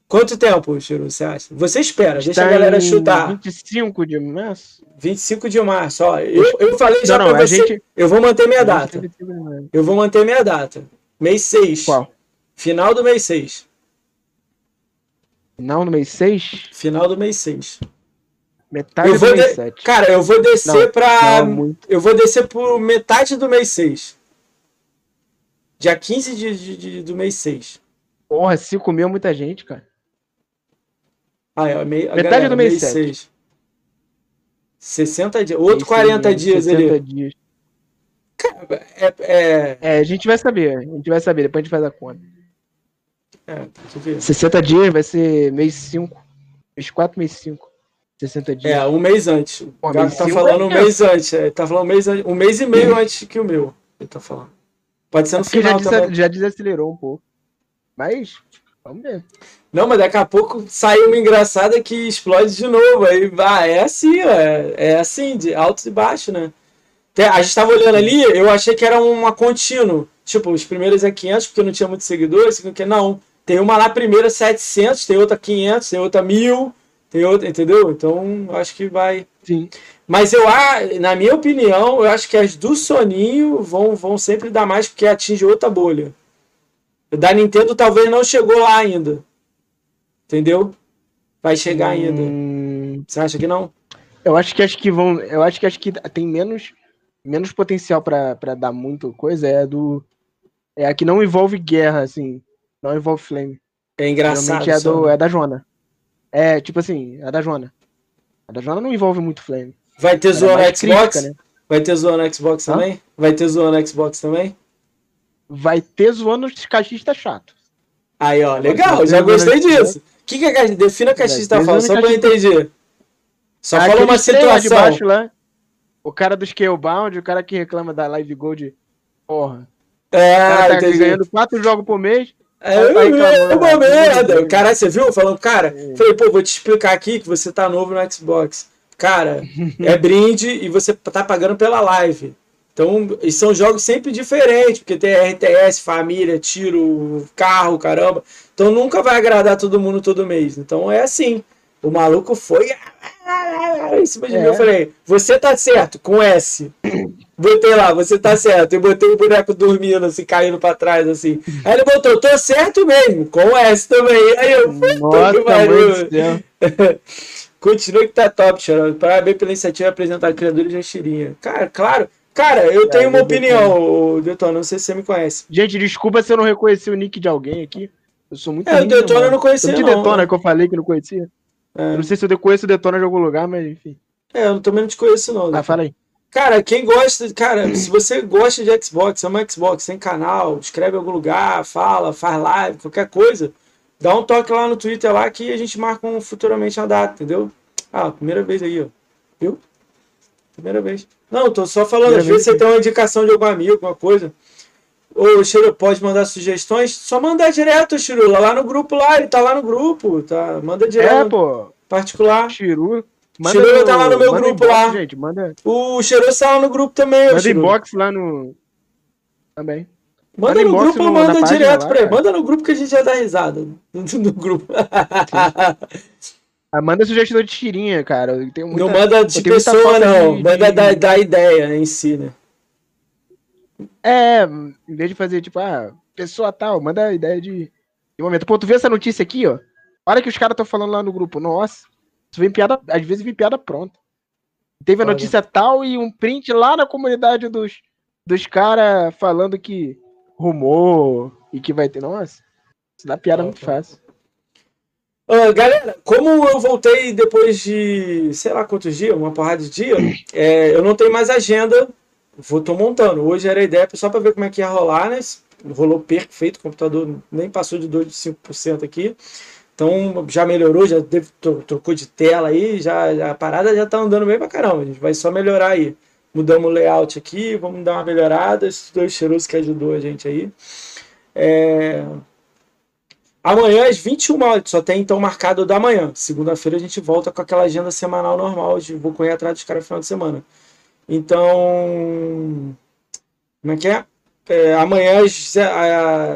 Quanto tempo, Chiru, você acha? Você espera, deixa a galera chutar. 25 de março? 25 de março, ó. Eu, eu falei já Não, não, pra a você. gente- Eu vou manter minha data. tem 25 de março. Eu vou manter minha data. Mês 6. Qual? Final do mês 6. Final no mês 6? Final do mês 6. Metade Eu do vou mês de- 7. Cara, eu vou descer Não, pra. Não, muito. Eu vou descer por metade do mês 6. Dia 15 de, de- de- do mês 6. Porra, 5 mil é muita gente, cara. Ah, é, mei, a Metade galera, do mês mês sete. 6. 60 dias. Outro Mês 40 seis, dias 60 ali. dias. É, é, É, a gente vai saber. A gente vai saber, depois a gente faz a conta. é, tem que ver. 60 dias vai ser mês 5. Mês 4, mês 5. 60 dias. É, um mês antes. O Pô, mês tá cinco falando é um mês antes. É, tá falando um mês, um mês e meio antes que o meu. Ele tá falando. Pode ser no É Porque já, final desa- também. já desacelerou um pouco. Mas, vamos ver. Não, mas daqui a pouco sai uma engraçada que explode de novo. Aí vai, é assim, ó, é, é assim, de alto e baixo, né? A gente tava olhando ali, eu achei que era uma contínuo. Tipo, os primeiros é 500, porque não tinha muitos seguidores. Que não. Tem uma lá primeira 700, tem outra 500, tem outra 1000, tem outra, entendeu? Então, eu acho que vai. Sim. Mas eu, a- na minha opinião, eu acho que as do Soninho vão, vão sempre dar mais porque atinge outra bolha. Da Nintendo talvez não chegou lá ainda. Entendeu? Vai chegar ainda. Hum, Você acha que não? eu acho que acho que vão. Eu acho que acho que tem menos, menos potencial pra pra dar muito coisa. É a do. É a que não envolve guerra, assim. Não envolve Flame. É engraçado. Geralmente é, do, né? é da Jona. É, tipo assim, é da Jona. A da Jona não envolve muito Flame. Vai ter é zoa no Xbox? crítica, né? Vai ter zoa no Xbox Hã? também? Vai ter zoa no Xbox também? Vai ter zoando os cachistas chato. Aí, ó, legal, já gostei disso. O que, que cachista? Defina a cachista, Vai ter fala, só zoando pra eu entender. Só fala uma lá de situação. baixo lá. O cara do Scalebound, o cara que reclama da Live Gold. Porra. O É, cara tá entendi. ganhando quatro jogos por mês. É, Tá uma merda. Caralho, você viu? Falando, cara, É. falei, pô, vou te explicar aqui que você tá novo no Xbox. Cara, [LAUGHS] é brinde e você tá pagando pela live. Então, e são jogos sempre diferentes, porque tem RTS, família, tiro, carro, caramba. Então nunca vai agradar todo mundo todo mês. Então é assim. O maluco foi em cima de É. mim. Eu falei, você tá certo, com S. [CLEARS THROAT] Botei lá, você tá certo. E botei o boneco dormindo, assim, caindo pra trás, assim. Aí ele botou, tô certo mesmo, com S também. Aí eu, Nossa, que. [LAUGHS] Continua que tá top, Xarão. Parabéns pela iniciativa de apresentar criadores de tirinha. Cara, claro. Cara, eu tenho uma eu opinião, ô, Detona. Não sei se você me conhece. Gente, desculpa se eu não reconheci o nick de alguém aqui. Eu sou muito É, o Detona mano. eu não conhecia, Tanto de não. Detona que eu falei que não conhecia. É, Eu não sei se eu conheço o Detona de algum lugar, mas enfim. é, eu também não te conheço, não. Ah, fala aí. Cara, quem gosta, cara, [CLEARS THROAT] se você gosta de Xbox, ama Xbox, tem canal, escreve em algum lugar, fala, faz live, qualquer coisa, dá um toque lá no Twitter lá que a gente marca um, futuramente uma data, entendeu? Ah, primeira vez aí, ó. Viu? Primeira vez. Não, tô só falando, Primeira às vezes vez você tem uma indicação de algum amigo, alguma coisa. Ô, Chiro, pode mandar sugestões? Só mandar direto, Chirula, lá no grupo lá, ele tá lá no grupo, tá? Manda direto, É, pô. particular. Chiru. Chiru tá lá no meu manda grupo inbox, lá. Gente, manda, O Cheiroso tá lá no grupo também, manda Chiru. inbox lá no. Também. Manda Manda no grupo ou no- manda direto lá, pra ele. cara. Manda no grupo que a gente já dá risada. [LAUGHS] No grupo. Ah, manda sugestão de tirinha, cara. Eu tenho muita... não manda de pessoa, não. de- Manda da, da ideia em si, né? É, em vez de fazer, tipo, ah, pessoa tal, manda a ideia de. De momento. Pô, tu vê essa notícia aqui, ó. Olha que os caras estão falando lá no grupo. Nossa, isso vem piada. Às vezes vem piada pronta. Teve a Olha. notícia tal e um print lá na comunidade dos, dos caras falando que rumor e que vai ter. Nossa, isso dá piada muito fácil. Ah, galera, como eu voltei depois de sei lá quantos dias, uma porrada de dia, é, eu não tenho mais agenda. Vou, tô montando. Hoje era a ideia só para ver como é que ia rolar, né? Rolou perfeito, o computador nem passou de 2 de 5% aqui. Então já melhorou, já teve- tro- trocou de tela aí, já, a parada já tá andando bem pra caramba. A gente vai só melhorar aí. Mudamos o layout aqui, vamos dar uma melhorada. Esses dois cheirosos que ajudou a gente aí. É, Amanhã às 21 horas, só tem então marcado da manhã. Segunda-feira a gente volta com aquela agenda semanal normal. de Vou correr atrás dos caras no final de semana. Então. Como é que é? É, amanhã,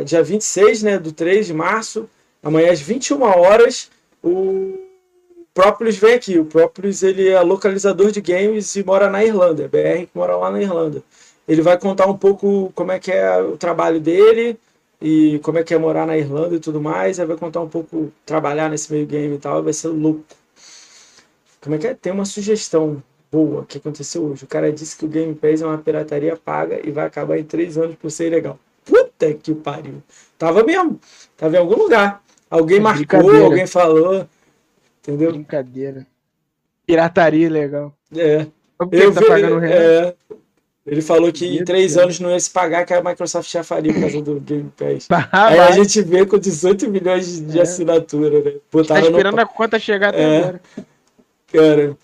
dia 26 né, do 3 de março, amanhã às 21 horas, o Própolis vem aqui. O Própolis ele é localizador de games e mora na Irlanda. É BR que mora lá na Irlanda. Ele vai contar um pouco como é que é o trabalho dele e como é que é morar na Irlanda e tudo mais. Vai contar um pouco trabalhar nesse meio game e tal. Vai ser louco. Como é que é? Tem uma sugestão boa que aconteceu hoje. O cara disse que o Game Pass é uma pirataria paga e vai acabar em três anos por ser ilegal. Puta que pariu. Tava mesmo. Tava em algum lugar. Alguém É marcou, alguém falou. Entendeu? Brincadeira. Pirataria legal. É. Eu tá vi- pagando é. Ele falou que em três Deus. anos não ia se pagar, que a Microsoft já faria por causa do Game Pass. [LAUGHS] Ah, Aí a gente vê com 18 milhões de, É. assinatura, né? Tá esperando no... a conta chegar até É. agora. Cara.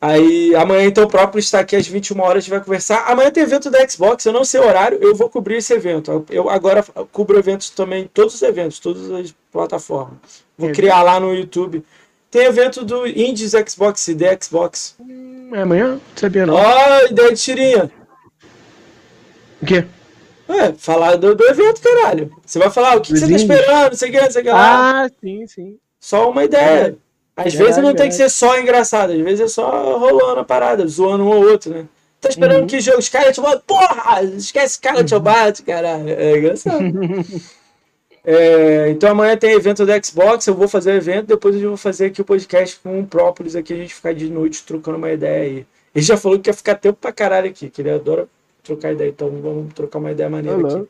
Aí amanhã então o próprio está aqui às 21 horas, a gente vai conversar. Amanhã tem evento da Xbox, eu não sei o horário, eu vou cobrir esse evento. Eu agora cubro eventos também, todos os eventos, todas as plataformas. Vou criar lá no YouTube. Tem evento do Indies Xbox, ID Xbox. Hum, é amanhã? Não sabia não. Ó, ideia de tirinha. O quê? É, falar do, do evento, caralho. Você vai falar, o que, que você tá esperando, não sei o que, não sei o que lá. Ah, sim, sim. Só uma ideia. Às Verdade, vezes não tem que ser só engraçado, às vezes é só rolando a parada, zoando um ou outro, né? Tá esperando Uhum. que jogo Scarlet Bot, porra! Esquece Scarlet Bot, caralho. É engraçado. É, então amanhã tem evento da Xbox, eu vou fazer o evento, depois eu vou fazer aqui o podcast com o Própolis aqui, a gente ficar de noite trocando uma ideia aí. Ele já falou que quer ficar tempo pra caralho aqui, que ele adora trocar ideia. Então vamos trocar uma ideia maneira Alô. aqui.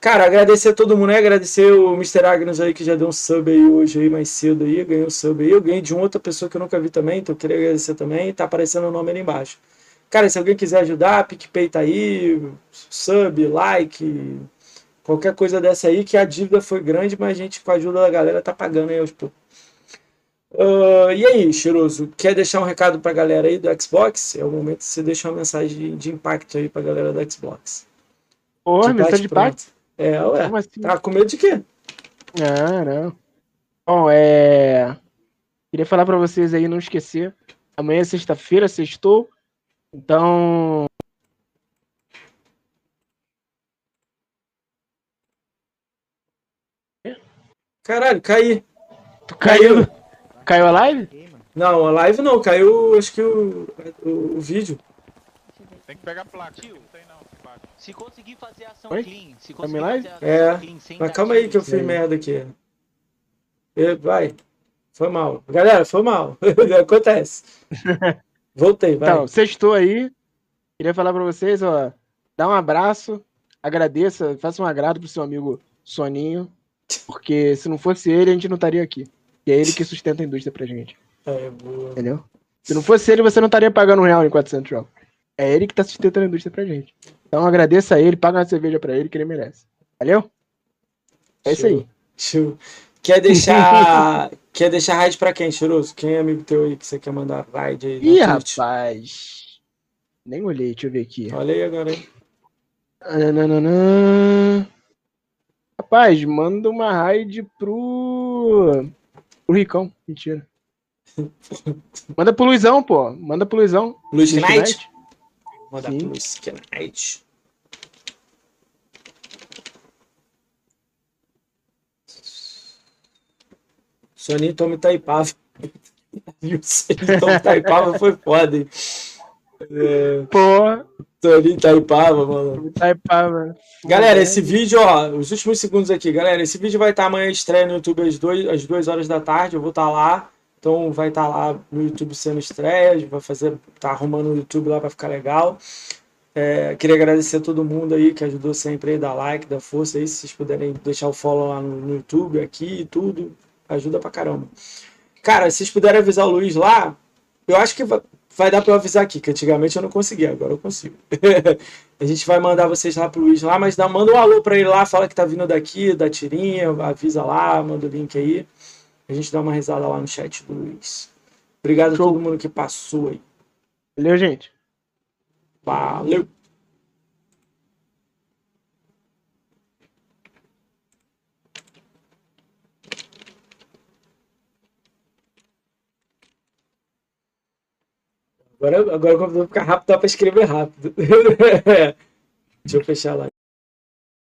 Cara, agradecer a todo mundo, né? Agradecer o Mr. Agnes aí que já deu um sub aí hoje aí mais cedo aí, ganhou um sub aí. Eu ganhei de uma outra pessoa que eu nunca vi também, então eu queria agradecer também. Tá aparecendo o nome ali embaixo. Cara, se alguém quiser ajudar, PicPay tá aí, sub, like, qualquer coisa dessa aí, que a dívida foi grande, mas a gente, com a ajuda da galera, tá pagando aí aos poucos. Ah, e aí, Cheiroso, quer deixar um recado pra galera aí do Xbox? É o momento de você deixar uma mensagem de impacto aí pra galera do Xbox. De mensagem de pacto? É, ué. Como assim? Tá com medo de quê? Ah, não. Bom, é. Queria falar pra vocês aí, não esquecer. Amanhã é sexta-feira, sextou. Então. Caralho, caí. Tu caiu. Caiu a live? Não, a live não, caiu acho que o, o, o vídeo. Tem que pegar a placa. Não tem não, embaixo. Se conseguir fazer ação Oi? clean, se Tá me conseguir live? fazer ação É, clean sem Mas calma aí que eu fiz merda aqui. Vai. Foi mal. Galera, foi mal. [LAUGHS] Acontece. [LAUGHS] Voltei, vai. Então, sextou aí. Queria falar pra vocês, ó. Dá um abraço, agradeça, faça um agrado pro seu amigo Soninho. Porque se não fosse ele, a gente não estaria aqui. E é ele que sustenta a indústria pra gente. É, boa. Entendeu? Se não fosse ele, você não estaria pagando um real em 400 jogos. É ele que tá sustentando a indústria pra gente. Então agradeça a ele, paga uma cerveja pra ele que ele merece. Valeu? É isso aí. Show. Quer deixar. [LAUGHS] quer deixar raid pra quem, Cheiroso? Quem é amigo teu aí que você quer mandar raid aí? Ih, rapaz. Nem olhei, deixa eu ver aqui. Olha aí agora, hein? Nananana. Rapaz, manda uma raid pro. pro Ricão. Mentira. [LAUGHS] Manda pro Luizão, pô. Manda pro Luizão. Luiz Luiz Knight? Knight. Mandar Sim. Luiz Knight. Soninho toma Itaipava. Viu? Soninho toma Itaipava foi foda, hein? É, Pô, Soninho Itaipava, mano. Taipava. Galera, esse vídeo, ó, os últimos segundos aqui, galera, esse vídeo vai estar amanhã estreia no YouTube às 2, às 2 horas da tarde, eu vou estar lá, então vai estar lá no YouTube sendo estreia, vai fazer, tá arrumando o YouTube lá pra ficar legal. É, queria agradecer a todo mundo aí que ajudou sempre aí, dar like, dar força aí, se vocês puderem deixar o follow lá no, no YouTube, aqui e tudo, ajuda pra caramba. Cara, se vocês puderem avisar o Luiz lá, eu acho que vai, vai dar pra eu avisar aqui, que antigamente eu não conseguia, agora eu consigo. [LAUGHS] A gente vai mandar vocês lá pro Luiz lá, mas dá, manda um alô pra ele lá, fala que tá vindo daqui, da tirinha, avisa lá, manda o link aí. A gente dá uma risada lá no chat do Luiz. Obrigado Show. a todo mundo que passou aí. Valeu, gente. Valeu! Agora, agora o computador fica rápido, dá pra escrever rápido. [LAUGHS] Deixa eu fechar lá.